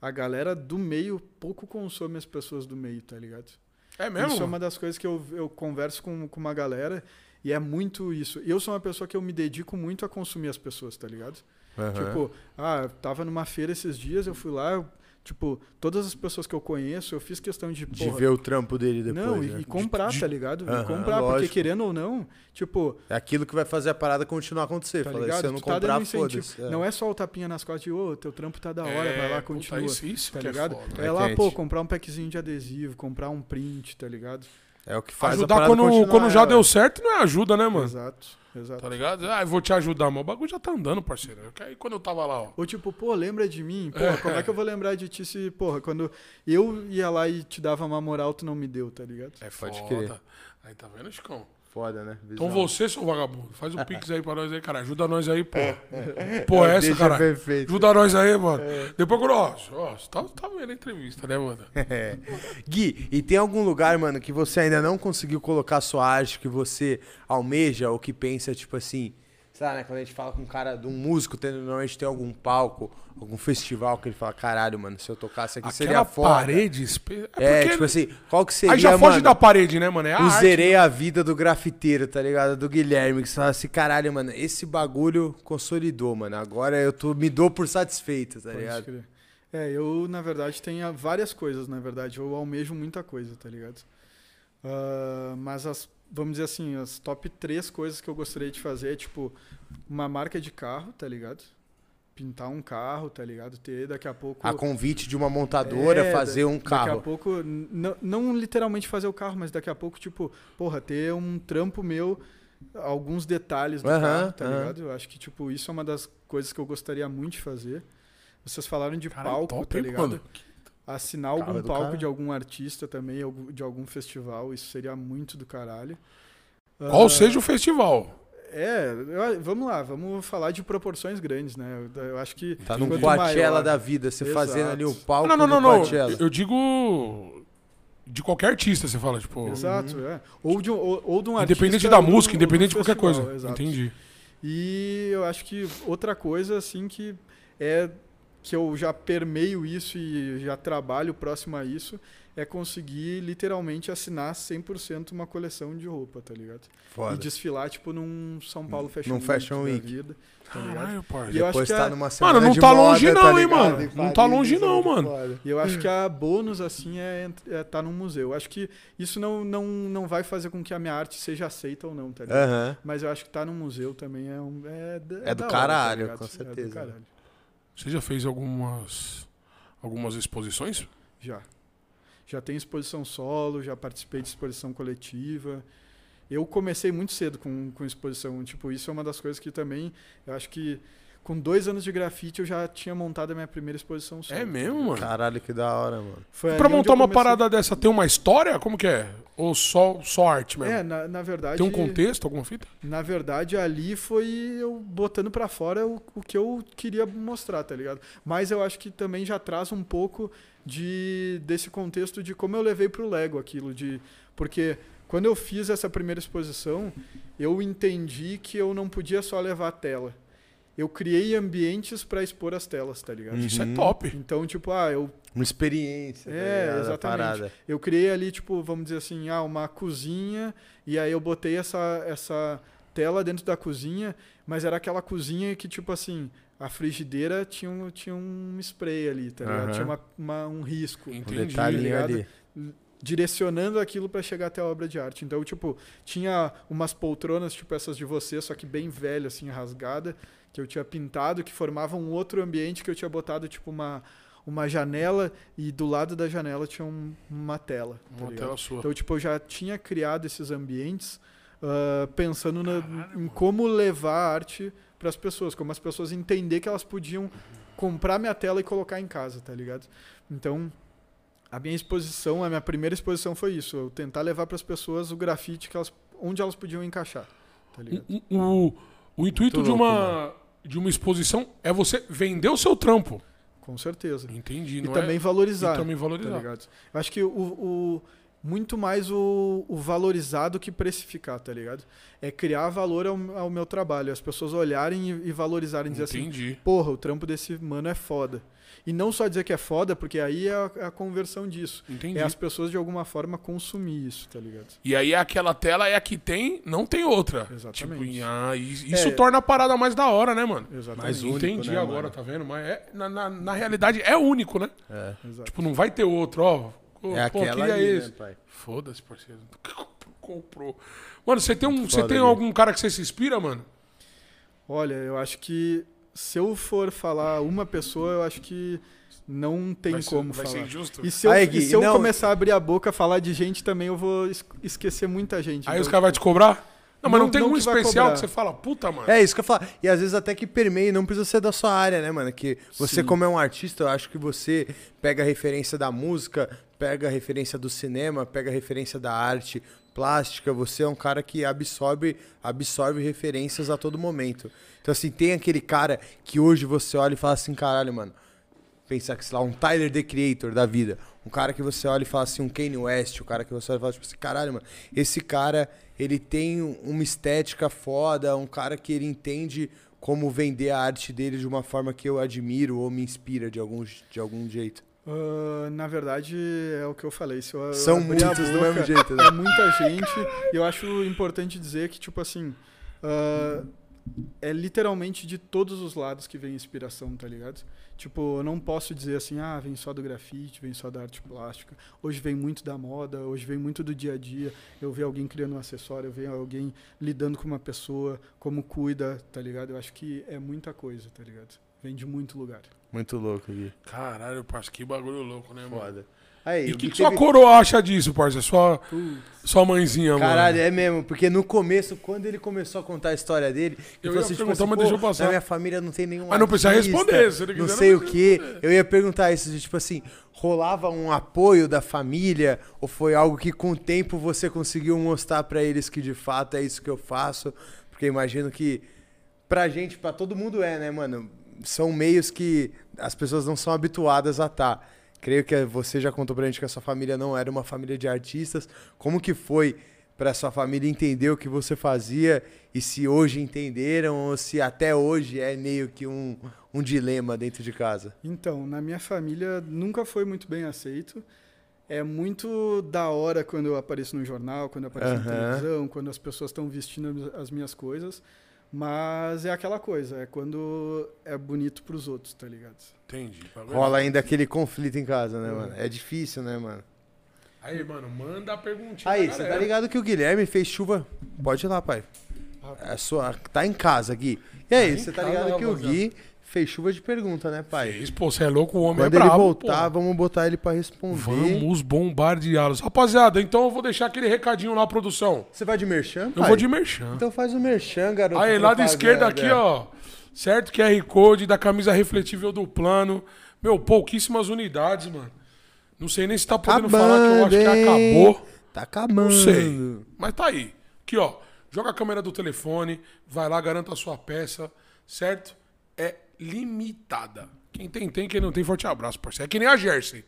A galera do meio pouco consome as pessoas do meio, tá ligado? É mesmo? Isso é uma das coisas que eu, eu converso com, com uma galera e é muito isso. Eu sou uma pessoa que eu me dedico muito a consumir as pessoas, tá ligado? Aham. Tipo, ah, eu tava numa feira esses dias, eu fui lá, eu, tipo, todas as pessoas que eu conheço, eu fiz questão de, de ver o trampo dele depois. não, e, né? e comprar, De- tá ligado? E Aham, comprar, porque lógico. querendo ou não, tipo, É aquilo que vai fazer a parada continuar a acontecer. tá ligado? se eu não Tu tá comprar, incentivo. foda-se. É. Não é só o tapinha nas costas de, ô, teu trampo tá da hora, vai lá, puta, continua. Isso, isso tá que ligado? É foda. É, É lá, quente. pô, comprar um packzinho de adesivo, comprar um print, tá ligado? É o que faz a Ajudar quando, quando já é. deu certo não é ajuda, né, mano? Exato, exato. Tá ligado? Ah, eu vou te ajudar, mas o bagulho já tá andando, parceiro. Aí quando eu tava lá, ó. Ou tipo, pô, lembra de mim? Porra, como é que eu vou lembrar de ti se, porra, quando eu ia lá e te dava uma moral, tu não me deu, tá ligado? É Pode foda. crer. Aí tá vendo, Chicão? Foda, né? Então Visão. você, seu vagabundo, faz um pix aí pra nós aí, cara. Ajuda nós aí, pô. Pô, é essa, Deixa cara. perfeito. Ajuda nós aí, mano. Depois quando, ó, ó, você tá, tá vendo a entrevista, né, mano? É. Gui, e tem algum lugar, mano, que você ainda não conseguiu colocar sua arte, que você almeja ou que pensa, tipo assim, sabe, né? Quando a gente fala com um cara, de um músico, tem, normalmente tem algum palco, algum festival que ele fala, caralho, mano, se eu tocasse aqui seria Aquela foda. parede... espe- É, porque tipo assim, qual que seria, Aí já foge mano, da parede, né, mano? É a arte, zerei a vida do grafiteiro, tá ligado? Do Guilherme, que você fala assim, caralho, mano, esse bagulho consolidou, mano. Agora eu tô, me dou por satisfeito, tá Pode ligado? É, eu, na verdade, tenho várias coisas, na verdade. Eu almejo muita coisa, tá ligado? Ah, mas as, vamos dizer assim, as top três coisas que eu gostaria de fazer é, tipo, uma marca de carro, tá ligado? Pintar um carro, tá ligado? Ter daqui a pouco. A convite de uma montadora, É, fazer um Daqui a carro. pouco, não- não literalmente fazer o carro, mas daqui a pouco, tipo, porra, ter um trampo meu, alguns detalhes do carro, tá ligado? Eu acho que, tipo, isso é uma das coisas que eu gostaria muito de fazer. Vocês falaram de Caralho, palco, top, tá ligado? mano? Assinar algum do palco de algum artista também, de algum festival, isso seria muito do caralho. Qual Ah, seja o festival. É, eu- vamos lá, vamos falar de proporções grandes, né? Eu, eu acho que. Tá num Coachella maior- da vida, você Exato. fazendo ali o palco não, não, não, não. Coachella. Eu digo de qualquer artista, você fala, tipo... Exato, é. Ou de, um- ou, ou de um Independente artista da ou de um- música, ou independente de de qualquer festival, coisa. exato. Entendi. E eu acho que outra coisa, assim, que é que eu já permeio isso e já trabalho próximo a isso, é conseguir literalmente assinar 100% uma coleção de roupa, tá ligado? Foda. E desfilar, tipo, num São Paulo Fashion Num Week Fashion da Week. vida, tá ligado? Caralho, parça. E eu acho Depois que tá a- numa semana não de tá moda, longe não, tá hein, ligado? mano? Em Não tá Paris, longe não, é mano. foda. E eu acho que a bônus, assim, é estar tá num museu. Eu acho que isso não, não, não vai fazer com que a minha arte seja aceita ou não, tá ligado? Aham. Mas eu acho que tá num museu também é um. É, da- É do da hora, caralho, ligado? com É do certeza. Você já fez algumas algumas exposições? Já. Já tem exposição solo, já participei de exposição coletiva. Eu comecei muito cedo com, com exposição. Tipo, isso é uma das coisas que também. Eu acho que com dois anos de grafite eu já tinha montado a minha primeira exposição solo. É mesmo, mano? Caralho, que da hora, mano. Foi Pra montar uma comecei- parada dessa, tem uma história? Como que é? Ou só, só arte mesmo? É, na, na verdade. tem um contexto, alguma fita? Na verdade, ali foi eu botando pra fora o, o que eu queria mostrar, tá ligado? Mas eu acho que também já traz um pouco de desse contexto de como eu levei pro Lego aquilo de porque quando eu fiz essa primeira exposição, eu entendi que eu não podia só levar a tela. Eu criei ambientes pra expor as telas, tá ligado? Uhum. Isso é top. Então, tipo, ah, eu Uma experiência. tá É, ligado? A exatamente. parada. eu criei ali, tipo, vamos dizer assim, ah, uma cozinha, e aí eu botei essa, essa tela dentro da cozinha, mas era aquela cozinha que, tipo assim, a frigideira tinha um, tinha um spray ali, tá ligado? Aham. Tinha uma, uma- um risco. Um Entendi. detalhinho ligado? ali. Direcionando aquilo pra chegar até a obra de arte. Então, tipo, tinha umas poltronas, tipo essas de você, só que bem velha, assim, rasgada, que eu tinha pintado, que formavam um outro ambiente que eu tinha botado, tipo, uma, uma janela, e do lado da janela tinha um- uma tela. tá Uma ligado? tela sua. Então, tipo, eu já tinha criado esses ambientes ah, pensando na- Caralho, em mano. como levar a arte para as pessoas, como as pessoas entender que elas podiam comprar minha tela e colocar em casa, tá ligado? Então, a minha exposição, a minha primeira exposição foi isso, eu tentar levar para as pessoas o grafite que elas, onde elas podiam encaixar, tá ligado? O, o- O intuito de louco, uma, de uma exposição é você vender o seu trampo. Com certeza. Entendi. E não também é... valorizar. E também valorizar. Tá acho que o, o- muito mais o, o valorizar do que precificar, tá ligado? É criar valor ao, ao meu trabalho, as pessoas olharem e, e valorizarem, dizer assim, Entendi. porra, o trampo desse mano é foda. E não só dizer que é foda, porque aí é a, é a conversão disso. Entendi. É as pessoas de alguma forma consumir isso, tá ligado? E aí aquela tela é a que tem, não tem outra. Exatamente. Tipo, ah, isso É. torna a parada mais da hora, né, mano? Exatamente. Mais único, Entendi né, agora, mano? tá vendo? Mas é, na, na, na realidade é único, né? É. Exato. Tipo, não vai ter outro, ó. Pô, É pô, aquela ali, esse. né, pai? Foda-se, parceiro. Comprou. Mano, você tem, um, você tem algum cara que você se inspira, mano? Olha, eu acho que se eu for falar uma pessoa, eu acho que não tem vai ser- como vai falar. ser injusto? E se eu, Aí, e Gui, se eu não- começar a abrir a boca, falar de gente também, eu vou es- esquecer muita gente. Aí Então, os caras vão te cobrar? Não, mas não, Não- tem não um que especial que você fala, puta, mano. É isso que eu falo. E às vezes até que permeia, não precisa ser da sua área, né, mano? Que você, Sim. como é um artista, eu acho que você pega a referência da música, pega a referência do cinema, pega a referência da arte plástica. Você é um cara que absorve, absorve referências a todo momento. Então, assim, tem aquele cara que hoje você olha e fala assim, caralho, mano. Pensar que, sei lá, um Tyler, The Creator da vida. Um cara que você olha e fala assim, um Kanye West. O cara que você olha e fala tipo assim, caralho, mano. Esse cara, ele tem uma estética foda. Um cara que ele entende como vender a arte dele de uma forma que eu admiro ou me inspira de algum, de algum jeito. Ah, na verdade, é o que eu falei. Se eu, São muitos do boca, mesmo jeito, né? É muita gente. E eu acho importante dizer que, tipo assim, ah, é literalmente de todos os lados que vem inspiração, tá ligado? Tipo, eu não posso dizer assim, ah, vem só do grafite, vem só da arte plástica. Hoje vem muito da moda, hoje vem muito do dia a dia. Eu vejo alguém criando um acessório, eu vejo alguém lidando com uma pessoa, como cuida, tá ligado? Eu acho que é muita coisa, tá ligado? Vem de muito lugar. Muito louco, Gui. Caralho, parceiro, que bagulho louco, né, mano? Foda. Aí, E o que, que sua teve- coroa acha disso, parceiro? Sua, sua mãezinha, mano. Caralho, é mesmo, porque no começo, quando ele começou a contar a história dele, Eu ia assim, tipo perguntar, assim, mas deixa eu passar. na minha família não tem nenhum Mas não precisa responder, se ele não quiser, sei não o quê. Eu ia perguntar isso, de tipo assim, rolava um apoio da família ou foi algo que com o tempo você conseguiu mostrar pra eles que de fato é isso que eu faço? Porque imagino que pra gente, pra todo mundo é, né, mano? São meios que as pessoas não são habituadas a estar. Creio que você já contou pra gente que a sua família não era uma família de artistas. Como que foi pra sua família entender o que você fazia e se hoje entenderam ou se até hoje é meio que um, um dilema dentro de casa? Então, na minha família nunca foi muito bem aceito. É muito da hora quando eu apareço no jornal, quando eu apareço na Aham. televisão, quando as pessoas estão vestindo as minhas coisas. Mas é aquela coisa, é quando é bonito pros outros, tá ligado? Entendi. Rola ainda aquele conflito em casa, né, mano? É difícil, né, mano? Aí, mano, manda a perguntinha. Aí, pra você tá ligado que o Guilherme fez chuva. Pode ir lá, pai. É sua... Tá em casa, Gui. E aí, em você tá ligado que o. Gui fez chuva de pergunta, né, pai? Fez, pô, você é louco, o homem Quando é ele brabo, voltar, pô. vamos botar ele pra responder. Vamos bombardeá-los. Rapaziada, então eu vou deixar aquele recadinho lá, produção. Você vai de merchan, Eu pai? vou de merchan. Então faz o merchan, garoto. Aí, lado esquerdo aqui, ó. Certo? QR Code da camisa refletível do plano. Meu, pouquíssimas unidades, mano. Não sei nem se tá podendo falar que eu acho que Acabando, acabou. Tá acabando. Não sei. Mas tá aí. Aqui, ó. Joga a câmera do telefone, vai lá, garanta a sua peça, certo? Limitada. Quem tem, tem. Quem não tem, forte abraço, parceiro. É que nem a Jersey.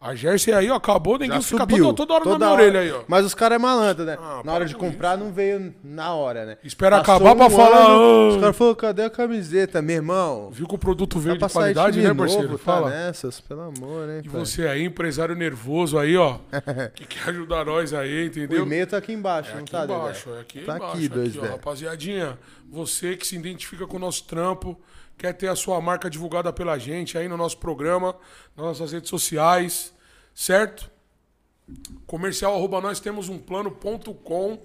A Jersey aí, ó, acabou, ninguém Já fica subiu. toda, toda hora na minha hora. orelha aí, ó. Mas os caras é malandro, né? Ah, na para hora de com comprar não veio na hora, né? Espera Passou acabar pra falar, ano, "Ah". Os caras falaram, cadê a camiseta, meu irmão? Viu que o produto veio Tá de pra sair qualidade, time né, parceiro? novo, tá Fala. nessas, pelo amor, né? E pai? você aí, empresário nervoso aí, ó, que quer ajudar nós aí, O entendeu? e-mail tá aqui embaixo, É não aqui tá, Dedé? embaixo, é aqui Tá embaixo. aqui, dois aqui, ó, rapaziadinha, você que se identifica com o nosso trampo, quer ter a sua marca divulgada pela gente aí no nosso programa, nas nossas redes sociais, certo? Comercial arroba nós temos um plano.com.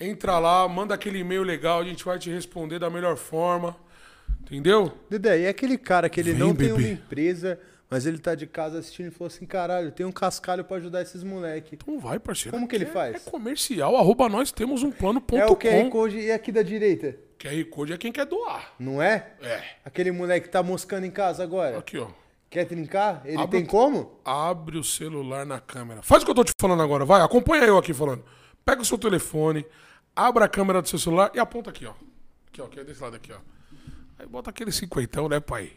Entra lá, manda aquele e-mail legal, a gente vai te responder da melhor forma. Entendeu? Dedé, e aquele cara que ele Vem, não tem uma bebê. empresa, mas ele tá de casa assistindo e falou assim, caralho, tem um cascalho pra ajudar esses moleque. Então vai, parceiro. Como que ele É- faz? É comercial, arroba nós temos um plano.com. É o QR Code e aqui da direita, QR Code é quem quer doar. não é? É. Aquele moleque que tá moscando em casa agora. Aqui, ó. Quer trincar? Ele Abre tem o- como? Abre o celular na câmera. Faz o que eu tô te falando agora, vai. Acompanha eu aqui falando. Pega o seu telefone, abra a câmera do seu celular e aponta aqui, ó. Aqui, ó, que é desse lado aqui, ó. Aí bota aquele cinquentão, né, pai?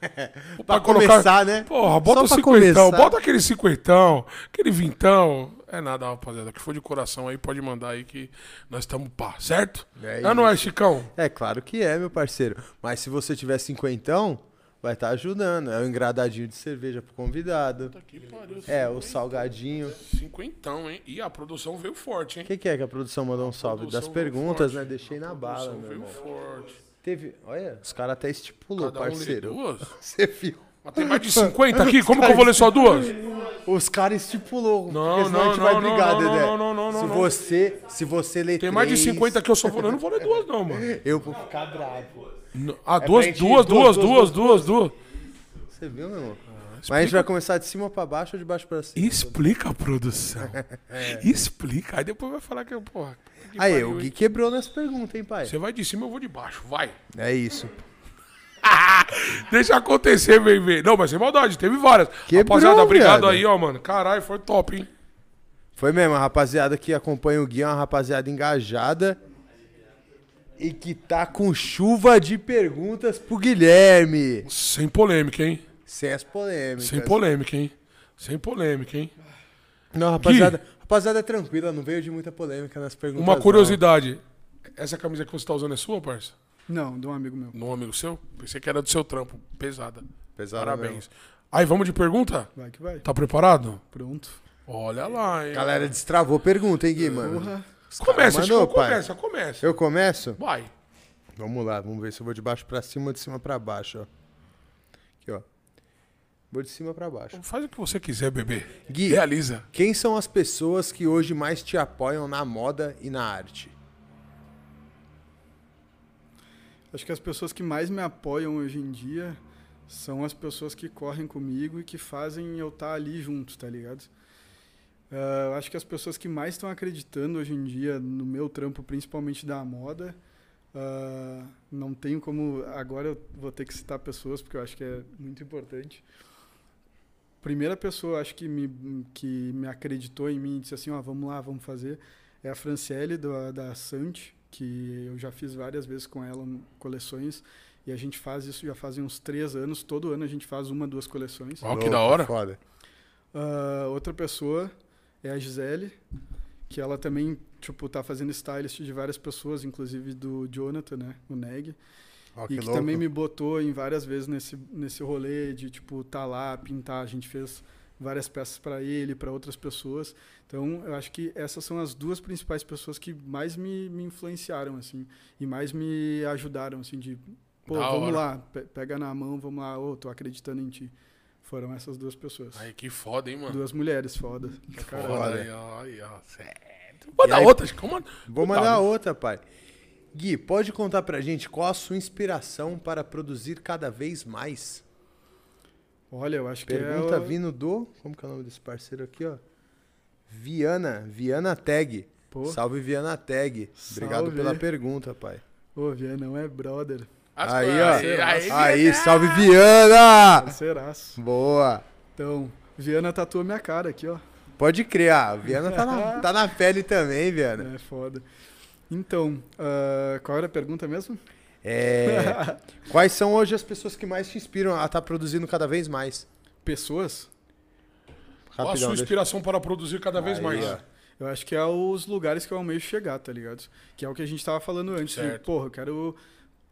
Pra começar, né? Porra, bota Só o cinquentão, bota aquele cinquentão, aquele vintão. É nada, rapaziada. Que for de coração aí, pode mandar aí que nós estamos pá, certo? É, é não é, Chicão? É claro que é, meu parceiro. Mas se você tiver cinquentão, vai estar tá ajudando. É o um engradadinho de cerveja pro convidado. Pariu, é, o salgadinho. Cinquentão, hein? E a produção veio forte, hein? O que, que, é que a produção mandou um salve? Das perguntas, né? Deixei na bala, meu veio forte. Teve. Olha, os caras até estipulou, Cada parceiro. Um? Você viu? Mas tem mais de 50 aqui? Como que eu vou ler só duas? Os caras estipulou. Não, não, a gente não, vai brigar, não, Dedé. Não, não, não, não, se você, se você ler Tem mais de 50 aqui, eu só vou. Eu não vou ler duas, não, mano. Eu vou ficar bravo. Ah, duas, duas, duas, duas, duas, duas. Você viu, meu irmão? Mas a gente vai começar de cima pra baixo ou de baixo pra cima? Explica a produção. é. Explica. Aí depois vai falar que eu, porra. Que Aí, o Gui quebrou nessa pergunta, hein, pai? Você vai de cima, eu vou de baixo. Vai. É isso. Deixa acontecer, bebê. Não, mas sem maldade, teve várias. Quebrou, rapaziada, obrigado viado. aí, ó, mano. Caralho, foi top, hein? Foi mesmo, a rapaziada que acompanha o Gui é uma rapaziada engajada e que tá com chuva de perguntas pro Guilherme. Sem polêmica, hein? Sem as polêmicas. Sem polêmica, hein? Sem polêmica, hein? Não, rapaziada, Gui, rapaziada é tranquila, não veio de muita polêmica nas perguntas. Uma curiosidade. Não. Essa camisa que você tá usando é sua, parça? Não, de um amigo meu. De um amigo seu? Pensei que era do seu trampo. Pesada. Pesada. Parabéns. Mesmo. Aí, vamos de pergunta? Vai que vai. Tá preparado? Pronto. Olha lá, hein? Galera destravou pergunta, hein, Gui, mano? Uhum. Começa, mandou, começa, começa. Eu começo? Vai. Vamos lá, vamos ver se eu vou de baixo para cima ou de cima para baixo, ó. Aqui, ó. Vou de cima para baixo. Faz o que você quiser, bebê. Gui, realiza. Quem são as pessoas que hoje mais te apoiam na moda e na arte? Acho que as pessoas que mais me apoiam hoje em dia são as pessoas que correm comigo e que fazem eu estar tá ali junto, tá ligado? Uh, acho que as pessoas que mais estão acreditando hoje em dia no meu trampo, principalmente da moda, uh, não tenho como. Agora eu vou ter que citar pessoas, porque eu acho que é muito importante. Primeira pessoa, acho que me, que me acreditou em mim e disse assim: ó, oh, vamos lá, vamos fazer, é a Franciele do, da Sante que eu já fiz várias vezes com ela coleções. E a gente faz isso já fazem uns três anos. Todo ano a gente faz uma, duas coleções. Ó, oh, que da hora. Foda. Uh, outra pessoa é a Gisele, que ela também, tipo, tá fazendo stylist de várias pessoas, inclusive do Jonathan, né? O Neg. Oh, que e que louco. também me botou em várias vezes nesse, nesse rolê de, tipo, tá lá, pintar. A gente fez várias peças para ele, para outras pessoas. Então, eu acho que essas são as duas principais pessoas que mais me, me influenciaram, assim, e mais me ajudaram, assim, de, pô, da vamos hora. lá, pe pega na mão, vamos lá, ô, oh, tô acreditando em ti. Foram essas duas pessoas. Aí, que foda, hein, mano? Duas mulheres, foda. Que foda, aí, ó, aí, ó, certo. Manda aí, outra, como... Vou mandar outra, pai. Gui, pode contar pra gente qual a sua inspiração para produzir cada vez mais? Olha, eu acho Pergunta que é... Pergunta vindo do... Como que é o nome desse parceiro aqui, ó? Viana, Viana Tag. Pô. Salve Viana Tag. Obrigado salve. pela pergunta, pai. Ô, Viana não é brother. aí, ó. Aí, aí, aí, salve Viana! Parceiraço. Boa. Então, Viana tatua minha cara aqui, ó. Pode criar. Viana tá na, tá na pele também, Viana. É foda. Então, uh, qual era a pergunta mesmo? É, quais são hoje as pessoas que mais te inspiram a estar tá produzindo cada vez mais? Pessoas? Rapidão, Qual a sua inspiração deixa... para produzir cada vez Aí, mais? Ó. Eu acho que é os lugares que eu almejo chegar, tá ligado? Que é o que a gente tava falando antes. De, porra, eu quero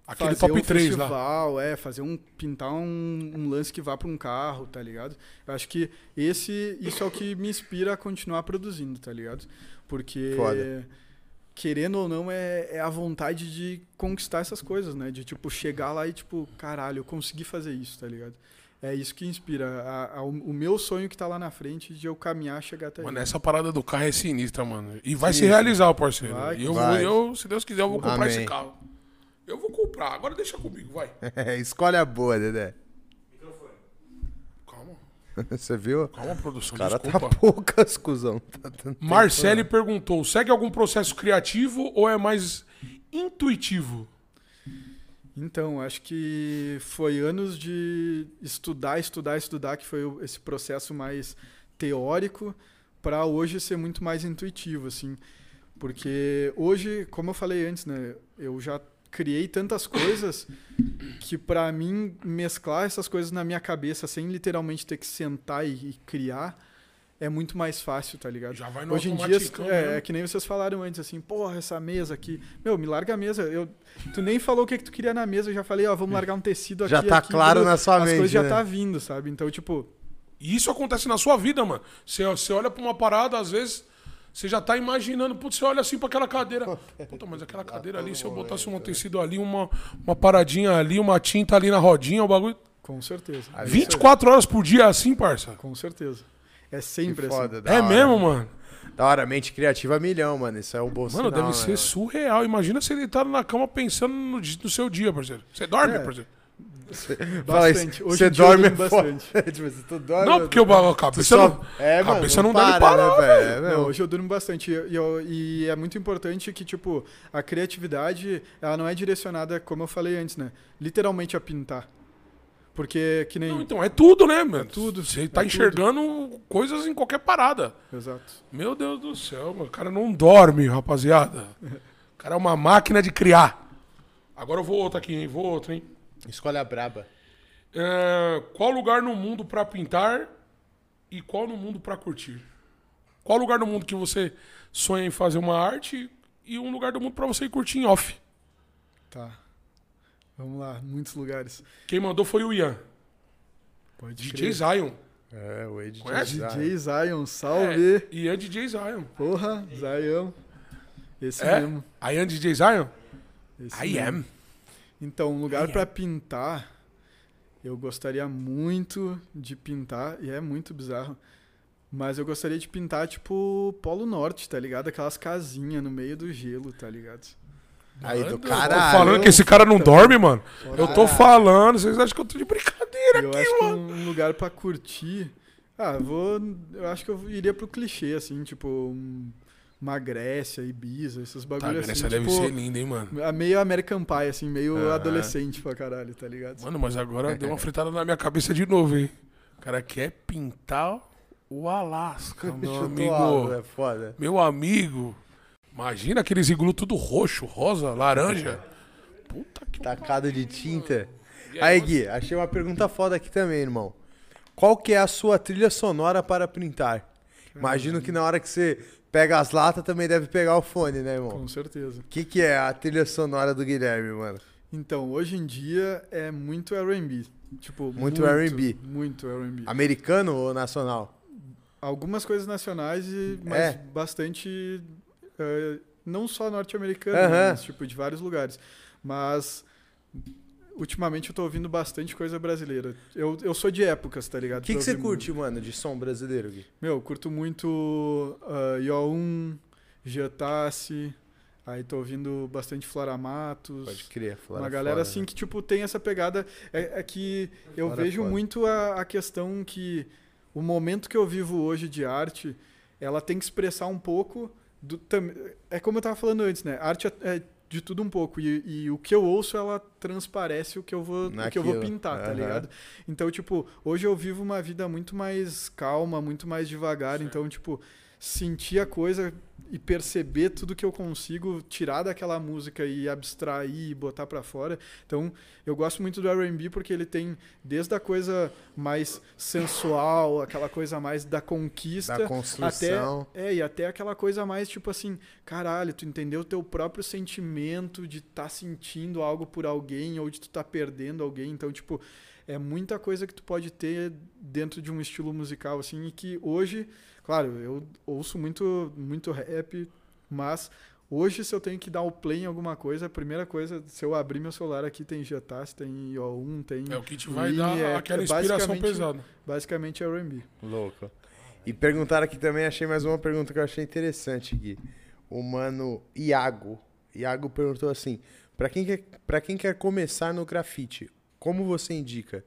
Aquele fazer top um 3 festival, lá. é, fazer um pintar um, um lance que vá para um carro, tá ligado? Eu acho que esse isso é o que me inspira a continuar produzindo, tá ligado? Porque Foda. Querendo ou não é, é a vontade de conquistar essas coisas, né? De tipo chegar lá e tipo, caralho, eu consegui fazer isso, tá ligado? É isso que inspira. A, a, o meu sonho que tá lá na frente de eu caminhar, chegar até Mano, essa parada do carro é sinistra, mano. E vai Sim, se realizar, parceiro. Vai, eu vai. Vou, eu, se Deus quiser, eu vou comprar Amém. esse carro. Eu vou comprar. Agora deixa comigo, vai. Escolhe a boa, Dedé. Você viu? Calma, produção. O cara desculpa. tá poucas, cuzão. Tá Marcele perguntou: segue algum processo criativo ou é mais intuitivo? Então, acho que foi anos de estudar, estudar, estudar, que foi esse processo mais teórico, para hoje ser muito mais intuitivo, assim. Porque hoje, como eu falei antes, né, eu já criei tantas coisas que para mim mesclar essas coisas na minha cabeça sem literalmente ter que sentar e, e criar é muito mais fácil, tá ligado? Já vai no Hoje em dia é, mesmo. é que nem vocês falaram antes assim, porra, essa mesa aqui. Meu, me larga a mesa. Eu, tu nem falou o que, que tu queria na mesa, eu já falei, ó, vamos largar um tecido aqui. Já tá aqui, claro tudo. na sua As mente, coisas já né? tá vindo, sabe? Então, tipo, E isso acontece na sua vida, mano. Você, você olha pra uma parada, às vezes, você já tá imaginando, putz, você olha assim pra aquela cadeira. Puta, mas aquela cadeira ali, se eu botasse um tecido ali, uma, uma paradinha ali, uma tinta ali na rodinha, o bagulho. com certeza. Ali 24 horas por dia assim, parça. Com certeza. É sempre Que foda, assim. É hora. mesmo, mano. Da hora, mente criativa milhão, mano. Isso é um bom Mano, sinal, deve né, ser mano? surreal. Imagina você deitado na cama pensando no, no seu dia, parceiro. Você dorme, É. parceiro? Fala isso, Você eu dorme bastante. tipo, você tu dorme. Não, porque o a cabeça só... não. É, mano. cabeça não dá para, parar, né, velho? Não, hoje eu durmo bastante. E, eu- e é muito importante que, tipo, a criatividade, ela não é direcionada, como eu falei antes, né? Literalmente a pintar. Porque, que nem... Não, então, é tudo, né, mano? tudo, Você tá é enxergando coisas em qualquer parada. Exato. Meu Deus do céu, mano. O cara não dorme, rapaziada. O cara é uma máquina de criar. Agora eu vou outra aqui, hein? Vou outra, hein? Escolhe a braba. É, qual lugar no mundo pra pintar e qual no mundo pra curtir? Qual lugar no mundo que você sonha em fazer uma arte e um lugar do mundo pra você ir curtir em off? Tá. Vamos lá, muitos lugares. Quem mandou foi o Ian. Pode DJ crer. Zion. É, o Ed Conhece? DJ Zion, salve. É, Ian DJ Zion. Porra, Zion. Esse É? mesmo. Ian DJ Zion? Esse I mesmo. am. Então, um lugar am. pintar, eu gostaria muito de pintar, e é muito bizarro, mas eu gostaria de pintar, tipo, Polo Norte, tá ligado? Aquelas casinhas no meio do gelo, tá ligado? Aí do Eu tô caralho. falando que esse cara não dorme, mano. Eu tô Caralho. falando, vocês acham que eu tô de brincadeira Eu aqui, acho que mano. um lugar pra curtir. Ah, eu vou. Eu acho que eu iria pro clichê, assim, tipo, um- uma Grécia, Ibiza, esses Tá, bagulhos assim. essa deve tipo, ser linda, hein, mano. a meio American Pie, assim, meio Aham. adolescente pra caralho, tá ligado? Mano, mas agora deu uma fritada na minha cabeça de novo, hein? O cara quer pintar o Alasca, meu Chutou alto, amigo. É foda. Meu amigo. Imagina aqueles iglu tudo roxo, rosa, laranja. Puta que Tacado de tinta. Aí, você? Gui, achei uma pergunta foda aqui também, irmão. Qual que é a sua trilha sonora para printar? Imagino que na hora que você pega as latas também deve pegar o fone, né, irmão? Com certeza. O que, que é a trilha sonora do Guilherme, mano? Então, hoje em dia é muito R&B. Tipo, Muito R&B. Muito R&B. Americano ou nacional? Algumas coisas nacionais, mas É. bastante... eh, não só norte-americano, Aham. mas tipo, de vários lugares. Mas... Ultimamente eu tô ouvindo bastante coisa brasileira. Eu, eu sou de épocas, tá ligado? O que, que você curte, mano, de som brasileiro, Gui? Meu, eu curto muito uh, Yo1, Giatassi, aí tô ouvindo bastante Flora Matos. Pode crer, fora uma galera fora, assim né? que, tipo, tem essa pegada. É, é que eu Fora vejo muito a, a questão que o momento que eu vivo hoje de arte, ela tem que expressar um pouco do. tam- É como eu tava falando antes, né? Arte é, é de tudo um pouco. E, e o que eu ouço, ela transparece o que eu vou, o que eu vou pintar, tá Aham. ligado? Então, tipo, hoje eu vivo uma vida muito mais calma, muito mais devagar. Então, tipo, sentir a coisa e perceber tudo que eu consigo tirar daquela música e abstrair e botar pra fora. Então, eu gosto muito do R&B porque ele tem desde a coisa mais sensual, aquela coisa mais da conquista, Da construção. até é e até aquela coisa mais tipo assim, caralho, tu entendeu o teu próprio sentimento de estar sentindo algo por alguém ou de tu tá perdendo alguém. Então, tipo, é muita coisa que tu pode ter dentro de um estilo musical assim e que hoje, claro, eu ouço muito muito rap, mas hoje se eu tenho que dar o play em alguma coisa, a primeira coisa, se eu abrir meu celular aqui tem Getas, tem O1, tem É o que te vai dar é- aquela inspiração basicamente- pesada. basicamente é R&B. Louco. E perguntaram aqui também, achei mais uma pergunta que eu achei interessante, Gui. O mano Iago. Iago perguntou assim: pra quem, quer, pra quem quer começar no grafite, como você indica?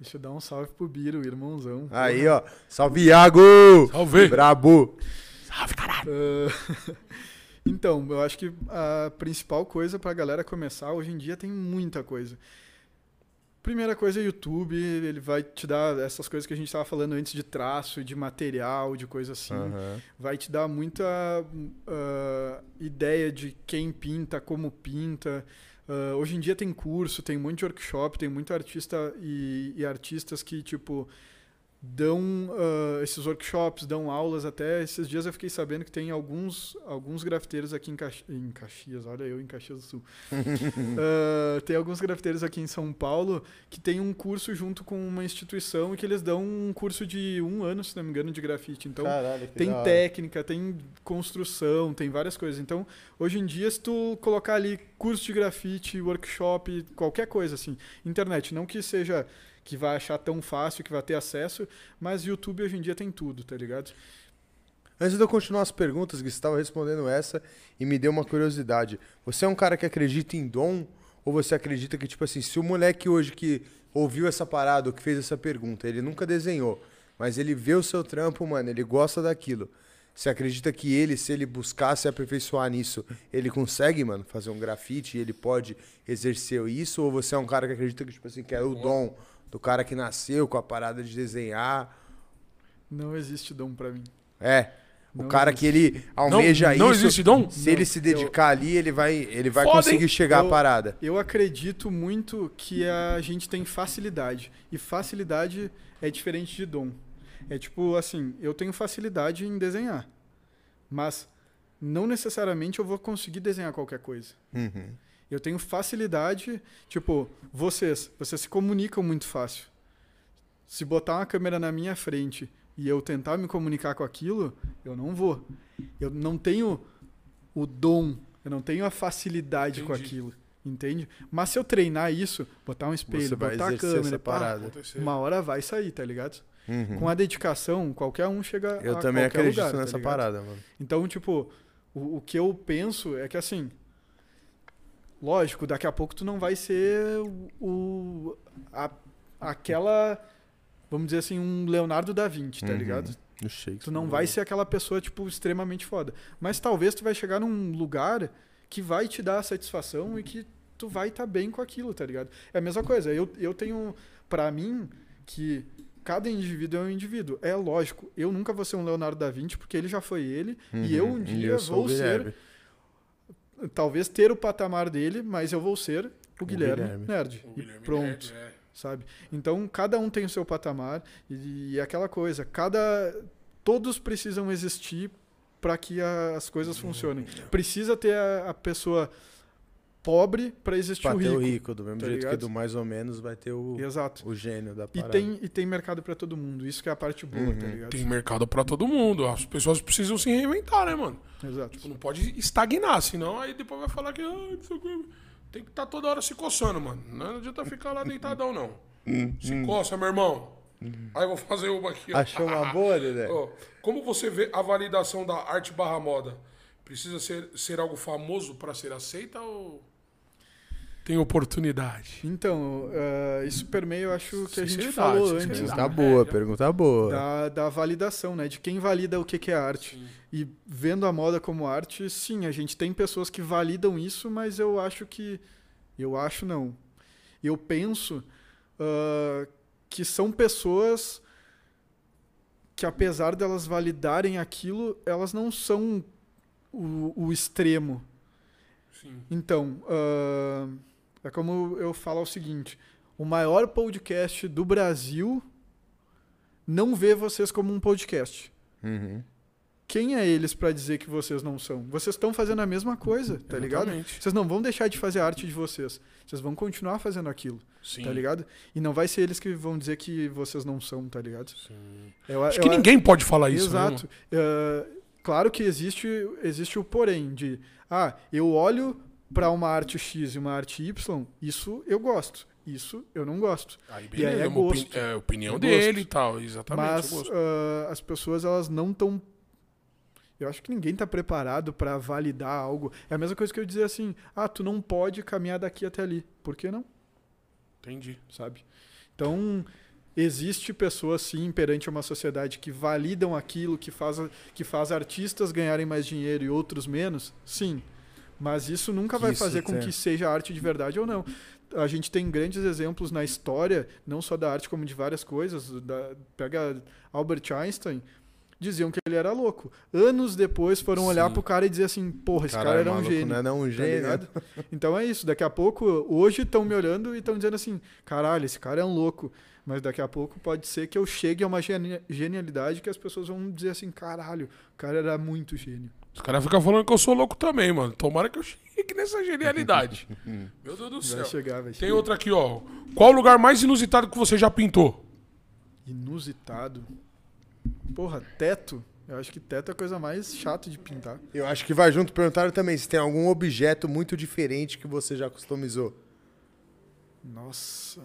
Deixa eu dar um salve pro Biro, irmãozão. Aí, ó. Salve, Iago! Salve! Brabo! Salve, caralho! Ah, então, eu acho que a principal coisa pra galera começar, hoje em dia tem muita coisa. Primeira coisa é YouTube, ele vai te dar essas coisas que a gente estava falando antes de traço, de material, de coisa assim. Aham. Vai te dar muita ah, ideia de quem pinta, como pinta. Ah, hoje em dia tem curso, tem muito workshop, tem muito artista e, e artistas que, tipo, dão ah, esses workshops, dão aulas até. Esses dias eu fiquei sabendo que tem alguns, alguns grafiteiros aqui em, Caxi- em Caxias, olha eu em Caxias do Sul. Ah, tem alguns grafiteiros aqui em São Paulo que tem um curso junto com uma instituição e que eles dão um curso de um ano, se não me engano, de grafite. Então, Caralho, tem técnica, tem construção, tem várias coisas. Então, hoje em dia, se tu colocar ali curso de grafite, workshop, qualquer coisa assim, internet, não que seja que vai achar tão fácil, que vai ter acesso, mas YouTube hoje em dia tem tudo, tá ligado? Antes de eu continuar as perguntas, você estava respondendo essa e me deu uma curiosidade. Você é um cara que acredita em dom ou você acredita que, tipo assim, se o moleque hoje que ouviu essa parada ou que fez essa pergunta, ele nunca desenhou, mas ele vê o seu trampo, mano, ele gosta daquilo. Você acredita que ele, se ele buscar se aperfeiçoar nisso, ele consegue, mano, fazer um grafite e ele pode exercer isso? Ou você é um cara que acredita que, tipo assim, que é o dom do cara que nasceu com a parada de desenhar? Não existe dom pra mim. É. O Não cara existe. que ele almeja não isso. existe dom? Se ele Não, se dedicar ali, ele vai, ele vai Foda, conseguir hein? chegar à Eu- parada. Eu acredito muito que a gente tem facilidade. E facilidade é diferente de dom. É tipo assim, eu tenho facilidade em desenhar. Mas não necessariamente eu vou conseguir desenhar qualquer coisa. Uhum. Eu tenho facilidade, tipo, vocês, vocês se comunicam muito fácil. Se botar uma câmera na minha frente e eu tentar me comunicar com aquilo, eu não vou. Eu não tenho o dom, eu não tenho a facilidade com Entendi. aquilo, entende? Mas se eu treinar isso, botar um espelho, botar a câmera, pá, uma hora vai sair, tá ligado? Uhum. Com a dedicação, qualquer um chega Eu a também qualquer acredito lugar, tá nessa ligado? parada, mano. Então, tipo, o, o que eu penso é que assim. Lógico, daqui a pouco tu não vai ser o. a- aquela. Vamos dizer assim, um Leonardo da Vinci, tá Uhum. ligado? Tu não vai ser aquela pessoa, tipo, extremamente foda. Mas talvez tu vai chegar num lugar que vai te dar satisfação e que tu vai estar bem com aquilo, tá ligado? É a mesma coisa. Eu, eu tenho, pra mim, que cada indivíduo é um indivíduo. É lógico, eu nunca vou ser um Leonardo da Vinci, porque ele já foi ele, e eu um Uhum. dia eu vou ser. Talvez ter o patamar dele, mas eu vou ser o Guilherme, Guilherme. Nerd. O E Guilherme pronto Nerd, é. sabe? Então cada um tem o seu patamar e, e aquela coisa, cada todos precisam existir para que a- as coisas funcionem. Precisa ter a, a pessoa pobre para existir Pra o ter rico. o rico, do mesmo tá jeito que ligado? do mais ou menos vai ter o, Exato. o gênio da E parada. tem, e tem mercado para todo mundo. Isso que é a parte boa, tá Uhum. ligado? Tem mercado pra todo mundo. As pessoas precisam se reinventar, né, mano? Exato. Tipo, não pode estagnar, senão aí depois vai falar que ah, tem que estar toda hora se coçando, mano. Não adianta ficar lá deitadão, não. Se coça, meu irmão. Aí eu vou fazer uma aqui. ó. Achou uma boa, Dedé? Como você vê a validação da arte barra moda? Precisa ser, ser algo famoso para ser aceita ou tem oportunidade? Então, eh, isso permeia, eu acho que a gente falou antes. Pergunta Exato. boa, É, pergunta boa. da, da validação, né? De quem valida o que, que é arte. E vendo a moda como arte, sim, a gente tem pessoas que validam isso, mas eu acho que. Eu acho não. Eu penso ah, que são pessoas que, apesar delas validarem aquilo, elas não são o, o extremo. Sim. Então, ah, é como eu falo o seguinte: o maior podcast do Brasil não vê vocês como um podcast. Uhum. Quem é eles pra dizer que vocês não são? Vocês estão fazendo a mesma coisa, tá ligado? Exatamente. Vocês não vão deixar de fazer a arte de vocês. Vocês vão continuar fazendo aquilo, Sim. tá ligado? E não vai ser eles que vão dizer que vocês não são, tá ligado? Sim. Eu, Acho eu- que ninguém pode falar isso, né, Exato. Ah, claro que existe, existe o porém de, ah, eu olho para uma arte X e uma arte Y, isso eu gosto, isso eu não gosto. Aí, E aí beleza, é uma opini- gosto. é a opinião É dele gosto. e tal, exatamente. Mas gosto. ah, as pessoas elas não estão eu acho que ninguém está preparado para validar algo. É a mesma coisa que eu dizer assim: ah, tu não pode caminhar daqui até ali. Por que não? Entendi. Sabe? Então, existe pessoas, sim, perante uma sociedade que validam aquilo, que faz, que faz artistas ganharem mais dinheiro e outros menos? Sim. Mas isso nunca Que vai isso fazer com tem- que seja arte de verdade ou não. a gente tem grandes exemplos na história, não só da arte, como de várias coisas. Da, pega Albert Einstein, diziam que ele era louco. Anos depois foram Sim. olhar pro cara e dizer assim, porra, esse cara era um gênio. Não era um tá gênio. ligado? Então é isso. Daqui a pouco, hoje estão me olhando e estão dizendo assim: caralho, esse cara é um louco. Mas daqui a pouco pode ser que eu chegue a uma geni- genialidade que as pessoas vão dizer assim: caralho, o cara era muito gênio. Os caras ficam falando que eu sou louco também, mano. Tomara que eu chegue nessa genialidade. Meu Deus do céu. Vai chegar, vai Tem chegar. outra aqui, ó. Qual o lugar mais inusitado que você já pintou? Inusitado. Porra, teto. Eu acho que teto é a coisa mais chata de pintar. Eu acho que vai junto. Perguntaram também se tem algum objeto muito diferente que você já customizou. Nossa.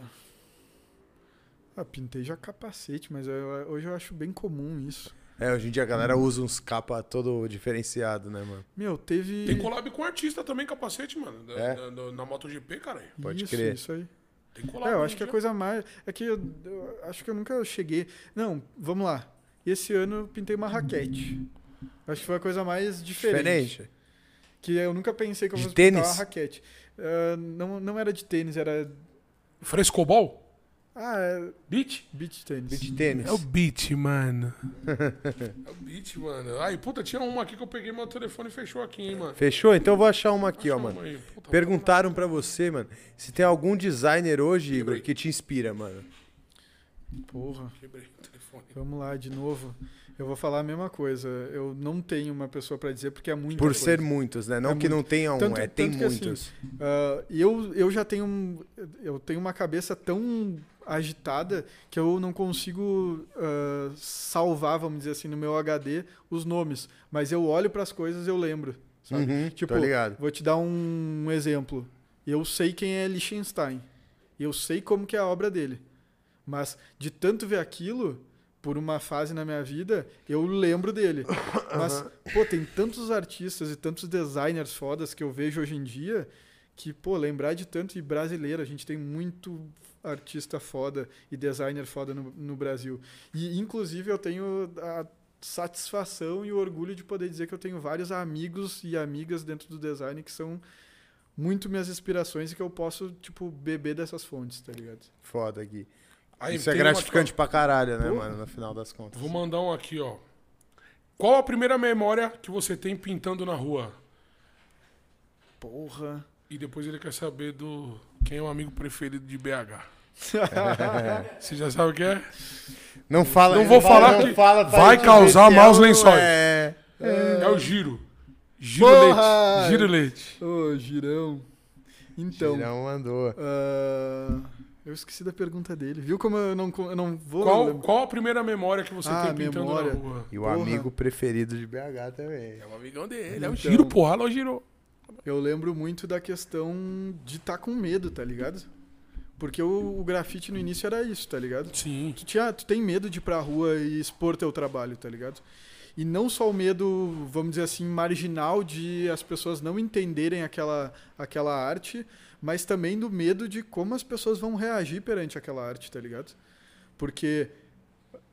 Ah, pintei já capacete, mas eu- hoje eu acho bem comum isso. É, hoje em dia a galera usa uns capa todo diferenciado, né, mano? Meu, teve. Tem collab com artista também, capacete, mano. Da- É? da- da- na MotoGP, cara. Pode isso, crer. Isso aí. Tem collab. É, eu acho que a em dia. coisa mais. É que eu, eu acho que eu nunca cheguei. Não, vamos lá. Esse ano eu pintei uma raquete. Acho que foi a coisa mais diferente. Diferente. Que eu nunca pensei que eu fosse pintar uma raquete. Ah, não, não era de tênis, era. Frescobol? Ah, é Beat? beach tênis. Beach tênis. É o beat, mano. é o beat, mano. Ai, puta, tinha uma aqui que eu peguei meu telefone e fechou aqui, hein, mano. Fechou? Então eu vou achar uma aqui, ó, Achou mano. uma aí. Puta, Perguntaram pra você, mano, se tem algum designer hoje, Igor, que te inspira, mano. Porra. Quebrei o telefone. Vamos lá, de novo. Eu vou falar a mesma coisa. Eu não tenho uma pessoa pra dizer porque é muito. Por ser muitos, né? Não É que muito. não tenha um, Tanto- é, tem assim, muitos. Ah, eu, eu já tenho um- eu tenho uma cabeça tão agitada que eu não consigo ah, salvar, vamos dizer assim, no meu HD os nomes. Mas eu olho para as coisas e eu lembro. Sabe? Uhum, Tipo. Vou te dar um, exemplo. Eu sei quem é Liechtenstein. Eu sei como que é a obra dele. Mas de tanto ver aquilo, por uma fase na minha vida, eu lembro dele. Mas, pô, tem tantos artistas e tantos designers fodas que eu vejo hoje em dia que, pô, lembrar de tanto e brasileiro, a gente tem muito artista foda e designer foda no, no Brasil. E, inclusive, eu tenho a satisfação e o orgulho de poder dizer que eu tenho vários amigos e amigas dentro do design que são muito minhas inspirações e que eu posso, tipo, beber dessas fontes, tá ligado? Foda aqui. Aí, Isso é tem uma gratificante pra caralho, né, Porra. mano? No final das contas. Vou mandar um aqui, ó. Qual a primeira memória que você tem pintando na rua? Porra. E depois ele quer saber do quem é o amigo preferido de BH. Você já sabe o que é? Não fala, Não vou falar não que fala pra vai causar maus é o- lençóis. É. É, o giro. Giro Porra! leite. Giro leite. Ô, girão. Então, Girão mandou. ah, eu esqueci da pergunta dele. Viu como eu não, eu não vou... Qual, lembrar? qual a primeira memória que você Ah, tem pintando memória. na rua? E o Porra. amigo preferido de BH também. É o amigão dele. É o Então. giro, porra. Alô, giro. Eu lembro muito da questão de estar com medo, tá ligado? Porque o, o grafite no início era isso, tá ligado? Sim. Tu, tinha, tu tem medo de ir pra rua e expor teu trabalho, tá ligado? E não só o medo, vamos dizer assim, marginal de as pessoas não entenderem aquela, aquela arte, mas também do medo de como as pessoas vão reagir perante aquela arte, tá ligado? Porque,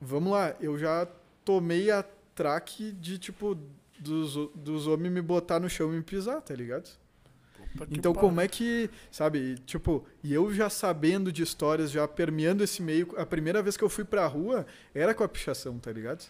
vamos lá, eu já tomei a traque de, tipo, dos, dos homens me botar no chão e me pisar, tá ligado? Que Então, como é que, sabe, tipo, e eu já sabendo de histórias, já permeando esse meio, a primeira vez que eu fui pra rua era com a pichação, tá ligado?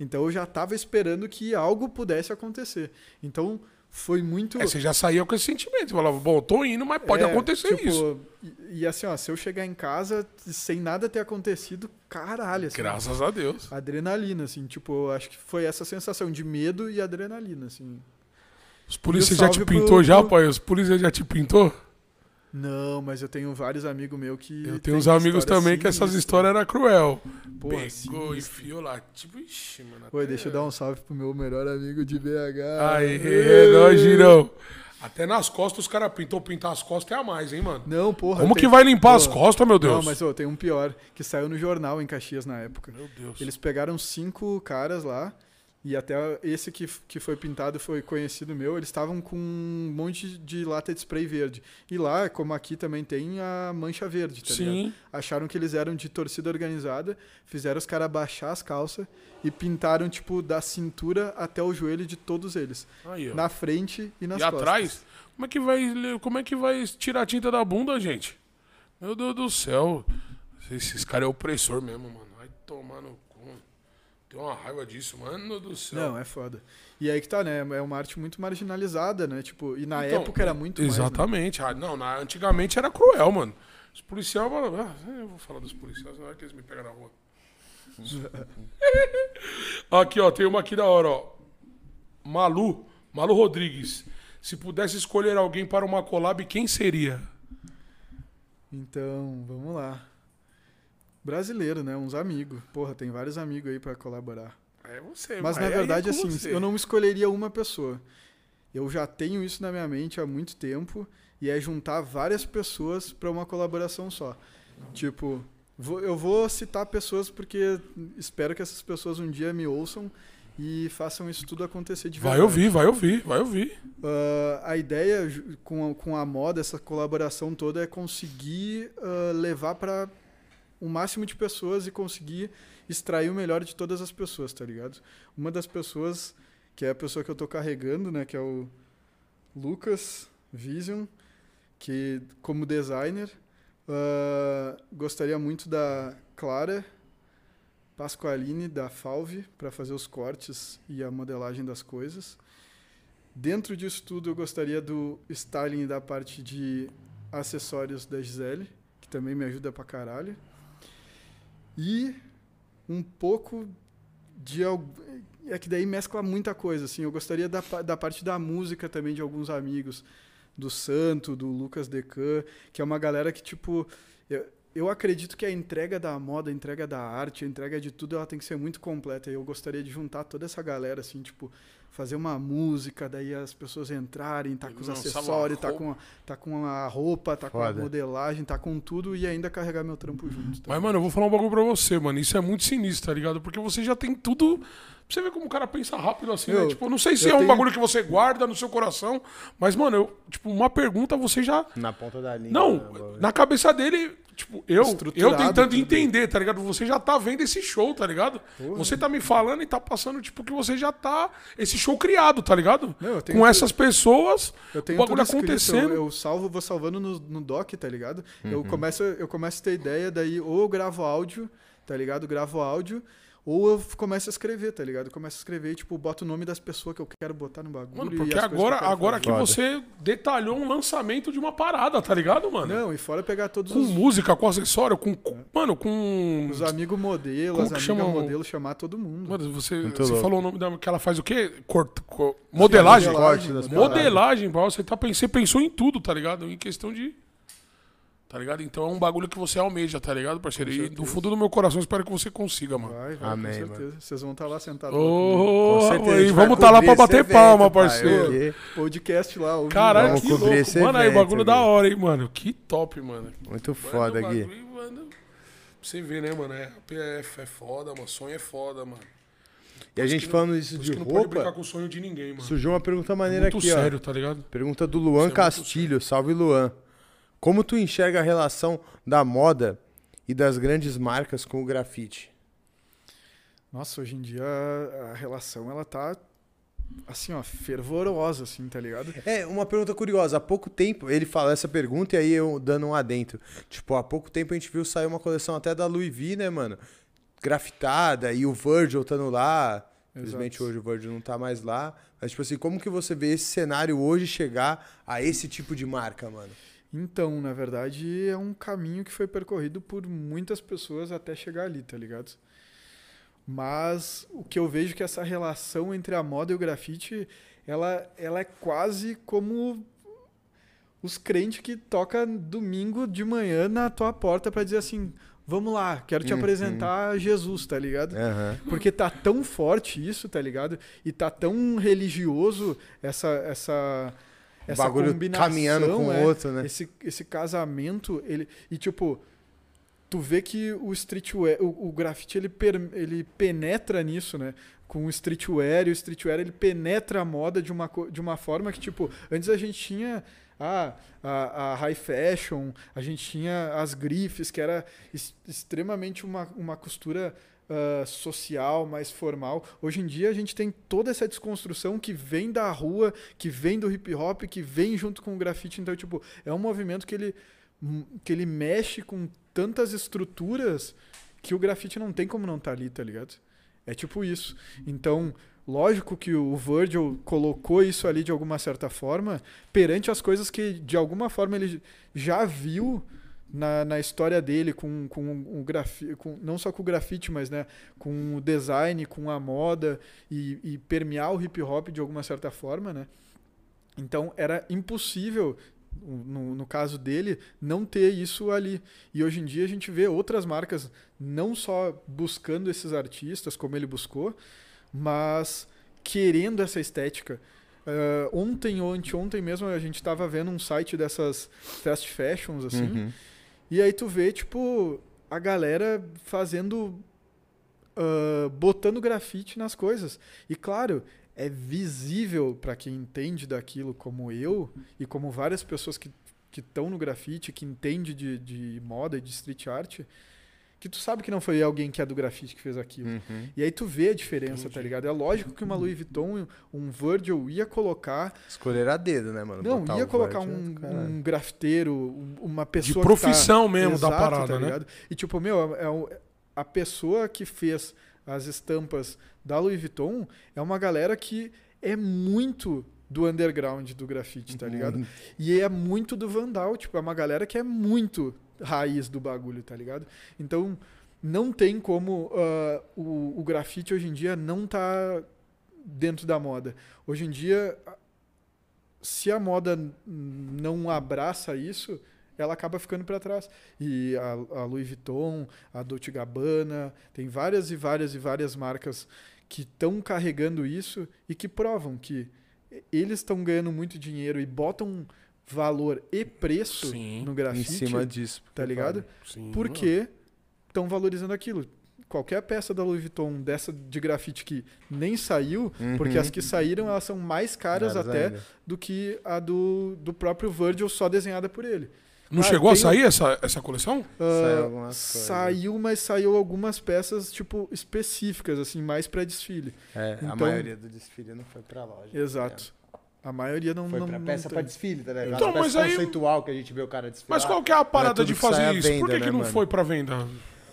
Então eu já tava esperando que algo pudesse acontecer. Então foi muito. É, você já saía com esse sentimento. Falava, bom, tô indo, mas pode É, acontecer tipo, isso. E, e assim, ó, se eu chegar em casa sem nada ter acontecido, caralho, assim, Graças a Deus. adrenalina, assim, tipo, acho que foi essa sensação de medo e adrenalina, assim. Os polícias já te salve pro- pintou já, pro- pai? Os polícias já te pintou? Não, mas eu tenho vários amigos meus que. Eu tenho uns amigos também que essas sinistra. histórias eram cruel. Porra, Pegou, sinistra. enfiou lá. Tipo, ixi, mano. Oi, deixa eu dar um salve pro meu melhor amigo de BH. Aí, nóis, girão. Até nas costas os caras pintou. Pintar as costas é a mais, hein, mano? Não, porra. Como tem- que vai limpar as Pô, costas, meu Deus? Não, mas ô, tem um pior, que saiu no jornal em Caxias na época. Meu Deus. Eles pegaram cinco caras lá e até esse que, que foi pintado foi conhecido meu, eles estavam com um monte de lata de spray verde. E lá, como aqui também tem a mancha verde, tá Sim. ligado? Acharam que eles eram de torcida organizada, fizeram os caras baixar as calças e pintaram, tipo, da cintura até o joelho de todos eles. Aí, ó. Na frente e nas E costas. atrás? Como é que vai, como é que vai tirar a tinta da bunda, gente? Meu Deus do céu. Esses caras é opressor mesmo, mano. Vai tomar no. Tem uma raiva disso, mano do céu. Não, é foda. E aí que tá, né? É uma arte muito marginalizada, né? Tipo, e na Então, época era muito mais. né? Exatamente. Ah, não, na- antigamente era cruel, mano. Os policiais, mano. ah, eu vou falar dos policiais, não é que eles me pegam na rua. aqui, ó, tem uma aqui da hora, ó. Malu, Malu Rodrigues. Se pudesse escolher alguém para uma collab, quem seria? Então, vamos lá. Brasileiro, né? Uns amigos. Porra, tem vários amigos aí pra colaborar. É você, Mas na é verdade, com assim, você. eu não escolheria uma pessoa. Eu já tenho isso na minha mente há muito tempo e é juntar várias pessoas pra uma colaboração só. Tipo, vou- eu vou citar pessoas porque espero que essas pessoas um dia me ouçam e façam isso tudo acontecer de Vai verdade. ouvir, vai ouvir, vai ouvir. Ah, a ideia com a, com a moda, essa colaboração toda, é conseguir ah, levar para o máximo de pessoas e conseguir extrair o melhor de todas as pessoas, tá ligado? Uma das pessoas, que é a pessoa que eu tô carregando, né, que é o Lucas Vision, que como designer, ah, gostaria muito da Clara Pasqualini, da Falve, para fazer os cortes e a modelagem das coisas. Dentro disso tudo, eu gostaria do styling da parte de acessórios da Gisele, que também me ajuda pra caralho. E um pouco de. É que daí mescla muita coisa, assim. Eu gostaria da, da parte da música também de alguns amigos. Do Santo, do Lucas Decan, que é uma galera que, tipo. Eu, eu acredito que a entrega da moda, a entrega da arte, a entrega de tudo, ela tem que ser muito completa. E eu gostaria de juntar toda essa galera, assim, tipo, fazer uma música, daí as pessoas entrarem, tá com os acessórios, tá com, a, tá com a roupa, tá com Foda. a modelagem, tá com tudo e ainda carregar meu trampo junto. tá Mas, mano, eu vou falar um bagulho pra você, mano. Isso é muito sinistro, tá ligado? Porque você já tem tudo. Você vê como o cara pensa rápido assim, né? Eu- Tipo, não sei se é um tenho- bagulho que você guarda no seu coração, mas, mano, eu, tipo, uma pergunta você já. Na ponta da língua. Não, né, na cabeça dele, tipo, eu, eu tentando entender, tá ligado? Você já tá vendo esse show, tá ligado? Você tá me falando e tá passando, tipo, que você já tá. Esse show criado, tá ligado? Não, Com tudo- essas pessoas, Eu tenho o bagulho acontecendo. Eu, eu salvo, vou salvando no, no doc, tá ligado? Uhum. Eu, começo, eu começo a ter ideia, daí ou eu gravo áudio, tá ligado? Gravo áudio, ou eu começo a escrever, tá ligado? Eu começo a escrever e, tipo, boto o nome das pessoas que eu quero botar no bagulho. Mano, e porque agora, que agora que você detalhou um lançamento de uma parada, tá ligado, mano? Não, e fora pegar todos Com os, música, com acessório, com. com- Mano, com. os amigos modelo, Como as amigas chama modelo, chamar todo mundo. Mano, você, Muito você louco. falou o nome da. que ela faz o quê? Cort, co- modelagem? Corte das Modelagem, bro. Você, tá, você pensou em tudo, tá ligado? Em questão de. Tá ligado? Então é um bagulho que você almeja, tá ligado, parceiro? E do fundo do meu coração, espero que você consiga, mano. Vai, vai, Amém, com certeza. Vocês vão estar lá sentados. Ô, Com certeza, aí, vai vamos estar lá cobrir pra bater palma, evento, pai, parceiro. porque- Podcast lá. Caralho, que louco. Mano, aí, evento, bagulho da hora, hein, mano. Que top, mano. Muito foda, Mano, o Gui. mano, Pra você ver, né, mano? É, PF é foda, mano. Sonho é foda, mano. E a gente falando isso de não pode brincar roupa, com o sonho de ninguém, mano. surgiu uma pergunta maneira Muito aqui, sério, ó. tá ligado? Pergunta do Luan é Castilho. Salve, Luan. Como tu enxerga a relação da moda e das grandes marcas com o grafite? Nossa, hoje em dia a, relação, ela tá, assim, ó, fervorosa, assim, tá ligado? É, uma pergunta curiosa. Há pouco tempo, ele fala essa pergunta e aí eu dando um adentro. Tipo, há pouco tempo a gente viu sair uma coleção até da Louis V, né, mano? Grafitada e o Virgil estando lá. Infelizmente hoje o Virgil não tá mais lá. Mas, tipo assim, como que você vê esse cenário hoje chegar a esse tipo de marca, mano? Então, na verdade, é um caminho que foi percorrido por muitas pessoas até chegar ali, tá ligado? Mas o que eu vejo é que essa relação entre a moda e o grafite, ela, ela é quase como os crentes que toca domingo de manhã na tua porta pra dizer assim, vamos lá, quero te Uhum. apresentar Jesus, tá ligado? Aham. Porque tá tão forte isso, tá ligado? E tá tão religioso essa essa essa bagulho combinação, caminhando com o é, outro, né? Esse esse casamento, ele e tipo tu vê que o streetwear, o, o grafite ele, per, ele penetra nisso, né? Com o streetwear, e o streetwear ele penetra a moda de uma, de uma forma que, tipo, antes a gente tinha ah, a, a high fashion, a gente tinha as grifes, que era extremamente uma, uma costura uh, social, mais formal. Hoje em dia a gente tem toda essa desconstrução que vem da rua, que vem do hip hop, que vem junto com o grafite. Então, tipo, é um movimento que ele, que ele mexe com tantas estruturas que o grafite não tem como não estar tá ali, tá ligado? É tipo isso. Então, lógico que o Virgil colocou isso ali de alguma certa forma, perante as coisas que de alguma forma ele já viu na, na história dele com, com o grafite, com, não só com o grafite, mas né, com o design, com a moda e, e permear o hip hop de alguma certa forma, né? Então era impossível no, no, caso dele, não ter isso ali. E hoje em dia a gente vê outras marcas não só buscando esses artistas como ele buscou, mas querendo essa estética. Uh, ontem ou anteontem mesmo a gente estava vendo um site dessas fast fashions assim. Uhum. E aí tu vê, tipo, a galera fazendo. Uh, botando grafite nas coisas. E claro, é visível para quem entende daquilo, como eu e como várias pessoas que estão no grafite, que entende de, de moda e de street art, que tu sabe que não foi alguém que é do grafite que fez aquilo. Uhum. E aí tu vê a diferença, Entendi. tá ligado? É lógico que uma Louis Vuitton, um Virgil ia colocar... Escolher a dedo, né, mano? Não, Botar ia colocar um, um grafiteiro, uma pessoa De profissão tá... mesmo Exato, da parada, tá ligado? né? E tipo, meu, é, é a pessoa que fez as estampas da Louis Vuitton é uma galera que é muito do underground do grafite, tá ligado? Uhum. E é muito do Vandal, tipo, é uma galera que é muito raiz do bagulho, tá ligado? Então, não tem como uh, o, o grafite hoje em dia não tá dentro da moda. Hoje em dia, se a moda não abraça isso, ela acaba ficando para trás. E a, a, Louis Vuitton, a Dolce Gabbana, tem várias e várias e várias marcas que estão carregando isso e que provam que eles estão ganhando muito dinheiro e botam valor e preço Sim, no grafite. Em cima disso. Tá ligado? Sim, porque estão valorizando aquilo. Qualquer peça da Louis Vuitton dessa de grafite que nem saiu, uhum. porque as que saíram elas são mais caras até ainda. do que a do, do próprio Virgil só desenhada por ele. Não ah, chegou a sair essa, essa coleção? Uh, saiu, mas saiu algumas peças, tipo, específicas, assim, mais para desfile. É, então, a maioria do desfile não foi pra loja. Exato. A maioria não Foi não, pra peça pra desfile, tá ligado? Então, mas aí... conceitual que a gente vê o cara desfilar. Mas qual que é a parada é de fazer isso? Venda, Por que, né, que não mano? foi pra venda?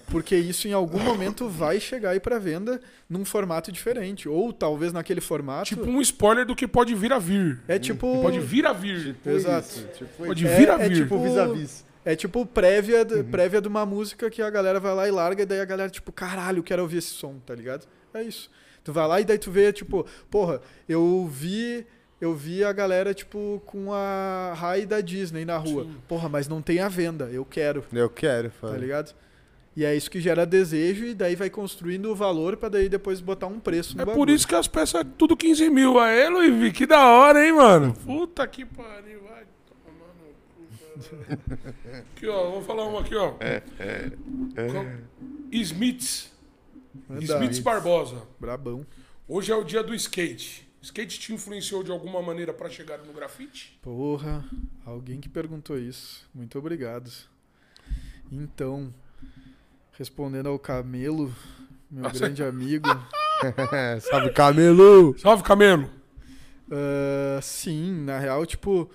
Porque isso em algum momento vai chegar aí pra venda num formato diferente. Ou talvez naquele formato. Tipo um spoiler do que pode vir a vir. É tipo. Pode vir a vir. Tipo Exato. Isso, tipo pode vir a vir. É tipo vis-a-vis. É tipo prévia, uhum. prévia de uma música que a galera vai lá e larga, e daí a galera, tipo, caralho, quero ouvir esse som, tá ligado? É isso. Tu vai lá e daí tu vê, tipo, porra, eu vi eu vi a galera, tipo, com a Rai da Disney na rua. Sim. Porra, mas não tem a venda, eu quero. Eu quero, Tá ligado? E é isso que gera desejo e daí vai construindo o valor para daí depois botar um preço no É bagulho. por isso que as peças é tudo 15 mil. Aê, Luiz, que da hora, hein, mano? Puta que pariu, vai. Aqui, ó, vou falar uma aqui, ó. É, é, é. Smiths. Smiths Barbosa. Brabão. Hoje é o dia do skate. Skate te influenciou de alguma maneira para chegar no grafite? Porra, alguém que perguntou isso. Muito obrigado. Então, respondendo ao Camelo, meu grande amigo. Salve, Camelo! Salve, Camelo! Uh, sim, na real, tipo,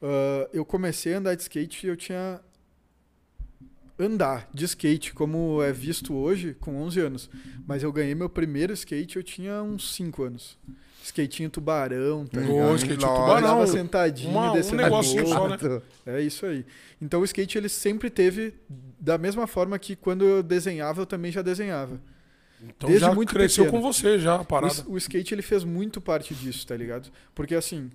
uh, eu comecei a andar de skate e eu tinha andar de skate como é visto hoje com 11 anos. Mas eu ganhei meu primeiro skate eu tinha uns 5 anos. Skatinho tubarão, tá ligado? Oh, tubarão. Tava sentadinho, Uma, descendo um negócio só, né? É isso aí. Então o skate ele sempre teve da mesma forma que quando eu desenhava eu também já desenhava. Então Desde já muito cresceu pequeno. com você já a parada. O, o skate ele fez muito parte disso, tá ligado? Porque assim,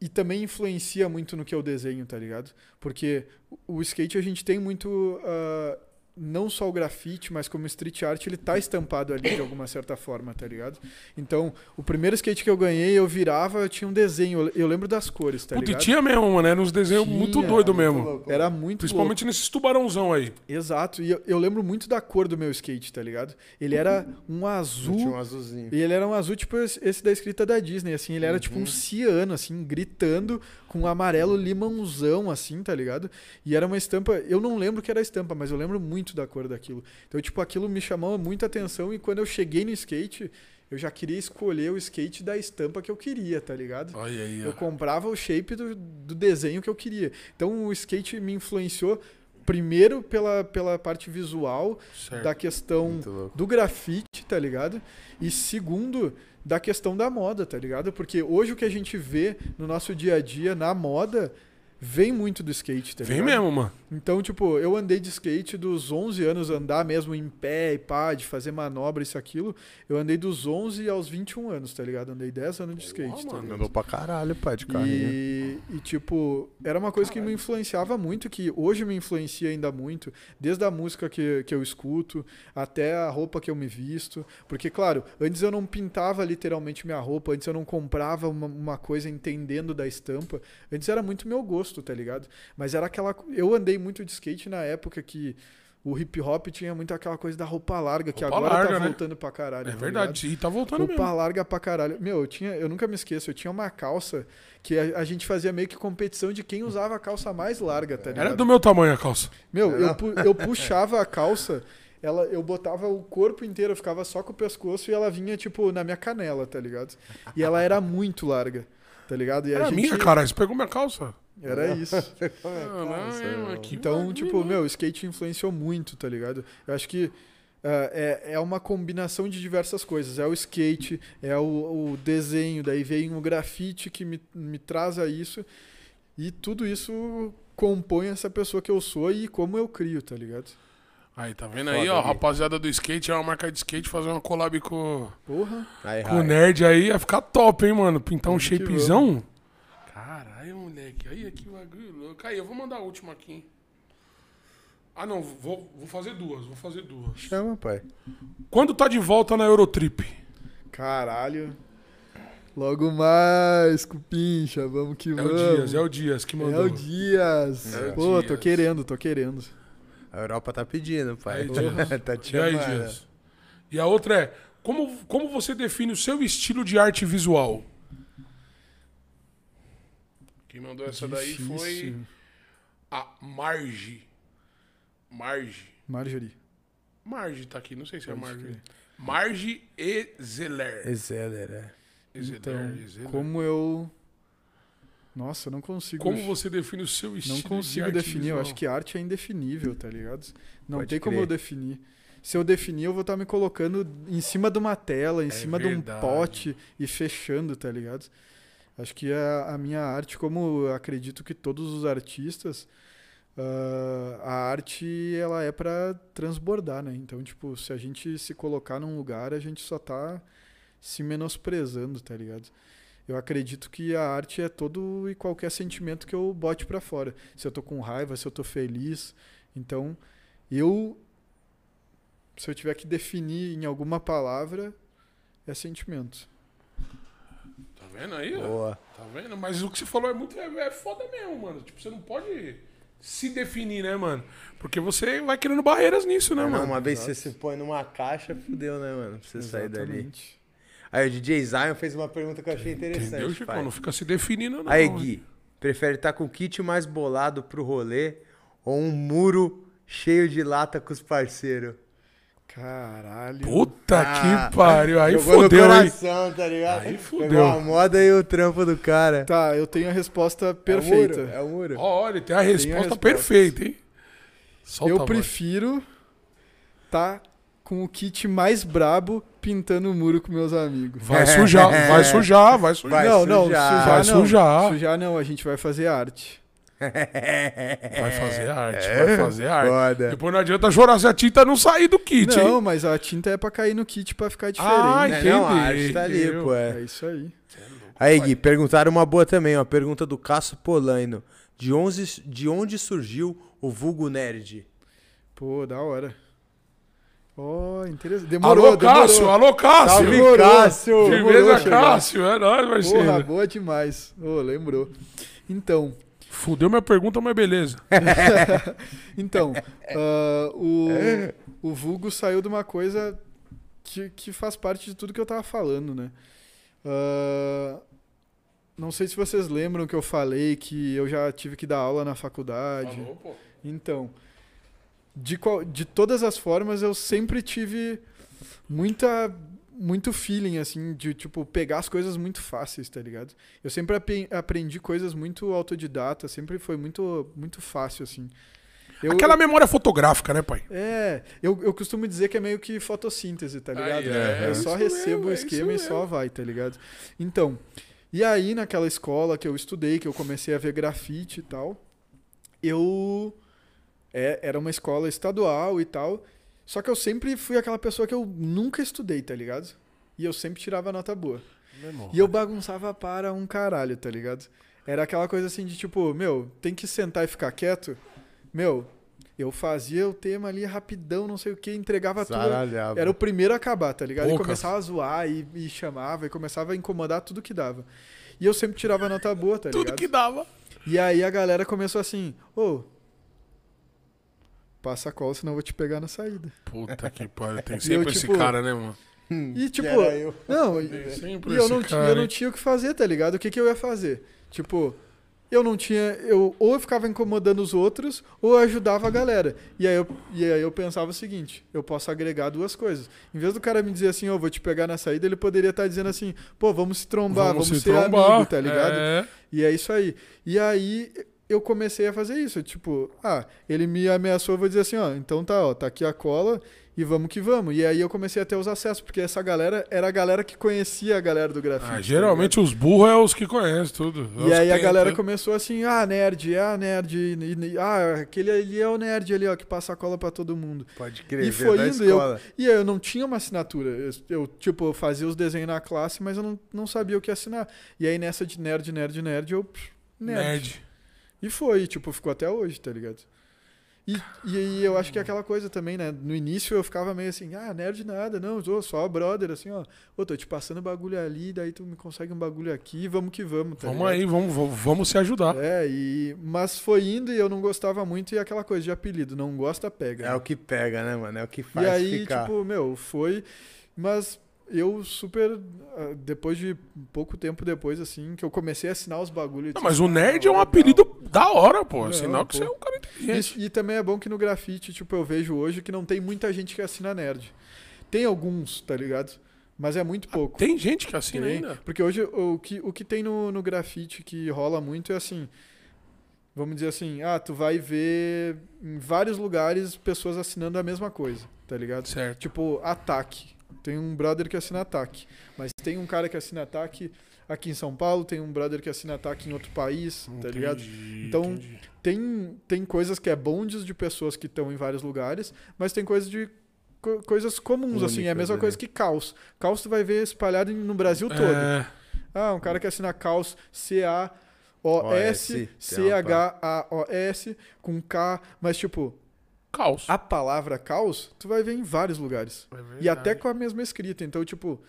e também influencia muito no que eu desenho, tá ligado? Porque o skate a gente tem muito uh, não só o grafite, mas como street art, ele tá estampado ali de alguma certa forma, tá ligado? Então, o primeiro skate que eu ganhei, eu virava, tinha um desenho, eu- eu lembro das cores, tá Puta, e ligado? tinha mesmo, mano. Era uns desenhos Tinha, muito doido mesmo. louco. Era muito Principalmente nesses tubarãozão aí. louco. Exato, e eu, eu lembro muito da cor do meu skate, tá ligado? Ele era um Tinha azul um azulzinho. E ele era um azul, tipo esse esse da escrita da Disney, assim. Ele era Uhum. tipo um ciano, assim, gritando com um amarelo limãozão, assim, tá ligado? E era uma estampa. Eu não lembro que era a estampa, mas eu lembro muito da cor daquilo. Então, tipo, aquilo me chamou muita atenção. E quando eu cheguei no skate, eu já queria escolher o skate da estampa que eu queria, tá ligado? Olha aí, Eu comprava o shape do, do desenho que eu queria. Então, o skate me influenciou. Primeiro pela, pela parte visual, Certo. da questão Muito do grafite, tá ligado? E segundo, da questão da moda, tá ligado? Porque hoje o que a gente vê no nosso dia a dia na moda vem muito do skate, tá Vem mesmo, mano. Então, tipo, eu andei de skate dos 11 anos, andar mesmo em pé e pá, de fazer manobra, isso, aquilo. Eu andei dos 11 aos 21 anos, tá ligado? Andei 10 anos de skate, Porra, tá mano, ligado? Andou pra caralho, pai, de carrinho. E, e, tipo, era uma coisa que me influenciava muito, que hoje me influencia ainda muito, desde a música que, que eu escuto até a roupa que eu me visto. Porque, claro, antes eu não pintava literalmente minha roupa, antes eu não comprava uma, uma coisa entendendo da estampa. Antes era muito meu gosto, tá ligado? Mas era aquela. Eu andei muito de skate na época que. O hip hop tinha muito aquela coisa da roupa larga, que Roupa agora larga, tá né? voltando pra caralho. É tá verdade. E tá voltando Roupa mesmo. larga pra caralho. Meu, eu tinha, eu nunca me esqueço, eu tinha uma calça que a, a gente fazia meio que competição de quem usava a calça mais larga, tá ligado? Era do meu tamanho a calça. Meu, eu, pu- eu puxava a calça, ela, eu botava o corpo inteiro, eu ficava só com o pescoço e ela vinha, tipo, na minha canela, tá ligado? E ela era muito larga, tá ligado? E a Era gente... minha, caralho. Você pegou minha calça. Era isso. Caralho, que Então, tipo, meu, o skate influenciou muito, tá ligado? Eu acho que ah, é, é uma combinação de diversas coisas. É o skate, é o, o desenho, daí vem o grafite que me, me traz a isso. E tudo isso compõe essa pessoa que eu sou e como eu crio, tá ligado? Aí, tá vendo aí, Foda, ó, Gui. rapaziada do skate, é uma marca de skate, fazer uma collab com, Porra. Aí, com o Rai. nerd aí, ia ficar top, hein, mano? Pintar um shapezão. Caralho, moleque, aí que bagulho louco. Aí, eu vou mandar a última aqui, hein. Ah, não, vou, vou fazer duas, vou fazer duas. Chama, pai. Quando tá de volta na Eurotrip? Caralho. Logo mais, cupincha, vamos que É vamos. o Dias, é o Dias que É mandou. o Dias. É o Pô, tô Dias. querendo, tô querendo. A Europa tá pedindo, pai. Aí, Dias. tá te E aí. Dias? E a outra é, como, como você define o seu estilo de arte visual? Quem mandou essa daí foi Difícil. a Marge. Marge. Marjorie. Marge tá aqui, não sei se é Marge. Marge Ezeler. Exceler, é. Ezeler, Então, Ezeler. como eu. Nossa, eu não consigo. Como você define o seu estilo Não de consigo arte definir. Eu visual? acho que arte é indefinível, tá ligado? Não Pode tem como crer. eu definir. Se eu definir, eu vou estar me colocando em cima de uma tela, em É cima verdade. de um pote e fechando, tá ligado? Acho que a, a minha arte, como acredito que todos os artistas, ah, a arte ela é pra transbordar, né? Então, tipo, se a gente se colocar num lugar, a gente só tá se menosprezando, tá ligado? Eu acredito que a arte é todo e qualquer sentimento que eu bote pra fora. Se eu tô com raiva, se eu tô feliz. Então, eu se eu tiver que definir em alguma palavra, é sentimento. Tá vendo aí? ó? Boa. Tá vendo? Mas o que você falou é muito é, é foda mesmo, mano. Tipo, você não pode se definir, né, mano? Porque você vai criando barreiras nisso, né, Não, mano? uma vez você se põe numa caixa, fudeu, né, mano? Pra você sair dali. Exatamente. Aí o DJ Zion fez uma pergunta que eu achei Entendeu, interessante, Chico? pai. Não fica se definindo, não. Aí, Gui, prefere estar com o kit mais bolado pro rolê ou um muro cheio de lata com os parceiros? Caralho. Puta Ah, que pariu. Aí fodeu, hein? coração, tá ligado? Aí. Pegou a moda e o trampo do cara. Tá, eu tenho a resposta É o perfeita. muro, É o muro. Olha, tem a resposta, resposta. perfeita, hein? Solta a eu prefiro tá com o kit mais brabo pintando o muro com meus amigos. Vai sujar, vai sujar, vai sujar. Vai não, não, sujar. sujar Vai não. sujar. Sujar não, a gente vai fazer arte. Vai fazer arte, vai fazer arte. Foda. Depois não adianta chorar se a tinta não sair do kit, não, hein? mas a tinta é pra cair no kit pra ficar diferente. Ah, É, não, a arte entendi. tá ali, pô. é É. isso aí. Aí, Gui, perguntaram uma boa também, uma pergunta do Cássio Polaino. De onde, de onde surgiu o vulgo nerd? Pô, da hora. Ó, oh, interessante. Demorou, alô, Cássio, demorou. alô, Cássio. Salve, Demorou. Cássio. Firmeza. Cássio. É nóis, Porra, parceiro. boa demais. Ô, lembrou. Então, Fudeu minha pergunta, mas beleza. então ah, o, o Vulgo saiu de uma coisa que, que faz parte de tudo que eu tava falando, né? Ah, não sei se vocês lembram que eu falei que eu já tive que dar aula na faculdade. pô. Então, de, qual- de todas as formas, eu sempre tive muita muito feeling, assim, de, tipo, pegar as coisas muito fáceis, tá ligado? Eu sempre ape- aprendi coisas muito autodidata, sempre foi muito, muito fácil, assim. Eu, Aquela memória fotográfica, né, pai? É, eu, eu costumo dizer que é meio que fotossíntese, tá ligado? Aí, é, eu só mesmo, recebo é o isso esquema e só vai, tá ligado? Então, e aí naquela escola que eu estudei, que eu comecei a ver grafite e tal, eu. é, era uma escola estadual e tal, só que eu sempre fui aquela pessoa que eu nunca estudei, tá ligado? E eu sempre tirava nota boa. E eu bagunçava para um caralho, tá ligado? Era aquela coisa assim de tipo, meu, tem que sentar e ficar quieto. Meu, eu fazia o tema ali rapidão, não sei o que, entregava tudo. Zaralhava. Era o primeiro a acabar, tá ligado? E Poucas. começava a zoar e, e chamava e começava a incomodar tudo que dava. E eu sempre tirava nota boa, tá Tudo ligado? que dava. E aí a galera começou assim, ô, passa a cola, senão eu vou te pegar na saída. Puta que pariu. Tem E eu, sempre esse tipo, cara, né, mano? E tipo, era eu. não, e, sempre e eu não, cara, eu não tinha o que fazer, tá ligado? O que, que eu ia fazer? Tipo, eu não tinha. Eu, ou eu ficava incomodando os outros, ou eu ajudava a galera. E aí eu, e aí eu pensava o seguinte: eu posso agregar duas coisas. Em vez do cara me dizer assim, ó, vou te pegar na saída, ele poderia estar dizendo assim, pô, vamos se trombar, vamos, se ser trombar, amigo, tá ligado? É. E é isso aí. E aí eu comecei a fazer isso. Tipo, ah, ele me ameaçou, eu vou dizer assim, ó, então tá, ó, tá aqui a cola e vamos que vamos. E aí eu comecei a ter os acessos, porque essa galera era a galera que conhecia a galera do grafite. Ah, tá geralmente os burros é os que conhecem tudo. É E aí a galera tem- começou assim, ah, nerd, ah, nerd, e- e- ah, aquele ali é o nerd ali, ó, que passa a cola pra todo mundo. Pode crer. E veio foi da indo, eu- escola. E aí eu não tinha uma assinatura. Eu, eu, tipo, fazia os desenhos na classe, mas eu não, não sabia o que assinar. E aí nessa de nerd, nerd, nerd, eu. pff, nerd. Nerd. E foi, tipo, ficou até hoje, tá ligado? E, e aí eu acho que é aquela coisa também, né? No início eu ficava meio assim, ah, nerd nada, não, sou só brother, assim, ó. Ô, tô te passando bagulho ali, daí tu me consegue um bagulho aqui, vamos que vamos, tá Vamos ligado? aí, vamos, vamos, vamos se ajudar. É, e, mas foi indo e eu não gostava muito, e aquela coisa de apelido, não gosta, pega. É né? o que pega, né, mano? É o que E faz aí, ficar. tipo, meu, foi. Mas eu super. ah, Depois de pouco tempo depois, assim, que eu comecei a assinar os bagulhos. Não, tipo, mas o nerd é um apelido da hora, pô. Não, Sinal que pô. você é um cara inteligente. E, e também é bom que no grafite, tipo, eu vejo hoje que não tem muita gente que assina nerd. Tem alguns, tá ligado? Mas é muito pouco. Tem gente que assina Tem, ainda. Porque hoje o que, o que tem no, no grafite que rola muito é assim. Vamos dizer assim, ah, tu vai ver em vários lugares pessoas assinando a mesma coisa, tá ligado? Certo. Tipo, ataque. Tem um brother que assina ataque. Mas tem um cara que assina ataque aqui em São Paulo, tem um brother que assina ataque em outro país, tá ligado? Entendi, Então, entendi. Tem, tem coisas que é bondes de pessoas que estão em vários lugares, mas tem coisas de co- coisas comuns, assim. É a mesma né? coessa que caos. Caos tu vai ver espalhado no Brasil todo. É, Ah, um cara que assina caos C-A-O-S, C-H-A-O-S, com K, mas tipo, caos. a palavra caos, tu vai ver em vários lugares. É E até com a mesma escrita. Então, tipo,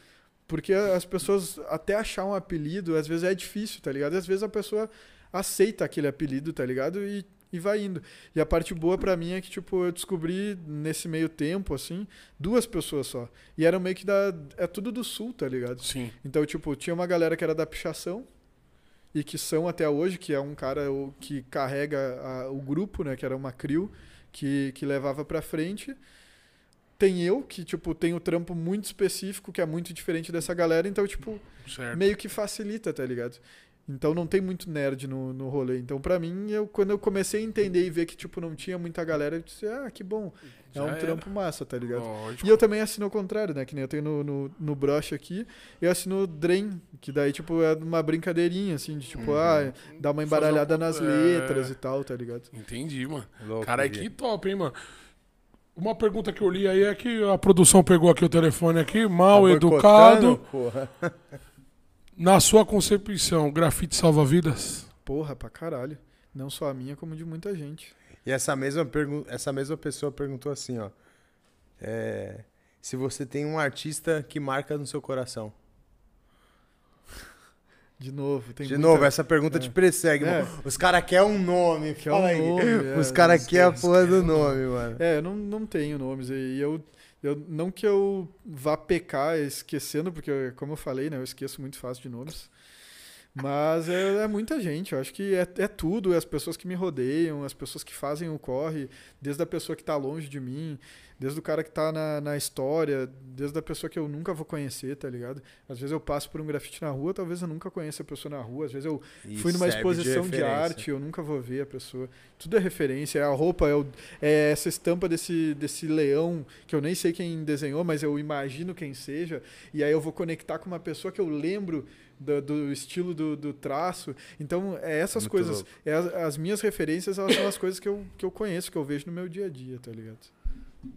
porque as pessoas até achar um apelido, às vezes é difícil, tá ligado? Às vezes a pessoa aceita aquele apelido, tá ligado? E, e vai indo. E a parte boa pra mim é que, tipo, eu descobri nesse meio tempo, assim, duas pessoas só. E eram meio que da. É tudo do sul, tá ligado? Sim. Então, tipo, tinha uma galera que era da pichação. E que são até hoje, que é um cara que carrega a- o grupo, né? Que era uma crew que, que levava pra frente. Tem eu, que, tipo, tem o trampo muito específico, que é muito diferente dessa galera. Então, tipo, Certo. meio que facilita, tá ligado? Então não tem muito nerd no, no rolê. Então, pra mim, eu, quando eu comecei a entender e ver que, tipo, não tinha muita galera, eu disse, ah, que bom. É Já um era. trampo massa, tá ligado? Lógico. E eu também assino ao contrário, né? Que nem eu tenho no, no, no broche aqui. Eu assino Drain, que daí, tipo, é uma brincadeirinha, assim, de tipo, Uhum. ah, dar uma embaralhada um nas é. letras e tal, tá ligado? Entendi, mano. Louco, Cara, Gui. que top, hein, mano. Uma pergunta que eu li aí é que a produção pegou aqui o telefone aqui, mal Tá educado. Porra. Na sua concepção, grafite salva vidas? Porra, pra caralho. Não só a minha, como de muita gente. E essa mesma, pergu essa mesma pessoa perguntou assim, ó. É, se você tem um artista que marca no seu coração. De novo, tem De muita- novo, essa pergunta é. te persegue, É. mano. Os caras querem um nome, Quer fala um aí. nome, é, Os caras querem a porra do um nome, mano. É, eu não, não tenho nomes. E eu, eu. Não que eu vá pecar esquecendo, porque, como eu falei, né? Eu esqueço muito fácil de nomes. Mas é, é muita gente. Eu acho que é, é tudo. É as pessoas que me rodeiam, as pessoas que fazem o corre, desde a pessoa que tá longe de mim, desde o cara que tá na, na história, desde a pessoa que eu nunca vou conhecer, tá ligado? Às vezes eu passo por um grafite na rua, talvez eu nunca conheça a pessoa na rua. Às vezes eu E Fui numa exposição de, referência. arte, eu nunca vou ver a pessoa. Tudo é referência, é a roupa, é, o- é essa estampa desse, desse leão, que eu nem sei quem desenhou, mas eu imagino quem seja, e aí eu vou conectar com uma pessoa que eu lembro do, do estilo do, do traço. Então, é essas Muito coisas. É as, as minhas referências, elas são as coisas que eu, que eu conheço, que eu vejo no meu dia a dia, tá ligado?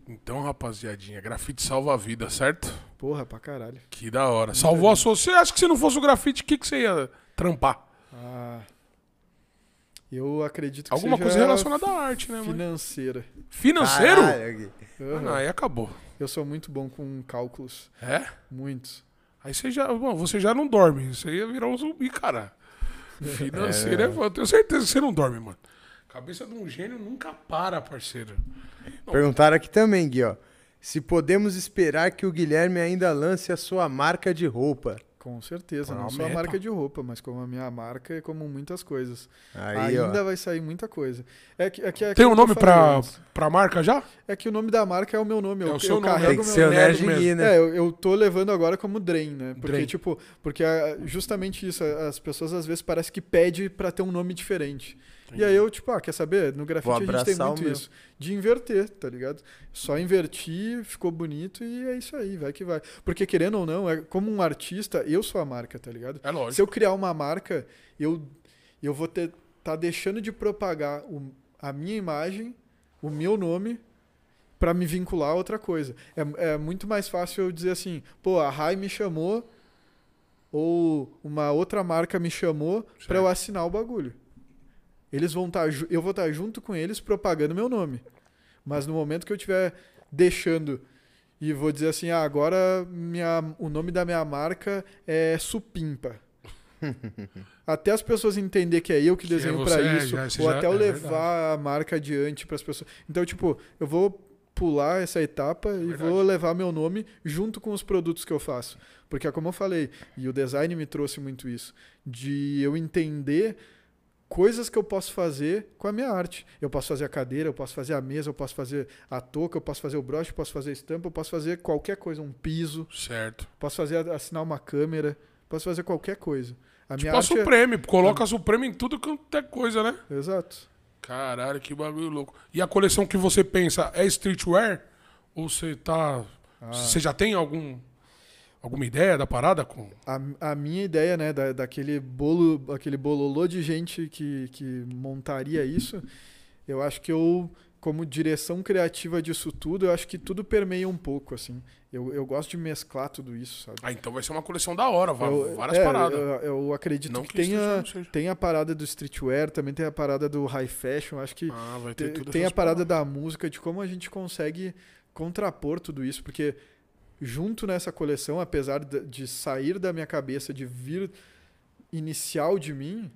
Então, rapaziadinha, grafite salva a vida, certo? Porra, pra caralho. Que da hora. Salvou a sua. Você acha que se não fosse o grafite, o que, que você ia trampar? Ah, eu acredito que Alguma seja coisa relacionada à arte, né, mano? financeira. Financeiro? Caralho, Gui. Ah, não, aí acabou. Eu sou muito bom com cálculos. É? Muitos. Aí você já. Bom, você já não dorme. Você ia virar um zumbi, cara. Financeiro é. É. Eu tenho certeza que você não dorme, mano. Cabeça de um gênio nunca para, parceiro. Perguntaram aqui também, Gui, ó. Se podemos esperar que o Guilherme ainda lance a sua marca de roupa. Com certeza, não só a marca de roupa, mas como a minha marca e como muitas coisas. Aí, Ainda ó. vai sair muita coisa. É que, é que, é Tem um nome pra, antes. pra marca já? É que o nome da marca é o meu nome. É eu, o seu eu nome, Tem carrego que meu ser o nome. Nerd mesmo. Gui, né? É, eu, eu tô levando agora como Drain, né? Porque, Drain. tipo, porque ah, justamente isso, as pessoas às vezes parece que pede pra ter um nome diferente. E aí eu, tipo, ah, quer saber? No grafite a gente tem muito isso. De inverter, tá ligado? Só invertir, ficou bonito e é isso aí, vai que vai. Porque querendo ou não, é, como um artista, eu sou a marca, tá ligado? É lógico. Se eu criar uma marca, eu, eu vou ter tá deixando de propagar o- a minha imagem, o meu nome, pra me vincular a outra coisa. É, é muito mais fácil eu dizer assim, pô, a Rai me chamou ou uma outra marca me chamou pra Certo. eu assinar o bagulho. Eles vão estar, eu vou estar junto com eles propagando meu nome. Mas no momento que eu estiver deixando e vou dizer assim, ah, agora minha, o nome da minha marca é Supimpa. até as pessoas entender que é eu que Que é desenho você, pra é, isso, já- você ou já- até eu é levar a marca adiante para as pessoas. Então, tipo, eu vou pular essa etapa e Verdade. vou levar meu nome junto com os produtos que eu faço. Porque é como eu falei, e o design me trouxe muito isso, de eu entender coisas que eu posso fazer com a minha arte. Eu posso fazer a cadeira, eu posso fazer a mesa, eu posso fazer a touca, eu posso fazer o broche, eu posso fazer a estampa, eu posso fazer qualquer coisa, um piso, Certo. posso fazer assinar uma câmera, posso fazer qualquer coisa. A Tipo minha a arte é... Supreme. Coloca a Supreme em tudo quanto é coisa, né? Exato. Caralho, que bagulho louco. E a coleção que você pensa é streetwear? Ou você tá. Ah. Você já tem algum. Alguma ideia da parada? Com... A, a minha ideia, né, da, daquele bolo, aquele bololô de gente que, que montaria isso, eu acho que eu, como direção criativa disso tudo, eu acho que tudo permeia um pouco, assim. Eu, eu gosto de mesclar tudo isso, sabe? Ah, então vai ser uma coleção da hora, Eu- várias é, paradas. Eu, eu acredito Não que, que tenha, tem a parada do streetwear, também tem a parada do high fashion, acho que Ah, vai ter te- tudo tem a parada paradas. da música, de como a gente consegue contrapor tudo isso, porque junto nessa coleção, apesar de, sair da minha cabeça, de vir inicial de mim,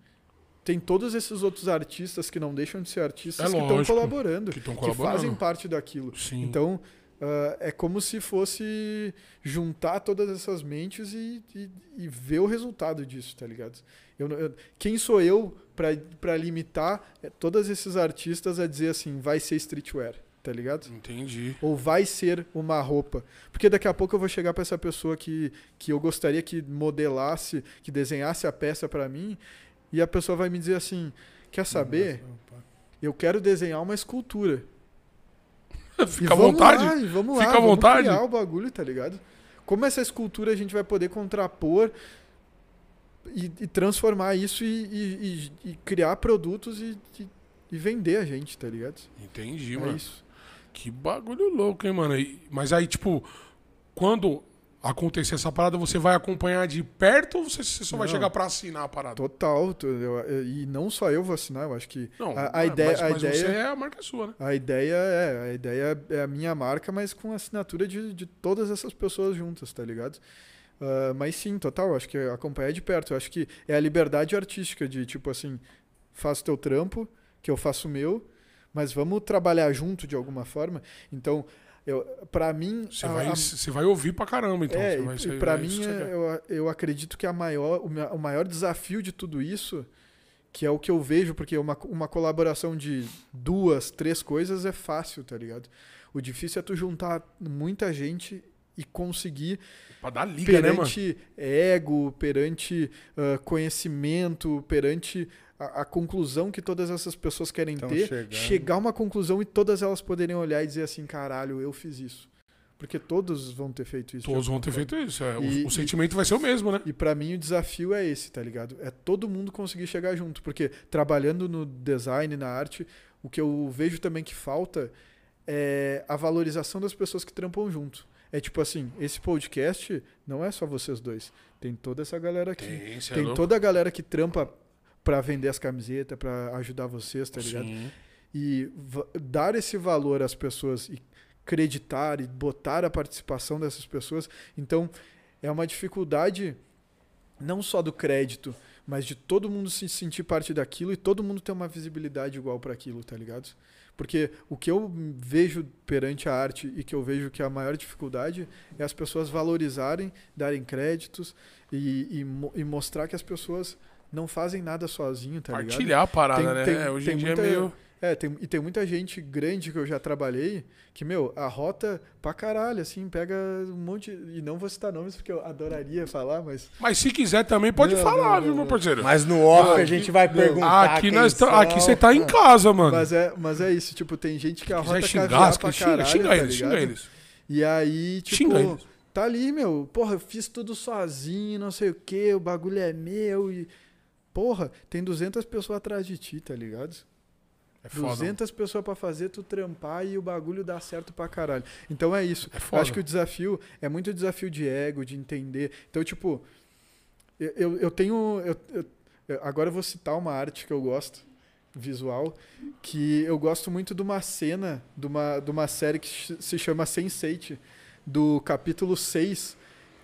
tem todos esses outros artistas que não deixam de ser artistas É que estão colaborando, Que estão que colaborando. fazem parte daquilo. Sim. Então, ah, é como se fosse juntar todas essas mentes e, e- e ver o resultado disso, tá ligado? Eu, eu- quem sou eu para limitar eh, todos esses artistas a dizer assim, vai ser streetwear, tá ligado? Entendi. Ou vai ser uma roupa. Porque daqui a pouco eu vou chegar para essa pessoa que, que eu gostaria que modelasse, que desenhasse a peça para mim, e a pessoa vai me dizer assim: quer saber? Eu quero desenhar uma escultura. Fica à vamos vontade. Lá, vamos Fica lá, à vontade. criar o bagulho, tá ligado? Como essa escultura a gente vai poder contrapor e, e transformar isso e, e- e- criar produtos e vender a gente, tá ligado? Entendi, É mano. isso. Que bagulho louco, hein, mano? E- mas aí, tipo, quando acontecer essa parada, você vai acompanhar de perto ou você, você só vai Não. chegar pra assinar a parada? Total. e não só eu vou assinar, eu acho que Não, a, a é, ideia, mas, a mas ideia, você é a marca sua, né? a ideia é, a ideia é a minha marca, mas com assinatura de, de todas essas pessoas juntas, tá ligado? Ah, mas sim, total, acho que acompanhar de perto. Eu acho que é a liberdade artística de, tipo assim, faço teu trampo, que eu faço o meu, mas vamos trabalhar junto de alguma forma. Então, eu, pra mim... Você vai, a- vai ouvir pra caramba, então. é, vai e- pra é mim, é- eu, eu acredito que a maior, o, ma- o maior desafio de tudo isso, que é o que eu vejo, porque uma, uma colaboração de duas, três coisas é fácil, tá ligado? O difícil é tu juntar muita gente e conseguir, Pra dar liga, né, mano? perante ego, perante ah, conhecimento, perante a, a conclusão que todas essas pessoas querem Tão ter, chegando. chegar a uma conclusão e todas elas poderem olhar e dizer assim, caralho, eu fiz isso. Porque todos vão ter feito isso. Todos vão ter feito isso. é. O- E- o, e- sentimento vai ser o mesmo, né? E pra mim o desafio é esse, tá ligado? É todo mundo conseguir chegar junto, porque trabalhando no design, na arte, o que eu vejo também que falta é a valorização das pessoas que trampam junto. É tipo assim, esse podcast não é só vocês dois, tem toda essa galera aqui. Tem, é Tem toda a galera que trampa pra vender as camisetas, pra ajudar vocês, tá ligado? Sim. e dar esse valor às pessoas e acreditar e botar a participação dessas pessoas. Então, é uma dificuldade não só do crédito, mas de todo mundo se sentir parte daquilo e todo mundo ter uma visibilidade igual para aquilo, tá ligado? Porque o que eu vejo perante a arte e que eu vejo que é a maior dificuldade é as pessoas valorizarem, darem créditos e, e, e mostrar que as pessoas não fazem nada sozinho, tá ligado? Partilhar a parada, Tem- né? tem- É, Hoje em dia muita- é meio. É, tem, e tem muita gente grande que eu já trabalhei que, meu, a rota pra caralho, assim, pega um monte. E não vou citar nomes porque eu adoraria falar, mas. Mas se quiser também, pode Não, falar, não, viu, não, meu parceiro? Mas no off Não, a gente vai perguntar. aqui nós tá- aqui você tá em casa, mano. Mas é, mas é isso, tipo, tem gente que a rota quiser caviar xingar, pra xinga, caralho, xinga tá eles, xinga ligado? eles. E aí, tipo, Xinga eles. tá ali, meu, porra, eu fiz tudo sozinho, não sei o que, o bagulho é meu e. Porra, tem 200 pessoas atrás de ti, tá ligado? É foda. 200 pessoas pra fazer tu trampar e o bagulho dá certo pra caralho. Então é isso. É foda. acho que o desafio é muito desafio de ego, de entender. Então, tipo, eu, eu, eu tenho. eu- eu- agora eu vou citar uma arte que eu gosto, visual, que eu gosto muito de uma cena, de uma, de uma série que se chama Sense8, do capítulo 6,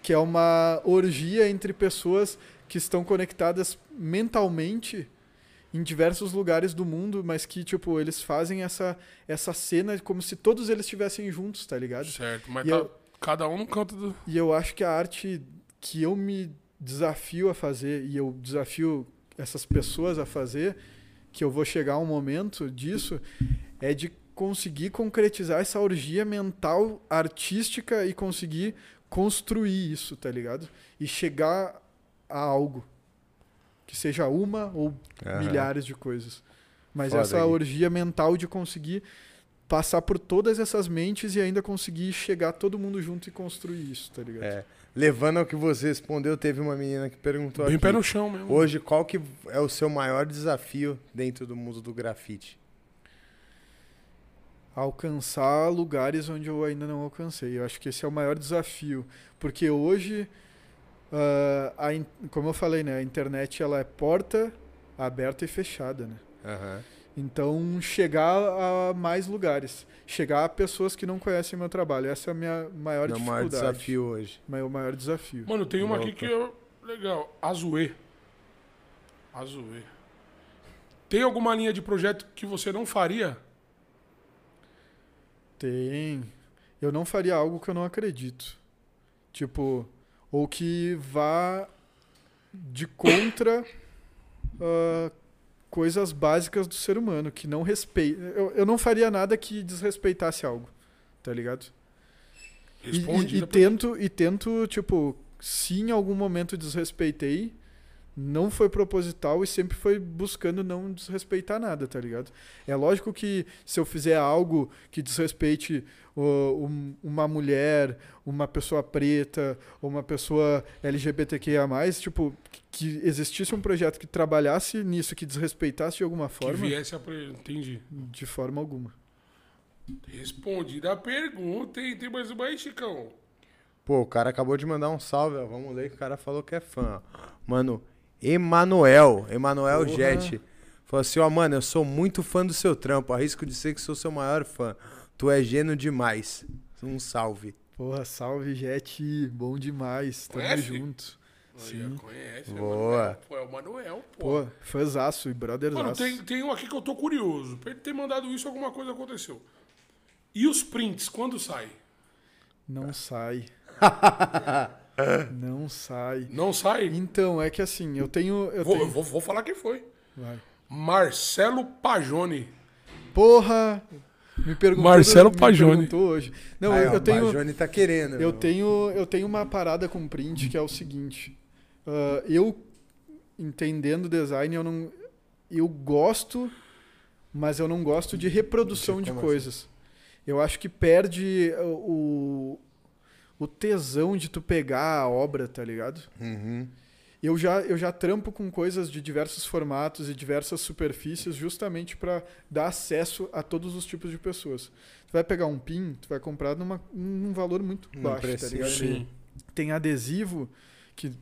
que é uma orgia entre pessoas que estão conectadas mentalmente em diversos lugares do mundo, mas que, tipo, eles fazem essa, essa cena como se todos eles estivessem juntos, tá ligado? Certo, mas tá eu- cada um no canto do. E eu acho que a arte que eu me desafio a fazer, e eu desafio essas pessoas a fazer, que eu vou chegar a um momento disso, é de conseguir concretizar essa orgia mental artística e conseguir construir isso, tá ligado? E chegar a algo. Que seja uma ou Aham. milhares de coisas. Mas Foda, essa Gui. orgia mental de conseguir passar por todas essas mentes e ainda conseguir chegar todo mundo junto e construir isso, tá ligado? É. Levando ao que você respondeu, teve uma menina que perguntou Bem aqui. pé no chão mesmo. Hoje, qual que é o seu maior desafio dentro do mundo do grafite? Alcançar lugares onde eu ainda não alcancei. Eu acho que esse é o maior desafio. Porque hoje, ah, a in- como eu falei, né, a internet ela é porta aberta e fechada, né? Aham. Então, chegar a mais lugares. Chegar a pessoas que não conhecem meu trabalho. Essa é a minha maior É o dificuldade. maior desafio hoje. Meu maior desafio. Mano, tem uma aqui Louco. que eu. Legal. Azuê. Azuê. Tem alguma linha de projeto que você não faria? Tem. Eu não faria algo que eu não acredito. Tipo, ou que vá de contra ah, coisas básicas do ser humano, que não respeita. Eu, eu não faria nada que desrespeitasse algo, tá ligado? E, e- e tento, e tento, tipo, se em algum momento desrespeitei, não foi proposital e sempre foi buscando não desrespeitar nada, tá ligado? É lógico que se eu fizer algo que desrespeite ô, um- uma mulher, uma pessoa preta, ou uma pessoa LGBTQIA+, tipo, que existisse um projeto que trabalhasse nisso, que desrespeitasse de alguma Que forma, viesse a. pre- Entendi. de forma alguma. Respondida a pergunta, hein? Tem mais uma aí, Chicão? Pô, o cara acabou de mandar um salve, ó. Vamos ler que o cara falou que é fã. ó. Mano, Emanuel, Emanuel Porra. Jet. Falou assim, ó, mano, eu sou muito fã do seu trampo. Arrisco de ser que sou seu maior fã. Tu é gênio demais. Um salve. Porra, salve, Jet. Bom demais. Tamo Conhece? junto. Aí, Sim. conhece. é o Boa. Manuel, Pô, é o Manuel, pô. Pô, fãzaço e brotherzaço. Mano, tem, tem um aqui que eu tô curioso. Pra ele ter mandado isso, alguma coisa aconteceu. E os prints, quando sai? Não sai. Não sai. Não sai? Então, é que assim, eu tenho. Eu Vou, tenho... vou, vou falar quem foi. Vai. Marcelo Pajone. Porra! Me perguntou. Marcelo me Pajone. perguntou hoje. Não, Aí, eu, ó, eu tenho. O Johnny tá querendo. Eu meu. tenho, eu tenho uma parada com print que é o seguinte. ah, eu, entendendo design, eu não. Eu gosto, mas eu não gosto de reprodução de assim? coisas. Eu acho que perde o, o tesão de tu pegar a obra, tá ligado? Uhum. Eu já, eu já trampo com coisas de diversos formatos e diversas superfícies justamente para dar acesso a todos os tipos de pessoas. Tu vai pegar um pin, tu vai comprar numa, num valor muito baixo, tá ligado? Sim. Tem adesivo que,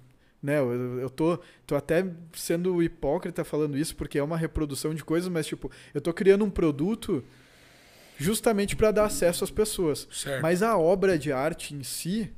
né, eu, eu tô, tô até sendo hipócrita falando isso porque é uma reprodução de coisas, mas tipo, eu tô criando um produto justamente para dar acesso às pessoas. Certo. Mas a obra de arte em si,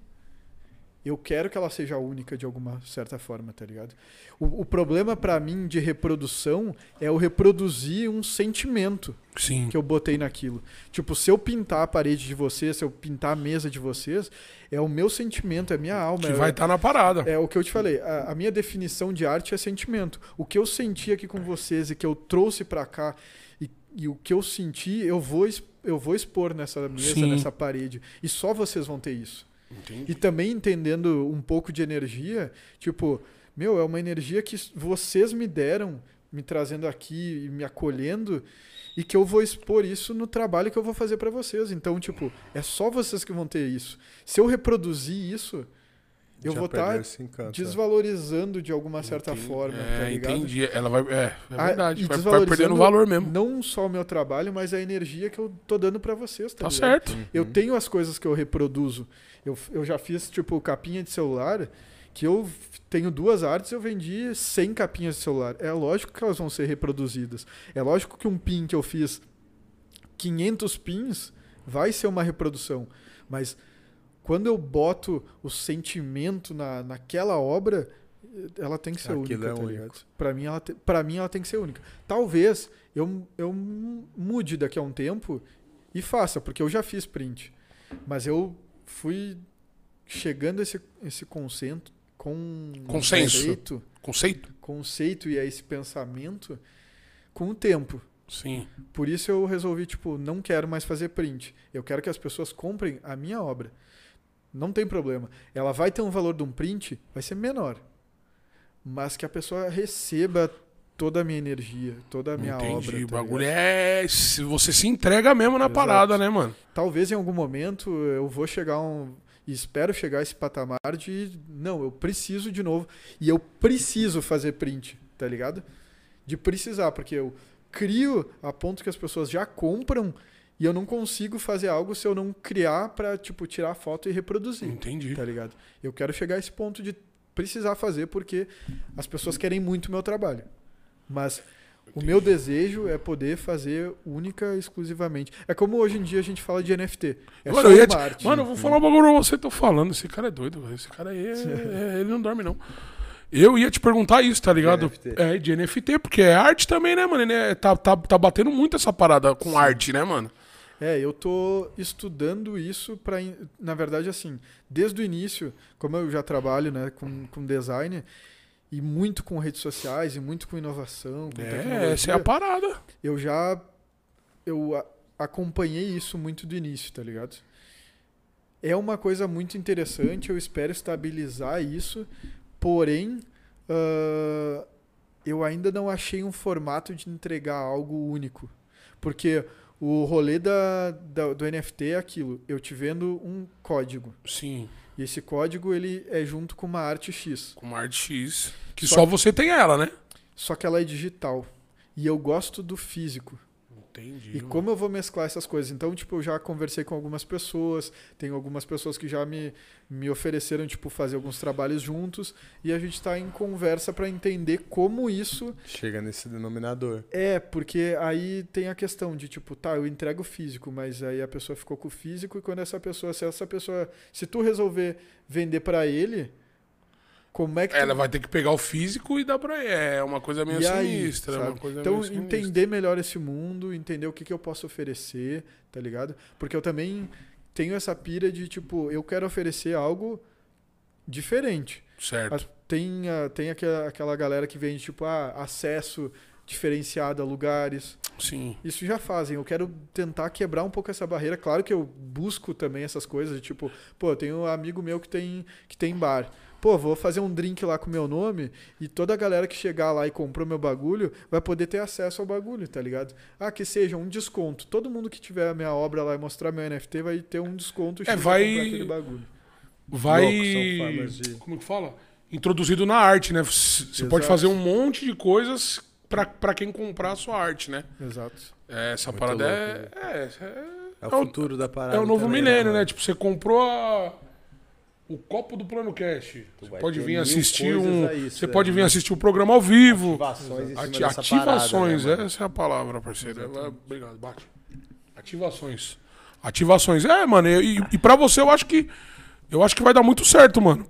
eu quero que ela seja única de alguma certa forma, tá ligado? O, o problema pra mim de reprodução é eu reproduzir um sentimento Sim. que eu botei naquilo. Tipo, se eu pintar a parede de vocês, se eu pintar a mesa de vocês, é o meu sentimento, é a minha alma. Que é, vai estar na parada. é o que eu te falei. A, a minha definição de arte é sentimento. O que eu senti aqui com vocês e que eu trouxe pra cá e, e o que eu senti, eu vou, eu vou expor nessa mesa, Sim. nessa parede. E só vocês vão ter isso. Entendi. E também entendendo um pouco de energia, tipo, meu, é uma energia que vocês me deram, me trazendo aqui e me acolhendo, e que eu vou expor isso no trabalho que eu vou fazer pra vocês. Então, tipo, é só vocês que vão ter isso. Se eu reproduzir isso, eu Já vou perdeu estar né? desvalorizando de alguma certa Entendi. forma, é, tá ligado? entendi. Ela vai. É, é Ah, verdade. vai, vai perdendo valor mesmo. Não só o meu trabalho, mas a energia que eu tô dando pra vocês, tá, Tá certo. Eu tenho as coisas que eu reproduzo. Eu, eu já fiz, tipo, capinha de celular, que eu tenho duas artes, eu vendi 100 capinhas de celular. É lógico que elas vão ser reproduzidas. É lógico que um pin que eu fiz 500 pins vai ser uma reprodução. Mas quando eu boto o sentimento na, naquela obra, ela tem que ser Aquilo única, é tá único. ligado? Pra mim, ela te, pra mim, ela tem que ser única. Talvez eu, eu mude daqui a um tempo e faça, porque eu já fiz print. Mas eu fui chegando a esse, esse conceito com Consenso. conceito, Conceito? conceito e a esse pensamento com o tempo. Sim. Por isso eu resolvi, tipo, não quero mais fazer print. Eu quero que as pessoas comprem a minha obra. Não tem problema. Ela vai ter um valor de um print, vai ser menor. Mas que a pessoa receba toda a minha energia, toda a minha Entendi. obra. o tá bagulho ligado? é. se Você se entrega mesmo na Exato. parada, né, mano? Talvez em algum momento eu vou chegar a um. Espero chegar a esse patamar de. Não, eu preciso de novo. E eu preciso fazer print, tá ligado? De precisar, porque eu crio a ponto que as pessoas já compram e eu não consigo fazer algo se eu não criar pra, tipo, tirar foto e reproduzir. Entendi. Tá ligado? Eu quero chegar a esse ponto de precisar fazer porque as pessoas querem muito o meu trabalho. Mas o meu desejo é poder fazer única, exclusivamente. É como hoje em dia a gente fala de NFT. É Mano, só eu te- arte. Mano, eu vou falar um bagulho pra você, tô falando. Esse cara é doido, velho. Esse cara aí, é- é- ele não dorme, não. Eu ia te perguntar isso, tá ligado? NFT. É, de NFT, porque é arte também, né, mano? É- tá, tá, tá batendo muito essa parada com arte, né, mano? É, eu tô estudando isso para, na verdade, assim, desde o início, como eu já trabalho, né, com, com design e muito com redes sociais e muito com inovação, com É, essa é a parada. eu já eu a- acompanhei isso muito do início, tá ligado? É uma coisa muito interessante, eu espero estabilizar isso, porém ah, eu ainda não achei um formato de entregar algo único. Porque o rolê da, da- do NFT é aquilo, eu te vendo um código. Sim, E esse código ele é junto com uma arte X. com uma arte X. Que Só só, que- você tem ela, né? Só que ela é digital. E eu gosto do físico. Entendi. E mano. como eu vou mesclar essas coisas? Então, tipo, eu já conversei com algumas pessoas, tem algumas pessoas que já me, me ofereceram, tipo, fazer alguns trabalhos juntos, e a gente tá em conversa para entender como isso Chega nesse denominador. é, porque aí tem a questão de, tipo, tá, eu entrego o físico, mas aí a pessoa ficou com o físico, e quando essa pessoa, se essa pessoa, se tu resolver vender para ele, como é que tu Ela vai ter que pegar o físico e dar pra. É uma coisa meio E aí, sinistra. é? Uma coisa Então, meio sinistra. entender melhor esse mundo, entender o que, que eu posso oferecer, tá ligado? Porque eu também tenho essa pira de, tipo, eu quero oferecer algo diferente. Certo. Tem, tem aquela, aquela galera que vende, tipo, ah, acesso diferenciado a lugares. Sim. Isso já fazem. Eu quero tentar quebrar um pouco essa barreira. Claro que eu busco também essas coisas, de, tipo, pô, eu tenho um amigo meu que tem, que tem bar. Pô, vou fazer um drink lá com meu nome e toda a galera que chegar lá e comprou meu bagulho vai poder ter acesso ao bagulho, tá ligado? Ah, que seja um desconto. Todo mundo que tiver a minha obra lá e mostrar meu NFT vai ter um desconto É, vai- comprar aquele bagulho. Vai. Louco, de- Como que fala? Introduzido na arte, né? Você pode fazer um monte de coisas pra, pra quem comprar a sua arte, né? Exato. É, Essa Muito parada louco, é, é, é- É o É o- futuro da parada. é o novo também, milênio, né? mano? Tipo, você comprou a- o copo do Plano Cash. Você pode vir assistir um. aí, você né? pode vir assistir o programa ao vivo. Ativações Ati- ativações, parada, né, essa é a palavra, parceiro. É, obrigado, bate. Ativações. Ativações. É, mano, e, e pra você eu acho que. Eu acho que vai dar muito certo, mano.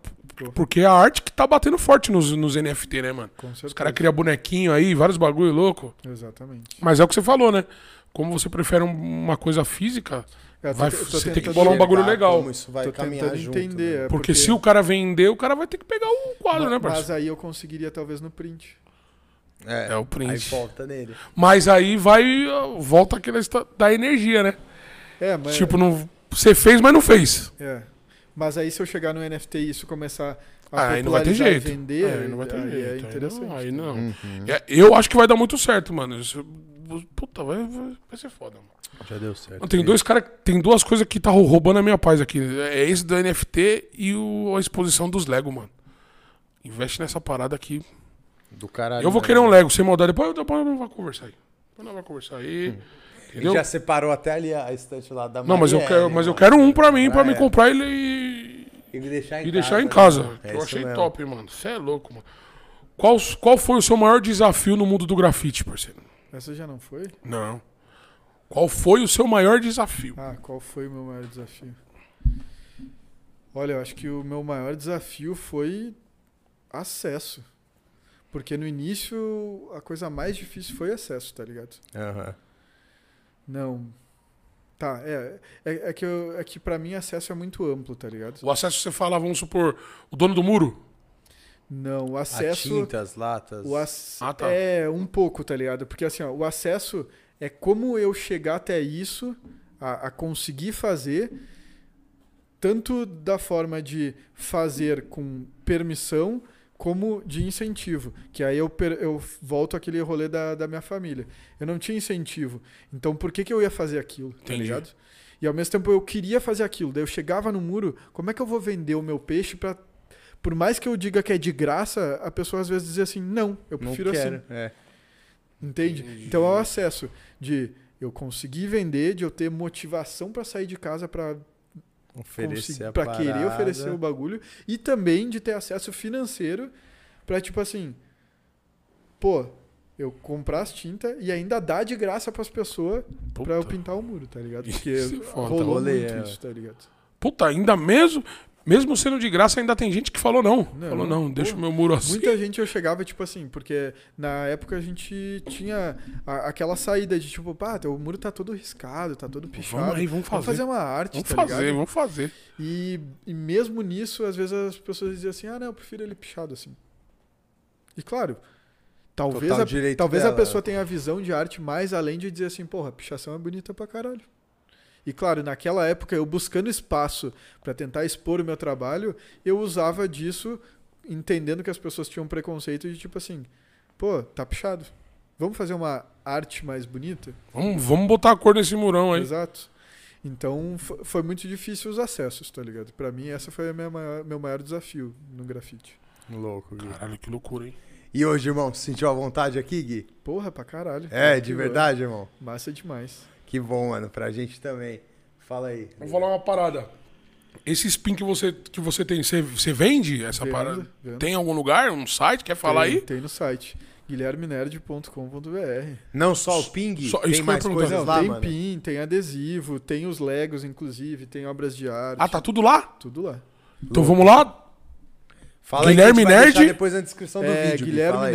Porque é a arte que tá batendo forte nos, nos NFT, né, mano? Com certeza. Os caras criam bonequinho aí, vários bagulho louco. Exatamente. Mas é o que você falou, né? Como você prefere um- uma coisa física, É, Vai- te- você tem que bolar um bagulho legal. Como isso vai Tô caminhar junto, entender. né? é porque, se o cara vender, o cara vai ter que pegar o quadro, né, Mas parceiro? aí eu conseguiria talvez no print. É o print. Aí volta nele. Mas aí vai, volta aquela da energia, né? É, mas Tipo, não, você fez, mas não fez. É. Mas aí se eu chegar no NFT e isso começar a aí não vai ter jeito. vender, É, aí não vai ter aí jeito. é aí interessante. não, Aí não. Uhum. É, Eu acho que vai dar muito certo, mano. Isso- puta, vai, vai, vai ser foda, mano. Já deu certo. Tem dois cara, tem duas coisas que tá roubando a minha paz aqui. É esse do NFT e o- a exposição dos Lego, mano. Investe nessa parada aqui. Do caralho. Eu vou né? querer um Lego sem maldade. Depois, depois nós vamos conversar aí. Depois nós vamos conversar aí. Ele Entendeu? já separou até ali a estante lá da Não, mas eu quero, mas eu mano. quero um pra mim, pra Ah, me é. comprar ele e, E deixar em e casa. deixar em né? casa. É eu achei mesmo. top, mano. Você é louco, mano. Qual, qual foi o seu maior desafio no mundo do grafite, parceiro? Essa já não foi? Não. Qual foi o seu maior desafio? Ah, qual foi o meu maior desafio? Olha, eu acho que o meu maior desafio foi acesso. Porque no início a coisa mais difícil foi acesso, tá ligado? Aham. Não. Tá, é. É, é que, eu, é que pra mim acesso é muito amplo, tá ligado? O acesso, você fala, vamos supor, o dono do muro? Não, o A acesso. tinta, as latas. O ac... Ah, tá. É, um pouco, tá ligado? Porque assim, ó, o acesso é como eu chegar até isso, a, a conseguir fazer, tanto da forma de fazer com permissão, como de incentivo. Que aí eu, per- eu volto àquele rolê da, da minha família. Eu não tinha incentivo. Então por que, que eu ia fazer aquilo? Tá Entendi. ligado? E ao mesmo tempo eu queria fazer aquilo. Daí eu chegava no muro, como é que eu vou vender o meu peixe pra. Por mais que eu diga que é de graça, a pessoa às vezes dizia assim, não, eu Não prefiro quero. assim. É. Entende? Entendi. Então é o acesso de eu conseguir vender, de eu ter motivação pra sair de casa pra Oferecer a para querer oferecer o bagulho e também de ter acesso financeiro pra tipo assim, pô, eu comprar as tintas e ainda dar de graça pras pessoas pra eu pintar o muro, tá ligado? Isso Porque rolou muito é. isso, tá ligado? Puta, ainda mesmo, mesmo sendo de graça, ainda tem gente que falou não. Não, falou não, deixa o meu muro assim. Muita gente eu chegava, tipo assim, porque na época a gente tinha a- aquela saída de tipo, pá, teu muro tá todo riscado, tá todo pichado. Vamos aí, vamos fazer. Vamos fazer uma arte, Vamos tá fazer, ligado? vamos fazer. E, e mesmo nisso, às vezes as pessoas diziam assim, ah, não, eu prefiro ele pichado assim. E claro, talvez, Total a, talvez a dela. pessoa tenha a visão de arte mais além de dizer assim, porra, a pichação é bonita pra caralho. E claro, naquela época, eu buscando espaço pra tentar expor o meu trabalho, eu usava disso, entendendo que as pessoas tinham preconceito de tipo assim, pô, tá pichado. Vamos fazer uma arte mais bonita? Vamos, vamos botar a cor nesse murão aí. Exato. Então fo- foi muito difícil os acessos, tá ligado? Pra mim, essa foi maior- meu maior desafio no grafite. Louco, Gui. Caralho, que loucura, hein? E hoje, irmão, sentiu a vontade aqui, Gui? Porra, pra caralho. É, de verdade, irmão. Massa demais. Que bom, mano. Pra gente também. Fala aí. Vou falar uma parada. Esse spin que você, que você tem, você, você vende essa Vendo, parada? vendo. Tem em algum lugar, um site? Quer falar tem, aí? Tem no site. guilhermenerd.com.br. Não só o ping, Só- isso tem mais coisas Não, lá, tem mano. pin, tem adesivo, tem os Legos, inclusive, tem obras de arte. Ah, tá tudo lá? Tudo lá. Então vamos lá. Fala aí Guilherme vai Nerd? depois na descrição do É vídeo. Gui, fala aí.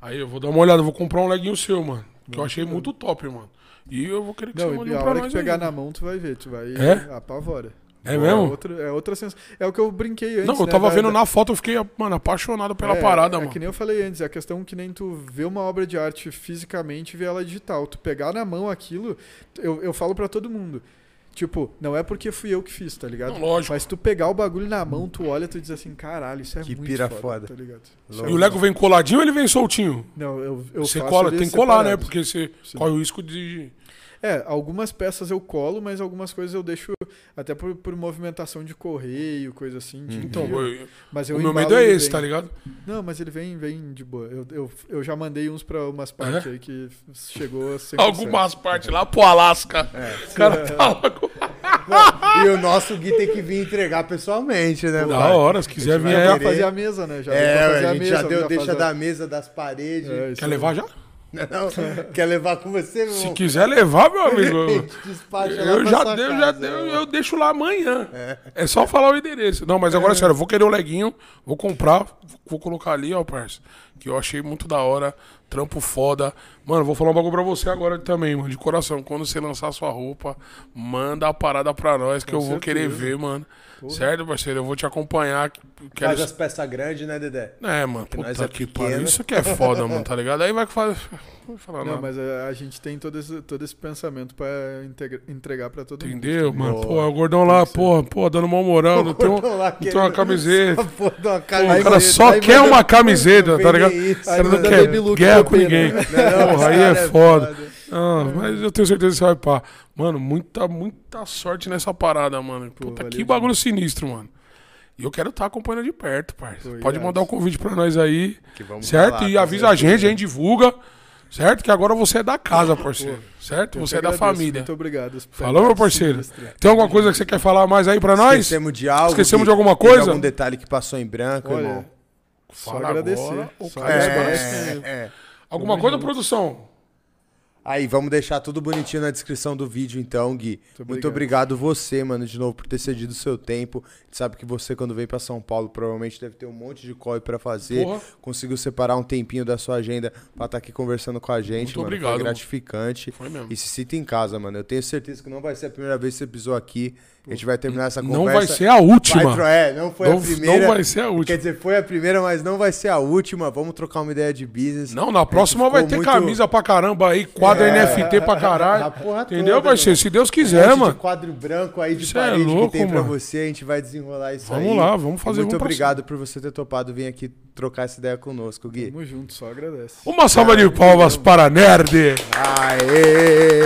Aí eu vou dar uma olhada, vou comprar um leguinho seu, mano. Que eu achei muito top, mano. E eu vou querer que você Não, mande e um a pra hora que nós pegar aí. na mão, tu vai ver, tu vai É? apavora. É mesmo? outra, é outra sensação. É o que eu brinquei antes. Não, eu né, tava da- vendo da- na foto, eu fiquei, mano, apaixonado pela é, parada, é mano. que nem eu falei antes, é a questão que nem tu vê uma obra de arte fisicamente e vê ela digital. Tu pegar na mão aquilo, eu, eu falo pra todo mundo. Tipo, não é porque fui eu que fiz, tá ligado? Não, lógico. Mas tu pegar o bagulho na mão, tu olha, tu diz assim, caralho, isso é Que muito pira foda, foda. tá ligado? Isso. E o Lego vem coladinho ou ele vem soltinho? Não, eu, eu você faço cola, ele tem que colar, né? Porque você Sim. corre o risco de. É, algumas peças eu colo, mas algumas coisas eu deixo até por, por movimentação de correio, coisa assim. de Então, eu- mas eu o meu medo é esse, bem. tá ligado? Não, mas ele vem, vem de boa. Eu, eu, eu já mandei uns pra umas partes aí que chegou a 100%. Algumas partes lá pro Alasca. O cara tá lá com... Não, e o nosso Gui tem que vir entregar pessoalmente, né, Da pai? hora, se quiser vir. Já fazer a mesa, né? Já deu pra É, fazer a a gente mesa. já deu, deixa fazer- da mesa, das paredes. É, Quer levar já? Não, quer levar com você, meu Se irmão? quiser levar, meu amigo. Eu já, deu, já deu, eu deixo lá amanhã. É. só falar o endereço. Não, mas agora, sério, eu vou querer o leguinho, vou comprar, vou colocar ali, ó, parça. Que eu achei muito da hora, trampo foda. Mano, vou falar um bagulho pra você agora também, mano, de coração. Quando você lançar sua roupa, manda a parada pra nós, que Com eu vou querer certeza. ver, mano. Certo, parceiro? Eu vou te acompanhar. Quero... Faz as peças grandes, né, Dedé? É, mano, nós puta é que pariu. Isso que é foda, mano, tá ligado? Aí vai. Não vou falar Não, nada. mas a, a gente tem todo esse, todo esse pensamento pra integra- entregar pra todo mundo. Entendeu, mano? Boa. Pô, o gordão lá, pô, pô, dando mal moral, não tem, um- lá não tem uma camiseta. Só foda uma Pô, camiseta. o cara só aí quer manda- uma camiseta, tá ligado? Isso, O cara não quer guerra com ninguém. Não, esse Porra, aí é foda. Ah, mas eu tenho certeza que você vai pá. Mano, muita, muita sorte nessa parada, mano. Puta, valeu que bagulho sinistro, mano. E eu quero estar acompanhando de perto, parça. Pô, Pode irado. mandar um convite pra nós aí, Que vamos certo? falar, e avisa a gente, a gente divulga, certo? Que agora você é da casa, parceiro. Certo? Eu Você é da agradeço, família. Muito obrigado. Falou, meu parceiro? Tem alguma coisa que você quer falar mais aí pra nós? Esquecemos de algo. Esquecemos de alguma coisa? algum detalhe que passou em branco, Olha, irmão? só Fala agradecer. agora, o Só cara É, agradecer. é. Alguma coisa, produção? Aí, vamos deixar tudo bonitinho na descrição do vídeo, então, Gui. Muito obrigado. obrigado você, mano, de novo, por ter cedido o seu tempo. A gente sabe que você, quando vem pra São Paulo, provavelmente deve ter um monte de corre pra fazer. Porra. Conseguiu separar um tempinho da sua agenda pra estar aqui conversando com a gente, Muito mano. obrigado, Foi mano. gratificante. Foi mesmo. E se sinta em casa, mano. Eu tenho certeza que não vai ser a primeira vez que você pisou aqui. A gente vai terminar essa conversa. Não vai ser a última. Vai é, não foi Não- a primeira. não vai ser a última. Quer dizer, foi a primeira, mas não vai ser a última. Vamos trocar uma ideia de business. Não, na próxima vai ter ficou camisa pra caramba aí, quadro NFT pra caralho. A porra Entendeu, toda, parceiro? mano. Se Deus quiser, mano. de quadro branco aí de Isso é parede louco, que tem pra mano. você, a gente vai desenrolar isso aí. Vamos lá, vamos fazer, Muito vamos pra obrigado por você ter topado vir aqui trocar essa ideia conosco, Gui. Tamo junto, só agradece. Uma salva de palmas para Nerd. Aê!